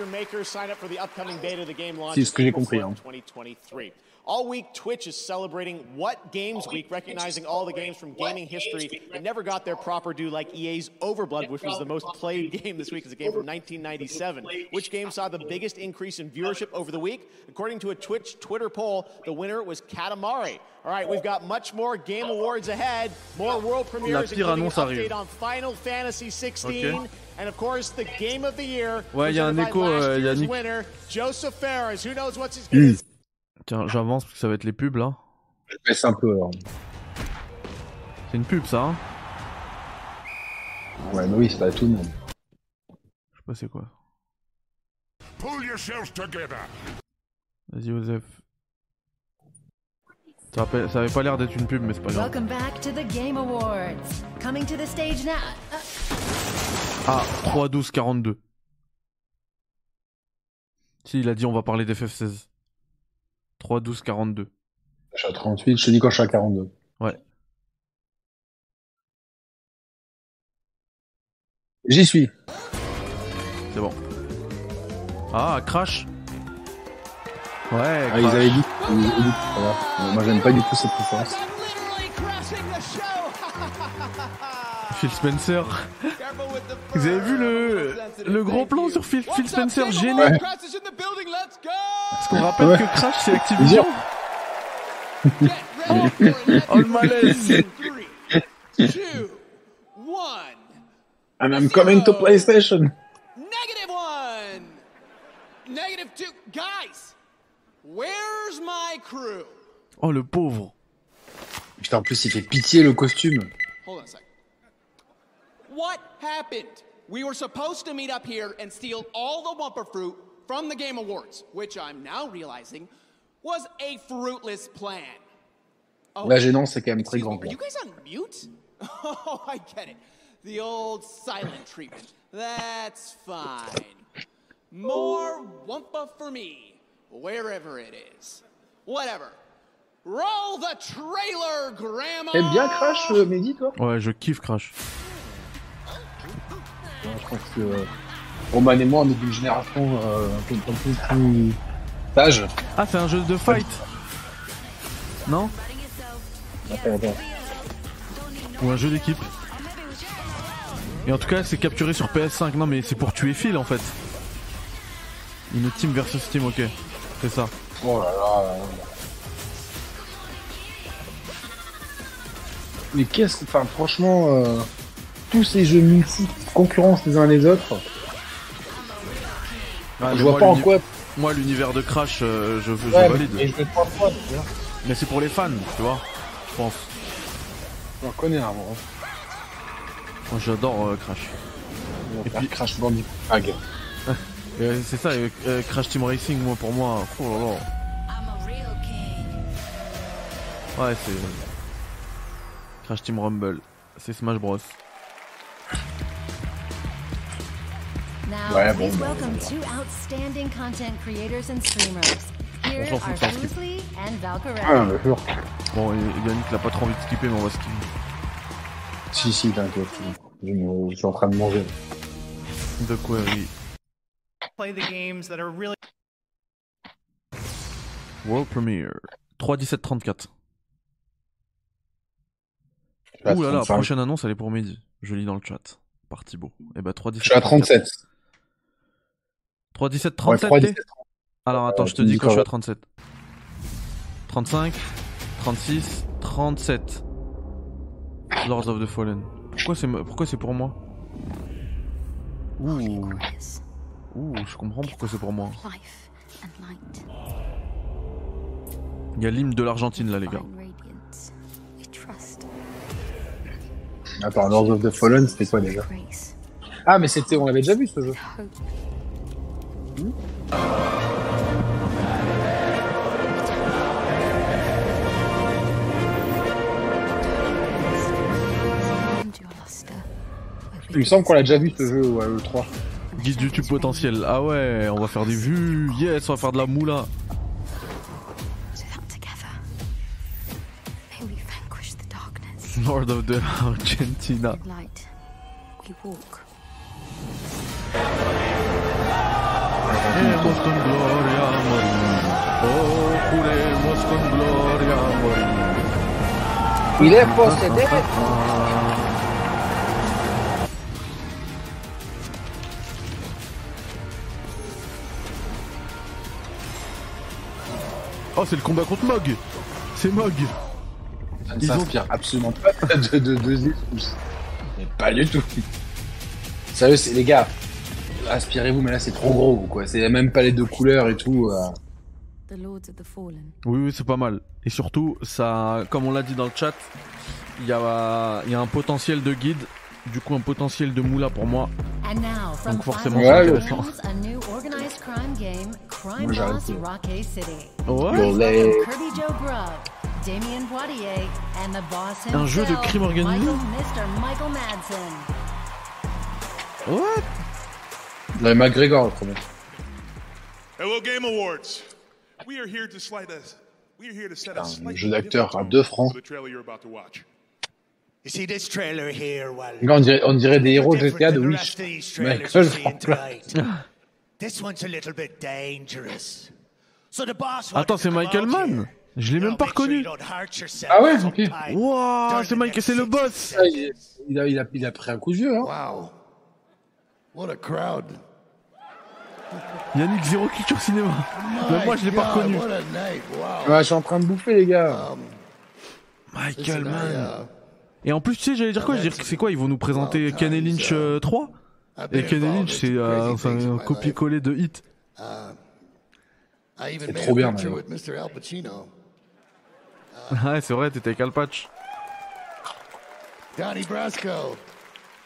C'est ce que j'ai compris, 4th, hein. 2023. All week, Twitch is celebrating What Games Week, recognizing all the games from gaming history that never got their proper due, like EA's Overblood, which was the most played game this week. It's a game from 1997. Which game saw the biggest increase in viewership over the week? According to a Twitch Twitter poll, the winner was Katamari. All right, we've got much more Game Awards ahead, more world premieres, pire including an annonce arrive. update on Final Fantasy 16, Ok. and of course the Game of the Year. Ouais, il y a un écho, last euh, year's Yannick. winner, Joseph Ferris. Who knows what's he's gonna Tiens, j'avance parce que ça va être les pubs là. Je baisse un peu. alors. C'est une pub ça, hein Ouais, mais oui, c'est pas tout le monde. Je sais pas c'est quoi. Pull yourselves together. Vas-y, Joseph. Ça, rappelle- ça avait pas l'air d'être une pub, mais c'est pas grave. Welcome back to the Game Awards. Coming to the stage now. Ah, 3, 12, 42. Si, il a dit on va parler d'FF16. 3, 12, 42. Je suis à 38, je te dis quand je suis à 42. Ouais. J'y suis. C'est bon. Ah, Crash Ouais, Ah, ils avaient dit. ils- ils disent, voilà. Bon, Moi, j'aime pas du tout cette préférence. (laughs) Phil Spencer. Vous avez vu le, le gros plan sur Phil, Phil Spencer génial Ouais. Parce qu'on rappelle Ouais. que Crash c'est (laughs) Activision. oh le malaise And I'm coming to PlayStation. Negative one. Negative two. Guys, where's my crew? Oh le pauvre Putain, en plus, il fait pitié le costume. Happened? We were supposed to meet up here and steal all the Wumper fruit from the Game Awards, which I'm now realizing was a fruitless plan. Oh, La gênance, c'est quand même très excuse grand. me, Are you guys on mute? (laughs) Oh, I get it. The old silent treatment. That's fine. More Wumpa for me, wherever it is. Whatever. Roll the trailer, Grandma! T'aimes bien Crash, euh, Mehdi, toi Ouais, je kiffe Crash. Ouais, Je pense que euh, Roman et moi, on est d'une génération euh, un peu, un peu plus sage. Ah, c'est un jeu de fight Non? Attends, attends. Ou un jeu d'équipe Et en tout cas, c'est capturé sur PS5. Non, mais c'est pour tuer Phil en fait. Une team versus team, ok. C'est ça. Oh là là. Mais qu'est-ce que. Enfin, franchement, euh, tous ces jeux multi concurrence les uns les autres. Ah, je vois moi, pas en quoi. Moi, l'univers de Crash, euh, je, je Ouais, valide. mais c'est pour les fans, tu vois. Je pense. J'en connais un, moi. Moi, j'adore euh, Crash. On va faire Crash Bandicoot. Ah. (laughs) Euh, c'est ça, euh, Crash Team Racing, moi, pour moi. Oh là là. Ouais, c'est. Crash Team Rumble. C'est Smash Bros. Now, Ouais, bon, please bah, welcome two outstanding content creators and streamers. Here On s'en fout are Lee and Valkyrie. Ah, bien sûr. Bon, Yannick n'a pas trop envie de skipper, mais on va skipper. Si, si, t'inquiète. Je, me- je suis en train de manger. De quoi, oui. Play the games that are really World Premiere. 3-17-34. Ouh là là, 35. prochaine annonce, elle est pour midi. Je lis dans le chat. Par Thibaut. Et bah 3 Je suis à 37. 3 17 Ouais, 37 3, t'es 17. Alors attends, Euh, je te dis quand je suis à quoi 37. 35, 36, 37. Lords of the Fallen. Pourquoi c'est pourquoi c'est pour moi? Ouh. Ouh, je comprends pourquoi c'est pour moi. Life and light. Il y a l'hymne de l'Argentine là les gars. Attends, Lords of the Fallen, c'était quoi déjà Ah, mais c'était, on l'avait déjà vu ce jeu. Il me semble qu'on l'a déjà vu ce jeu, ouais, le 3. Guide YouTube potentiel. Ah ouais, on va faire des vues. Yes, on va faire de la moula. Lord of the Argentina. In light, we walk. Juremos con gloria morir. Oh, juremos con gloria morir. Il est possédé. Oh, c'est le combat contre Mog. C'est Mog. Ça ne ont- absolument pas de, de. Mais pas du tout. Sérieux, c'est les gars. Inspirez-vous, mais là c'est trop gros, quoi. C'est la même palette de couleurs et tout. euh. The Lords of the Fallen. Oui, oui, c'est pas mal. Et surtout, ça, comme on l'a dit dans le chat, il y a, il y a un potentiel de guide, du coup un potentiel de moula pour moi. And now, from Donc forcément, c'est intéressant. Ouais. Un jeu de crime organisé Michael, Mr. Michael Madsen. What? Les McGregor, le premier. Hello, Game Awards. We are here to slide us. We are here to set a Un jeu d'acteur à different 2 tone francs. for the trailer you're about to watch. You see this trailer here, well, Les gars, on dirait, on dirait des héros GTA de Wish. tonight. This one's a little bit dangerous. So the boss Attends, c'est Michael Mann here. Je l'ai même pas reconnu. Ah ouais, ok. during c'est Mike, c'est le boss. Ah, il, il a, il, a, il a pris un coup de vieux, hein. Wow. What a crowd. Yannick, zéro culture cinéma. Même moi, je l'ai pas reconnu. Wow. Ouais, je suis en train de bouffer, les gars. Michael Listen, I, Mann. Et en plus, tu sais, j'allais dire quoi Je veux dire, c'est quoi Ils vont nous présenter Ken et Lynch euh, 3 Et Ken et Lynch, c'est euh, c'est un copier-coller de Hit. uh, C'est trop bien, Mr. Al Pacino. (laughs) Ouais, c'est vrai, t'étais avec Al Patch. Donnie Brasco.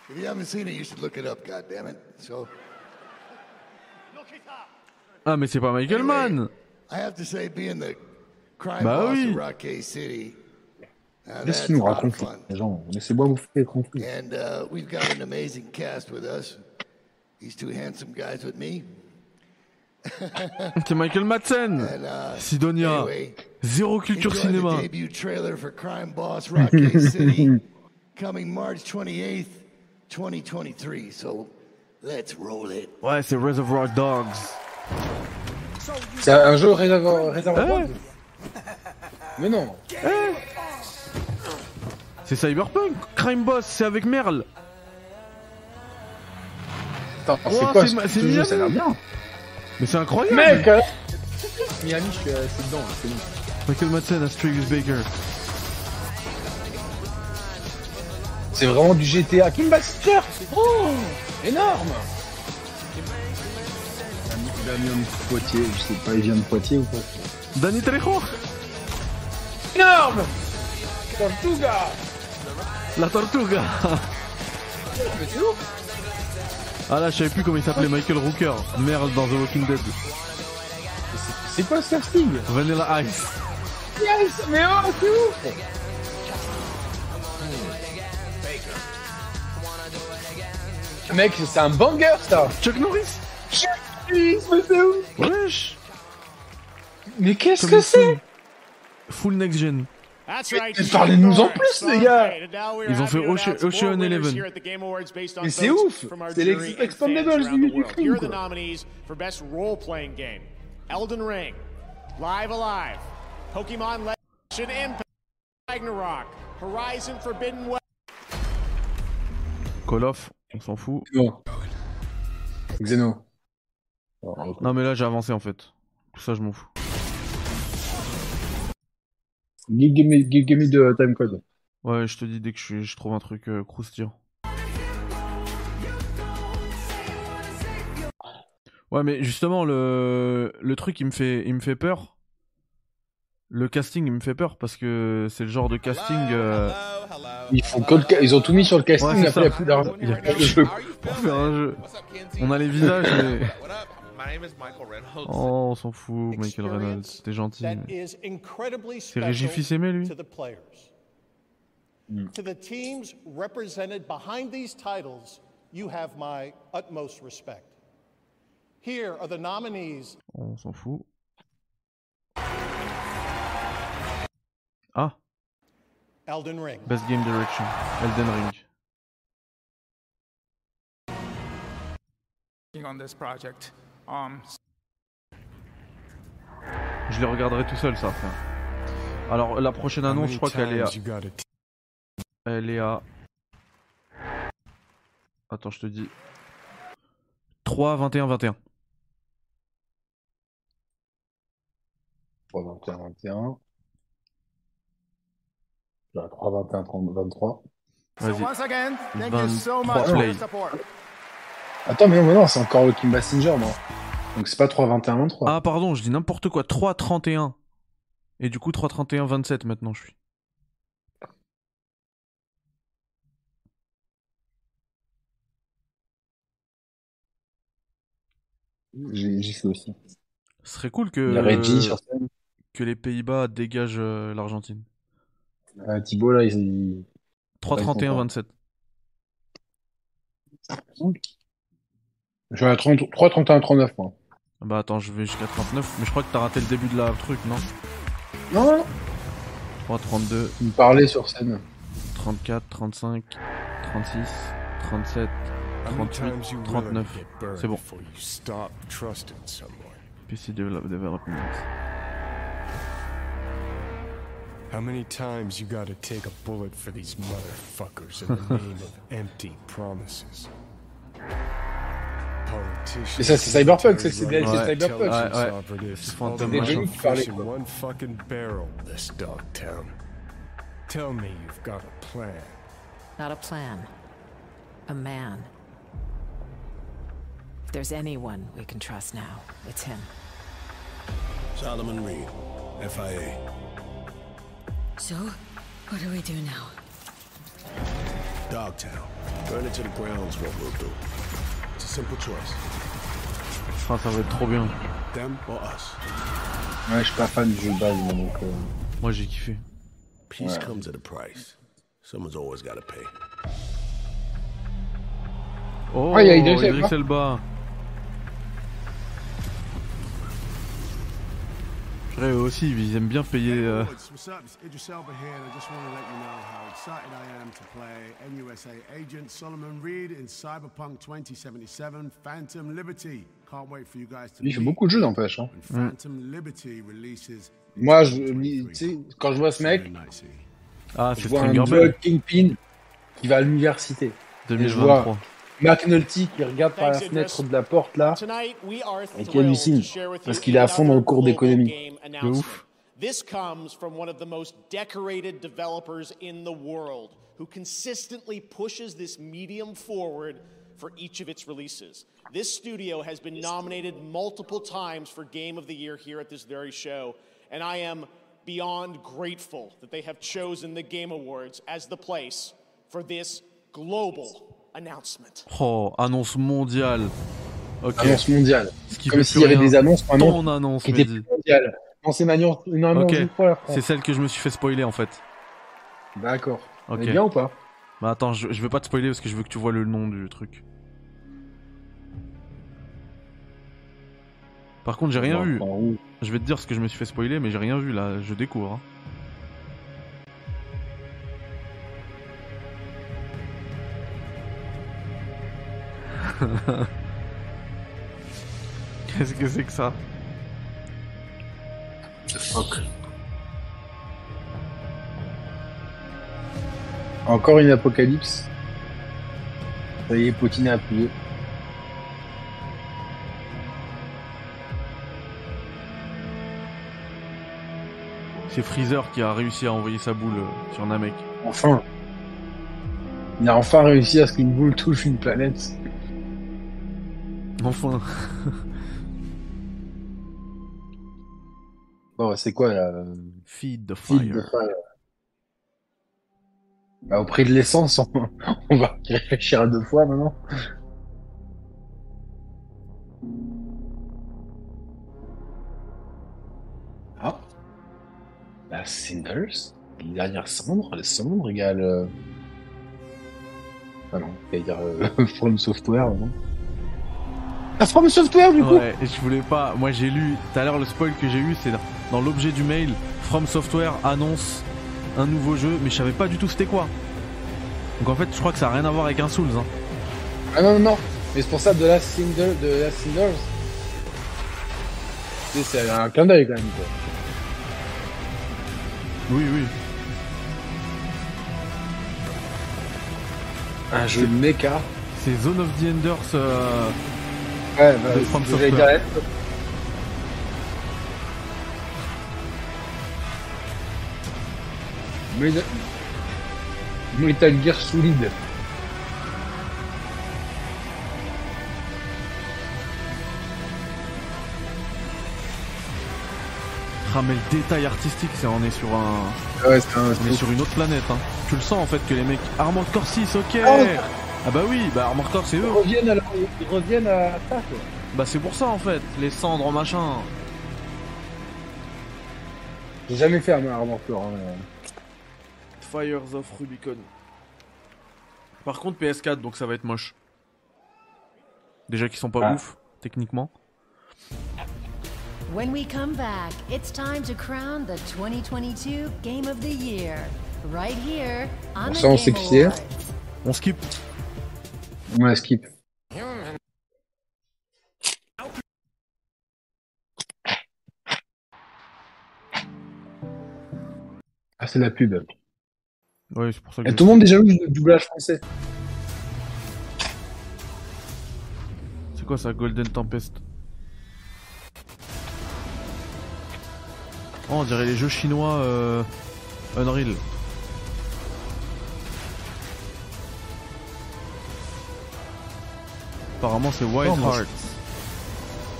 If you haven't seen it, you should look it up, goddammit. So, Ah, mais c'est pas Michael Mann I have to say, being the crime Bah boss oui. of Rockay City, uh, Qu'est-ce that's qu'ils nous racontent, les gens Laissez-moi bouffer, tranquille. And uh, we've got an amazing cast with us. These two handsome guys with me. (laughs) C'est Michael Madsen And, uh, Sidonia anyway, Zéro culture cinéma the debut trailer for Crime Boss Rockay City, (laughs) coming March 28th, 2023. So, let's roll it. Ouais, c'est Reservoir Dogs. C'est un jeu réservoir Ouais. Dogs Mais non. Eh C'est Cyberpunk Crime Boss, c'est avec Merle Attends, Oh, c'est quoi c'est ce, ma- ce c'est jeu Miami. Ça a l'air bien. Mais c'est incroyable Mec euh, Miami, je suis euh, c'est dedans, c'est bon. Michael Madsen, Astrigus Baker. C'est vraiment du GTA. Kim Baxter Oh Énorme Damien Poitiers, je sais pas, il vient de Poitiers ou pas Danny Trejo Énorme Tortuga La Tortuga Mais c'est ouf Ah là, je savais plus comment il s'appelait, Michael Rooker. Merle dans The Walking Dead. C'est quoi ce casting? Vanilla Ice. Yes Mais oh, c'est ouf. Mec, c'est un banger ça. Chuck Norris Chuck Norris, mais c'est ouf. Wesh. Mais qu'est-ce que c'est Full next gen. That's right. Mais parlez-nous en plus, les gars. Ils ont fait Oce- Ocean Eleven. Mais c'est ouf. C'est les Expandables du du Here crime, are the quoi. nominees for Best Role Playing Game. Elden Ring, Live Alive, Pokemon Legend Impact, Ragnarok, Horizon Forbidden West. Call of, on s'en fout. Non. Xeno. Non mais là j'ai avancé en fait. Tout ça je m'en fous. Give, give me, give, give me the time code. Ouais, je te dis dès que je, je trouve un truc euh, croustillant. Ouais, mais justement, le, le truc, il me, fait, il me fait peur. Le casting, il me fait peur parce que c'est le genre de casting. euh, Ils, font ca- ils ont tout mis sur le casting, Ouais, après il n'y a plus d'argent. Il y a plus de jeu pour faire un jeu. On a les visages, mais. Oh, on s'en fout, Michael Reynolds. T'es gentil. mais- is incredibly C'est Régis Fils-Aimé, lui to the players. To the teams represented behind these titles, you have my utmost respect. Here are the nominees. On s'en fout. Ah, Elden Ring. Best Game Direction. Elden Ring. working on this project. Um, Je les regarderai tout seul, ça, frère. Alors, la prochaine annonce, je crois qu'elle est à. Elle est à. Attends, je te dis. 3, 21, 21. 3, 21, 21. Là, 3, 21, 30, 23. so Vas-y. once again, thank you so 23 much for play. your support. Attends, mais non, mais non, c'est encore le Kim Basinger, moi. Donc c'est pas 3, 21, 23. Ah, pardon, je dis n'importe quoi. 3, 31. Et du coup, 3, 31, 27 maintenant, je suis. J'ai j'ai fait aussi. Ce serait cool que. sur scène. Que les Pays-Bas dégagent euh, l'Argentine. Euh, Thibaut, là, il. il- 3, Ouais, ils 31, sont pas. 27. Je suis à 30 3, 31, 39, moi. Bah attends, je vais jusqu'à 39. Mais je crois que t'as raté le début de la truc, non? Non, non. 3, 32, Il me parlait sur scène. 34, 35, 36, 37, How many 38, times you willing to 39. get burned C'est bon. before you stop trusting someone? PC Develop- Development. How many times you gotta take a bullet for these motherfuckers in the name of (laughs) empty promises? Politicians Mais ça, c'est Cyberpunk, ça, c'est DLC Ouais. Cyberpunk. Ouais, ouais. operatives, C'est all Phantom the Machin. money qui parlait, quoi. one fucking barrel, this dog town. Tell me you've got a plan. Not a plan. A man. If there's anyone we can trust now, it's him. Solomon Reed, FIA. So, what do we do now? Dogtown. Burn it to the ground's what we'll do. It's a simple choice. Ah, ça va être trop bien. Them or us. Ouais, je suis pas fan du jeu de base, moi, donc. euh, Moi j'ai kiffé. Peace Ouais. comes at a price. Someone's always got to pay. Oh, il y a Idris Elba. Purée, eux aussi, ils aiment bien payer. euh, What's up? It's Idris Elba here, and I just want to let you know how excited I am to play NUSA agent Solomon Reed in Cyberpunk 2077 Phantom Liberty. Can't wait for you guys to Lui, il fait beaucoup de jeux, n'empêche. Hein. when Phantom Liberty releases. Moi, je, quand je vois ce mec, Ah, je c'est vois un Bell. Kingpin qui va à l'université. Et je 2023. McNulty qui regarde par la fenêtre de la porte là. Tonight, we are Et qui hallucine. to share with Parce qu'il est à fond dans le cours d'économie. De ouf. This comes from one of the most decorated developers in the world who consistently pushes this medium forward for each of its releases. This studio has been nominated multiple times for Game of the Year here at this very show, and I am beyond grateful that they have chosen the Game Awards as the place for this global. Oh, annonce mondiale. Ok. Annonce mondiale. Ce qui Comme s'il y avait des annonces annonce, qui étaient mondiales. Non, c'est une annonce, c'est celle que je me suis fait spoiler en fait. D'accord. Ok. Elle est bien ou pas? Bah attends, je, je veux pas te spoiler parce que je veux que tu vois le nom du truc. Par contre, j'ai rien Non, vu. Je vais te dire ce que je me suis fait spoiler, mais j'ai rien vu là. Je découvre. hein. (laughs) Qu'est-ce que c'est que ça Fuck. Encore une apocalypse. Ça y est, Poutine a appuyé. C'est Freezer qui a réussi à envoyer sa boule euh, sur Namek. Enfin. Il a enfin réussi à ce qu'une boule touche une planète. Enfin. (laughs) Bon, c'est quoi là Feed the Feed fire. the fire. Bah, au prix de l'essence, on, (laughs) on va y réfléchir à deux fois maintenant. Ah. La Cinders. Les dernières cendres. Les cendres égale. euh, Ah non, j'allais dire euh, (laughs) From Software, non Ah, From Software du coup Ouais, et je voulais pas. Moi j'ai lu tout à l'heure le spoil que j'ai eu, c'est dans l'objet du mail. From Software annonce un nouveau jeu, mais je savais pas du tout c'était quoi. Donc en fait, je crois que ça a rien à voir avec un Souls. Hein. Ah non, non, non. Mais c'est pour ça de la Cinder, de la sais, C'est un clin d'œil quand même, quoi. Oui, oui. Un jeu de mecha. C'est Zone of the Enders. euh, Ouais, bah, de From Software. Metal... Metal Gear Solid. Ah mais le détail artistique, c'est on est sur un. Ouais, un- on est sur une autre planète. Hein. Tu le sens en fait que les mecs. Armored Core 6, ok. Oh. Ah bah oui, bah Armored Core c'est Ils eux. reviennent à, la... Ils reviennent à ça, quoi. Bah c'est pour ça en fait, les cendres machin. J'ai jamais fait un Armored Core. Hein. Fires of Rubicon. Par contre PS4 donc ça va être moche. Déjà qu'ils sont pas Ah. ouf techniquement. When we come back, it's time to crown the 2022 Game of the Year. Right here on Bon, the ça, on Game. Awards. On skip. Ouais, skip. Ah, c'est la pub. Ouais, c'est pour ça que Et tout le monde est jaloux du doublage français. C'est quoi ça Golden Tempest? Oh, on dirait les jeux chinois euh, Unreal. Apparemment c'est Wild Hearts.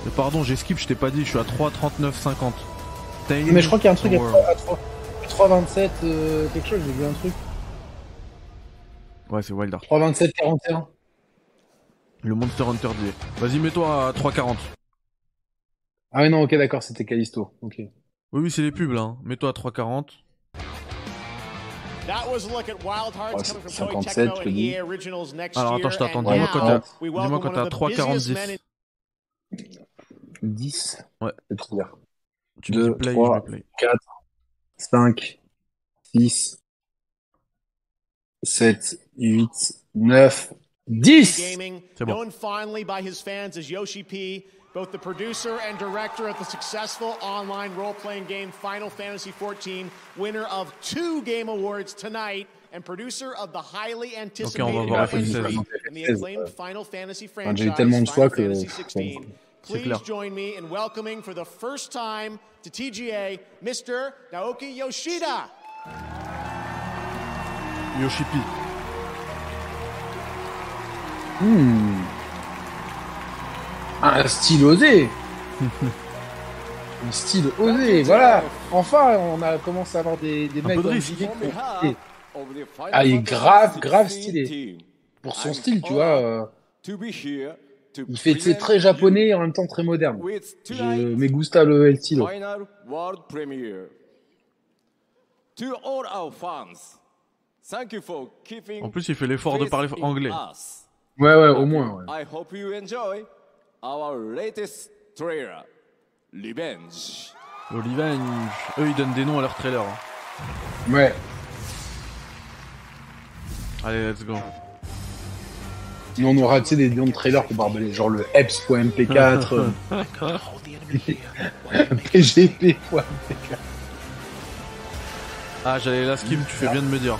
Mais pardon, j'ai skip, je t'ai pas dit, je suis à 3.39.50. Mais je crois qu'il y a un truc à World. 3, à 3, 3,27 euh, quelque chose, j'ai vu un truc. Ouais, c'est Wild Hearts. 3,27, 41. Le Monster Hunter d'hier. Vas-y, mets-toi à 3.40. Ah ouais, non, ok, d'accord, c'était Callisto. Ok. Oui, oui, c'est les pubs là. hein. Mets-toi à 3.40. That was a look at Wild Hearts Ouais, coming from 57, Koei Tecmo je te and dis. EA Originals next Alors year. attends, je t'attends. Dis-moi now, quand dis-moi welcome quand t'as of the busiest 3.40. men in 10. Ouais. C'est trop bien. Tu me 2, dis play, 3, je vais play. 4, 5, 6, 7, 8, 9, 10 Gaming, C'est bon. Known fondly by his fans as Yoshi P, both the producer and director of the successful online role-playing game Final Fantasy XIV, winner of two Game Awards tonight, and producer of the highly anticipated on va entry FF16. in the acclaimed Final Fantasy Enfin, j'ai eu franchise, tellement de choix Final que- Fantasy XVI. C'est Please join me in welcoming for the first time to TGA, Mr. Naoki Yoshida. Yoshipi. Hmm. Un style osé (laughs) Un style osé, voilà Enfin, on a commencé à avoir des, des mecs dans le qui- Ah, il est grave, grave stylé. Pour son style, tu vois. euh, il fait très japonais et en même temps très moderne. Je me gusta le el stilo. Final world premiere. To all our fans, thank you for keeping En plus, il fait l'effort de parler anglais. Ouais, ouais, au moins. ouais. Our latest trailer. Revenge. Le Revenge. Eux, ils donnent des noms à leurs trailers. hein. Ouais. Allez, let's go. Sinon, on aura, tu sais, des noms de trailers pour barbeler, genre le EPS.mp4, euh, PGP.mp4. Ah, j'allais la skim, tu fais bien de me dire.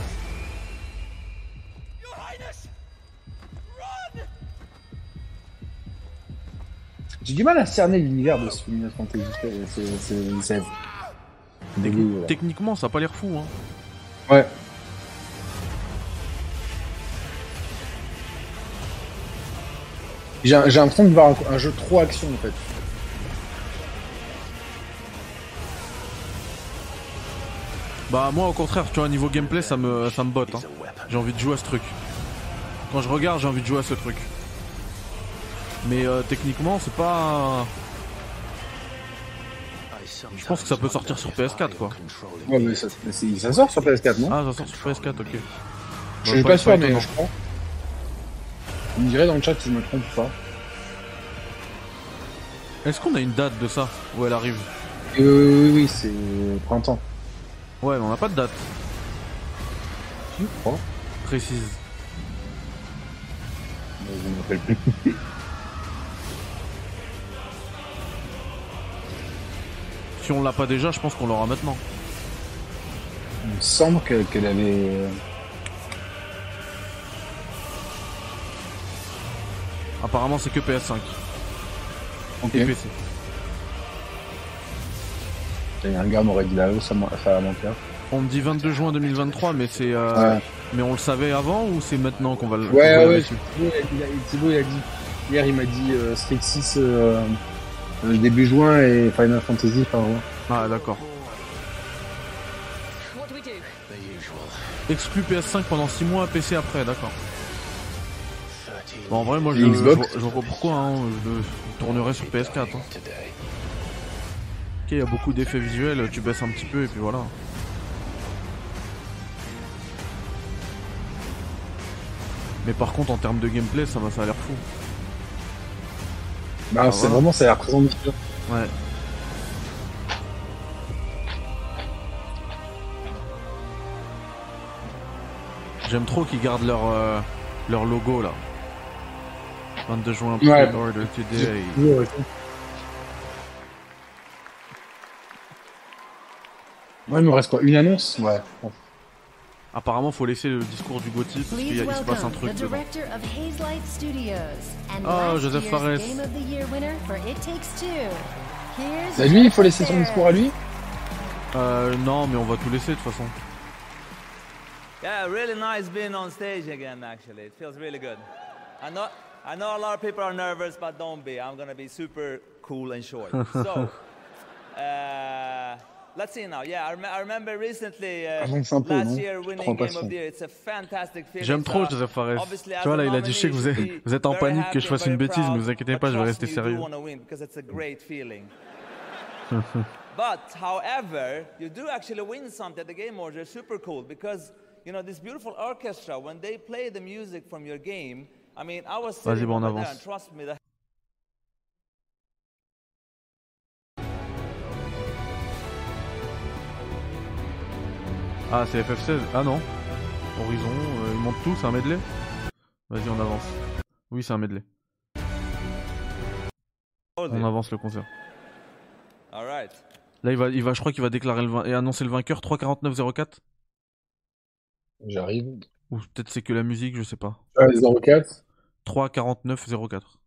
J'ai du mal à cerner l'univers de ce Final Fantasy. Voilà. Techniquement, ça a pas l'air fou. Hein. Ouais. J'ai, j'ai l'impression de voir un, un jeu trop action en fait. Bah moi au contraire, tu vois, niveau gameplay ça me, ça me botte. hein. J'ai envie de jouer à ce truc. Quand je regarde, j'ai envie de jouer à ce truc. Mais euh, techniquement, c'est pas... Je pense que ça peut sortir sur PS4 quoi. Ouais, mais ça, sort sur PS4, non? Ah, ça sort sur PS4, ok. Je Bah, suis pas sûr, mais je crois. Vous me direz dans le chat si je me trompe ou pas. Est-ce qu'on a une date de ça Où elle arrive? Euh, oui, oui, c'est printemps. Ouais, mais on n'a pas de date Je crois. précise. Mais je me rappelle plus. (laughs) Si on l'a pas déjà, je pense qu'on l'aura maintenant. Il me semble que- qu'elle avait. Apparemment, c'est que PS5 Ok. et PC. Un gars m'aurait dit là, ça, m'a- ça va manquer. On me dit 22 juin 2023, mais c'est. euh, Ouais. Mais on le savait avant ou c'est maintenant qu'on va le. Ouais, ouais, Thibaut, il a- dit. Hier, il m'a dit euh, Street 6 euh, euh, début juin et Final Fantasy fin juin. Ah, d'accord. Exclu PS5 pendant 6 mois, PC après, d'accord. Bon, en vrai, moi, je, Xbox vois- je vois pourquoi, hein, je le tournerai sur PS4. hein. Ok, il y a beaucoup d'effets visuels, tu baisses un petit peu et puis voilà. Mais par contre, en termes de gameplay, ça, va, ça a l'air fou. Bah, Ah, c'est voilà. vraiment, ça a l'air très ambitieux. Ouais. J'aime trop qu'ils gardent leur, euh, leur logo là. 22 juin, Ouais. Order Today. Ouais, il me reste quoi? Une annonce? Ouais. Apparemment, faut laisser le discours du Gotti parce qu'il se passe un truc and Oh, Joseph Fares. Game of the Year winner for It Takes Two. Here's C'est à lui, il faut laisser son discours à lui Euh, non, mais on va tout laisser de toute façon. Yeah, really nice being on stage again, actually. It feels really good. I know, I know a lot of people are nervous, but don't be. I'm going to be super cool and short. (laughs) so, (laughs) uh, let's see now. Yeah, I, rem- I remember recently uh, peu, last year winning Game of the Year. It's a fantastic feeling. J'aime trop Joseph Fares. Tu vois, là, il a dit, je sais que vous êtes, vous en panique que je fasse une bêtise, mais vous inquiétez but pas, je vais rester sérieux. do want to win because it's a great feeling. (laughs) But however, you do actually win something at the game awards. They're super cool because you know this beautiful orchestra when they play the music from your game. I mean, I was Vas-y, sitting there and trust me, the Ah, c'est FF16 Ah non. Horizon, euh, ils montent tout, c'est un medley Vas-y, on avance. Oui, c'est un medley. On avance le concert. All right. Là, il va, il va, je crois qu'il va déclarer le vain- et annoncer le vainqueur 3.49.04 J'arrive. Ou peut-être c'est que la musique, je sais pas. Ah, 04 3.49.04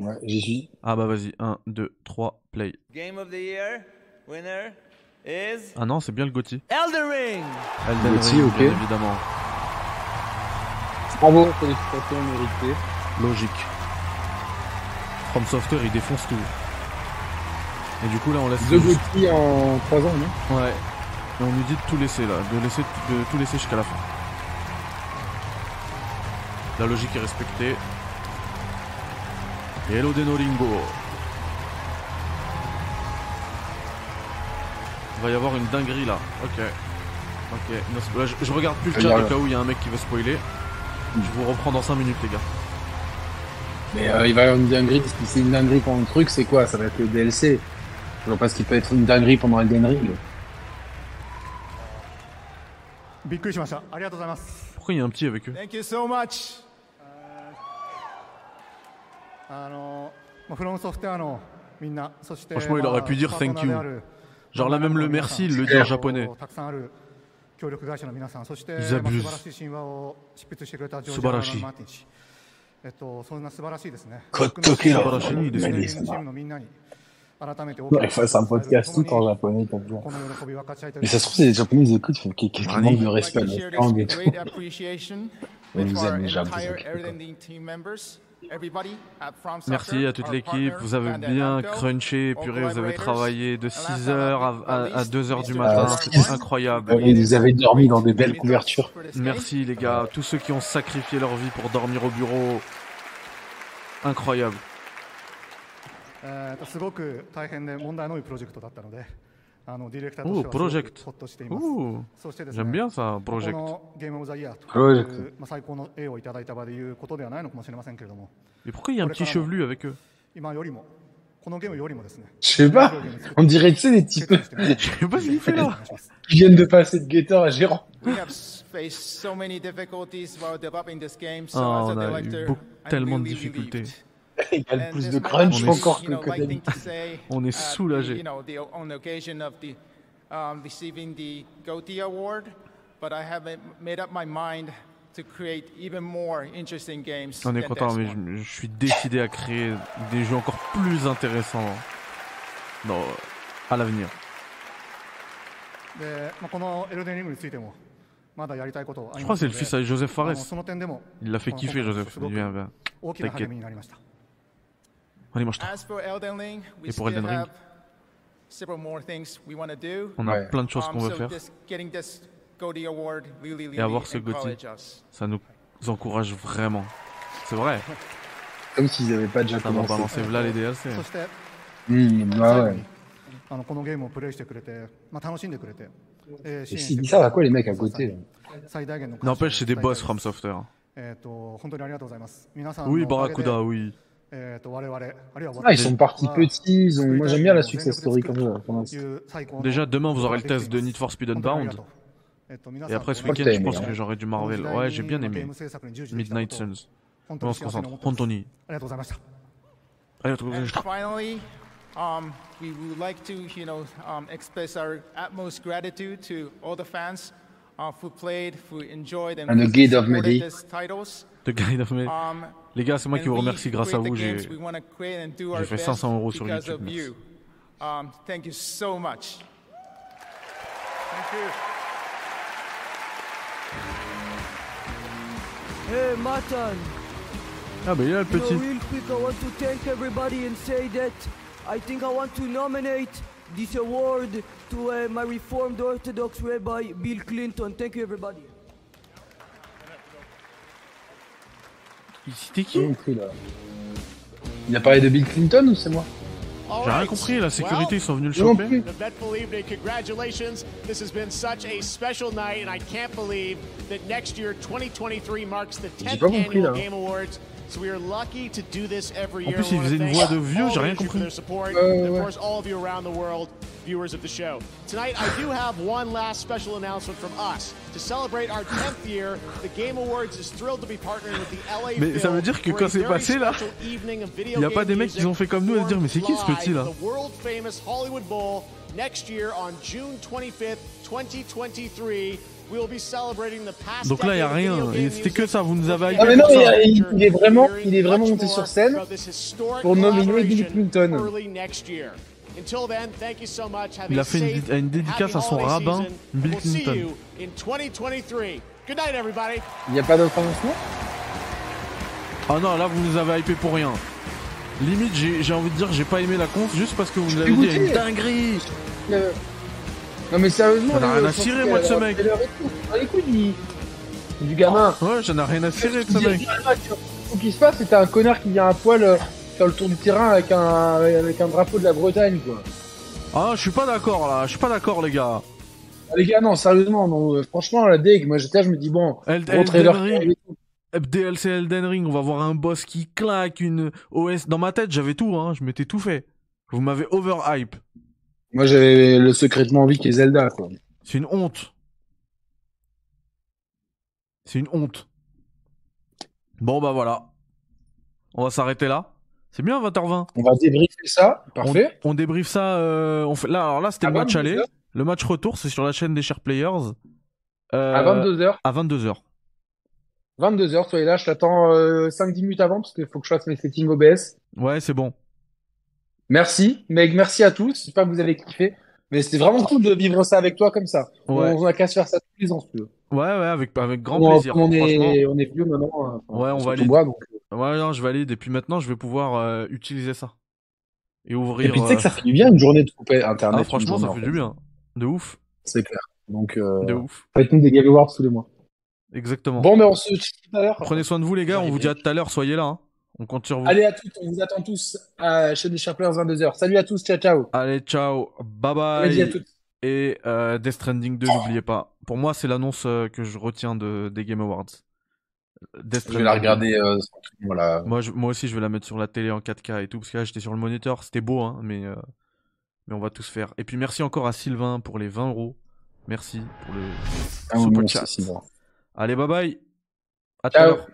Ouais, j'y suis. Ah bah vas-y, 1, 2, 3, play. game of the year winner Ah non, c'est bien le Gotti. Elden Ring. Elden Gotti, Ring, ok. bien évidemment. Bravo, félicitations méritées. Logique. From Software, il défonce tout. Et du coup, là, on laisse. Deux Gotti en 3 ans, non? Ouais. Et on nous dit de tout laisser là, de, laisser, de tout laisser jusqu'à la fin. La logique est respectée. Hello Denolingo. va y avoir une dinguerie là. Ok. Ok. Là, je, regarde plus le chat au cas où il y a un mec qui veut spoiler. Je vous reprends dans 5 minutes les gars. Mais euh, il va y avoir une dinguerie. parce Si c'est une dinguerie pendant le truc, c'est quoi? Ça va être le DLC. Je vois pas ce qui peut être une dinguerie pendant Elden Ring. Pourquoi il y a un petit avec eux? Thank you so much. Franchement, il aurait pu dire thank you. Genre là même le merci, il le dit en japonais. Ils abusent. Subarashi. Ouais, fasse un podcast tout en japonais, comme ça. Mais ça se trouve, les japonais ils écoutent, ils font quelques manques de respect à notre langue et tout. Nous aime les japonais. Merci à toute l'équipe, vous avez bien crunché, all purée, vous avez travaillé de and 6 last heures but à, not à, à least, 2 heures du Mr. matin, c'était incroyable. Ils avaient dormi dans des belles couvertures. Merci les gars, tous ceux qui ont sacrifié leur vie pour dormir au bureau. Incroyable. Ouh, Project. J'aime bien ça, Project. Project. Mais pourquoi il y a un petit chevelu avec eux Je sais pas, on dirait, tu sais, des types. Je sais pas (laughs) ce qu'il fait là. Ils viennent de passer de guetteur à gérant. Ah, on a eu tellement de difficultés. (laughs) Il y a And plus this de might crunch not be, encore you que, know, que light thing d'habitude. to say, (laughs) On est uh, soulagé. You know, the, on the occasion of the um, receiving the GOTY award, but I have made up my mind to create even more interesting games. On est than content, this mais one. je, je suis décidé à créer des jeux encore plus intéressants dans, à l'avenir. でまあ、このエルデンリングについても、まだやりたいことあ Je り crois ま que す c'est の le で fils à Joseph あの Fares. その点でも、 Il l'a fait この kiffer, 今回 Joseph. すごく Viens, viens. 大きな励 T'inquiète. みになりました。 On y mange. Et pour Elden Ring, on a plein de choses qu'on veut faire. Et avoir ce Gauthier, ça nous encourage vraiment. C'est vrai. Comme s'ils n'avaient pas déjà commencé. Ça va balancer là les DLC. Mmh, bah ouais. あのこのゲームをプレイしてくれて、まあ、楽しんでくれて。えー、支援してくれて。最大限の。N'empêche, c'est des boss From Software. えっと、本当にありがとうございます。皆さんのおかげで。Oui, Barracuda, oui. えー、と我々、あるいは Ah, ils sont partis は petits, ils ont... moi j'aime bien la success story comme ça. pour l'instant. いう最高の Déjà, demain, vous aurez le test de Need for Speed 本当にありが Unbound. とうえっと皆 Et さん après, ce この week-end, t'as je aimé, pense hein. que j'aurai du この Marvel. 時代 Ouais, に j'ai bien ゲー aimé. ム制作に従事できた Midnight ことを Suns. 本当 On に se 幸せに concentre. 思ってます Anthony. ありがとうございました。 Allez, retrouve- And finally, um, we would like to, you know, um, express our utmost gratitude to all the fans uh, who played, who enjoyed, and And the who Guide of supported Mehdi. these titles. Guide of. Um, Les gars, c'est moi qui vous remercie. Grâce à vous, j'ai fait best 500 euros sur YouTube. Merci. you. Um, thank you so much. Thank you. Hey, Matan. Ah, bah il est là le You know, petit. real quick, I want to thank everybody and say that I think I want to nominate this award to uh, my Reformed Orthodox Rabbi Bill Clinton. Thank you, everybody. C'était qui J'ai compris, là. Il a parlé de Bill Clinton ou c'est moi J'ai rien compris, la sécurité, ils sont venus le choper. congratulations. This has been such a special night, and I can't believe that next year, 2023, marks the 10th pas compris, annual là. Game Awards. So we are lucky to do this every En year. plus, il faisait une thank voix de vieux, j'ai rien of you for compris. their support, Ouais, ouais, and of ouais. course, all of you around the world, viewers of the show. Tonight, I do have one last special announcement from us. To celebrate our 10th year, the Game Awards is thrilled to be partnering with the LA Mais ça veut dire que quand c'est passé, là, Il y a pas des mecs qui ont fait comme nous à se dire mais c'est qui ce petit là live, The world famous Hollywood Bowl next year on June 25th, 2023. We will be celebrating the past Donc là, il y a rien. c'était que ça, vous nous avez Ah hypé mais non, pour mais ça. il, il est vraiment, il est vraiment monté sur scène pour nominer Bill Clinton. Il a fait une, safe, dé- une dédicace à son rabbin, Bill Clinton. you in 2023. Good night, everybody. Il n'y a pas d'autre annoncement Ah non, là, vous nous avez hypé pour rien. Limite, j'ai j'ai envie de dire, j'ai pas aimé la conf juste parce que vous nous avez dit une dinguerie. Euh, Non mais sérieusement, J'en ai rien à je pense cirer, moi, de ce mec. écoute, il- du gamin. Ouais, j'en ai rien à cirer de ce mec. Ce qui se passe, c'est un connard qui vient à poil euh, faire le tour du terrain avec un, avec un drapeau de la Bretagne, quoi. Ah, je suis pas d'accord là, je suis pas d'accord, les gars. Ah, les gars, non, sérieusement, non, euh, franchement, la deg, moi j'étais là, je me dis, bon. DLC Elden Ring, on va voir un boss qui claque, une OS. Dans ma tête, j'avais tout, hein, je m'étais tout fait. Vous m'avez overhype. Moi, j'avais le secrètement envie qui est Zelda, quoi. C'est une honte. C'est une honte. Bon, bah voilà. On va s'arrêter là. C'est bien 20h20. On va débriefer ça. Parfait. On, on débriefe ça. euh, on fait... Là, alors là, c'était le match 22 aller. Le match retour, c'est sur la chaîne des Chers Players. Euh, À 22h. À 22h. 22h, soyez là. Je t'attends euh, 5-10 minutes avant parce qu'il faut que je fasse mes settings OBS. Ouais, c'est bon. Merci, Meg, merci à tous. J'espère que vous avez kiffé. Mais c'était vraiment cool de vivre ça avec toi comme ça. Ouais. On, on a qu'à se faire ça tous les ans, si tu veux. Ouais, ouais, avec, avec grand on, plaisir. On est, on est vieux maintenant. hein. Ouais, on valide. moi, donc. Ouais, non, je valide. Et puis maintenant, je vais pouvoir euh, utiliser ça. Et ouvrir. Et puis tu sais que ça euh, fait du bien une journée de couper Internet. Ah, franchement, ça fait du bien. De ouf. C'est clair. Donc, euh, De ouf. faites-nous des Game Awards tous les mois. Exactement. Bon, mais on se dit tout à l'heure. Prenez soin de vous, les gars. On vous dit à tout à l'heure. Soyez là. hein. On compte sur vous. Allez à tous, on vous attend tous à chez les Sharplers 22h. Salut à tous, ciao ciao. Allez, ciao. Bye Allez, bye. à toutes. Et euh, Death Stranding 2, n'oubliez pas. Pour moi, c'est l'annonce euh, que je retiens de, des Game Awards. Death Je vais la regarder. euh, voilà. Moi, je- moi aussi, je vais la mettre sur la télé en 4K et tout, parce que là, j'étais sur le moniteur. C'était beau, hein, mais, euh, mais on va tous faire. Et puis, merci encore à Sylvain pour les 20 euros. Merci pour le Ah, super chat. Allez, bye bye. À tout à Ciao. l'heure.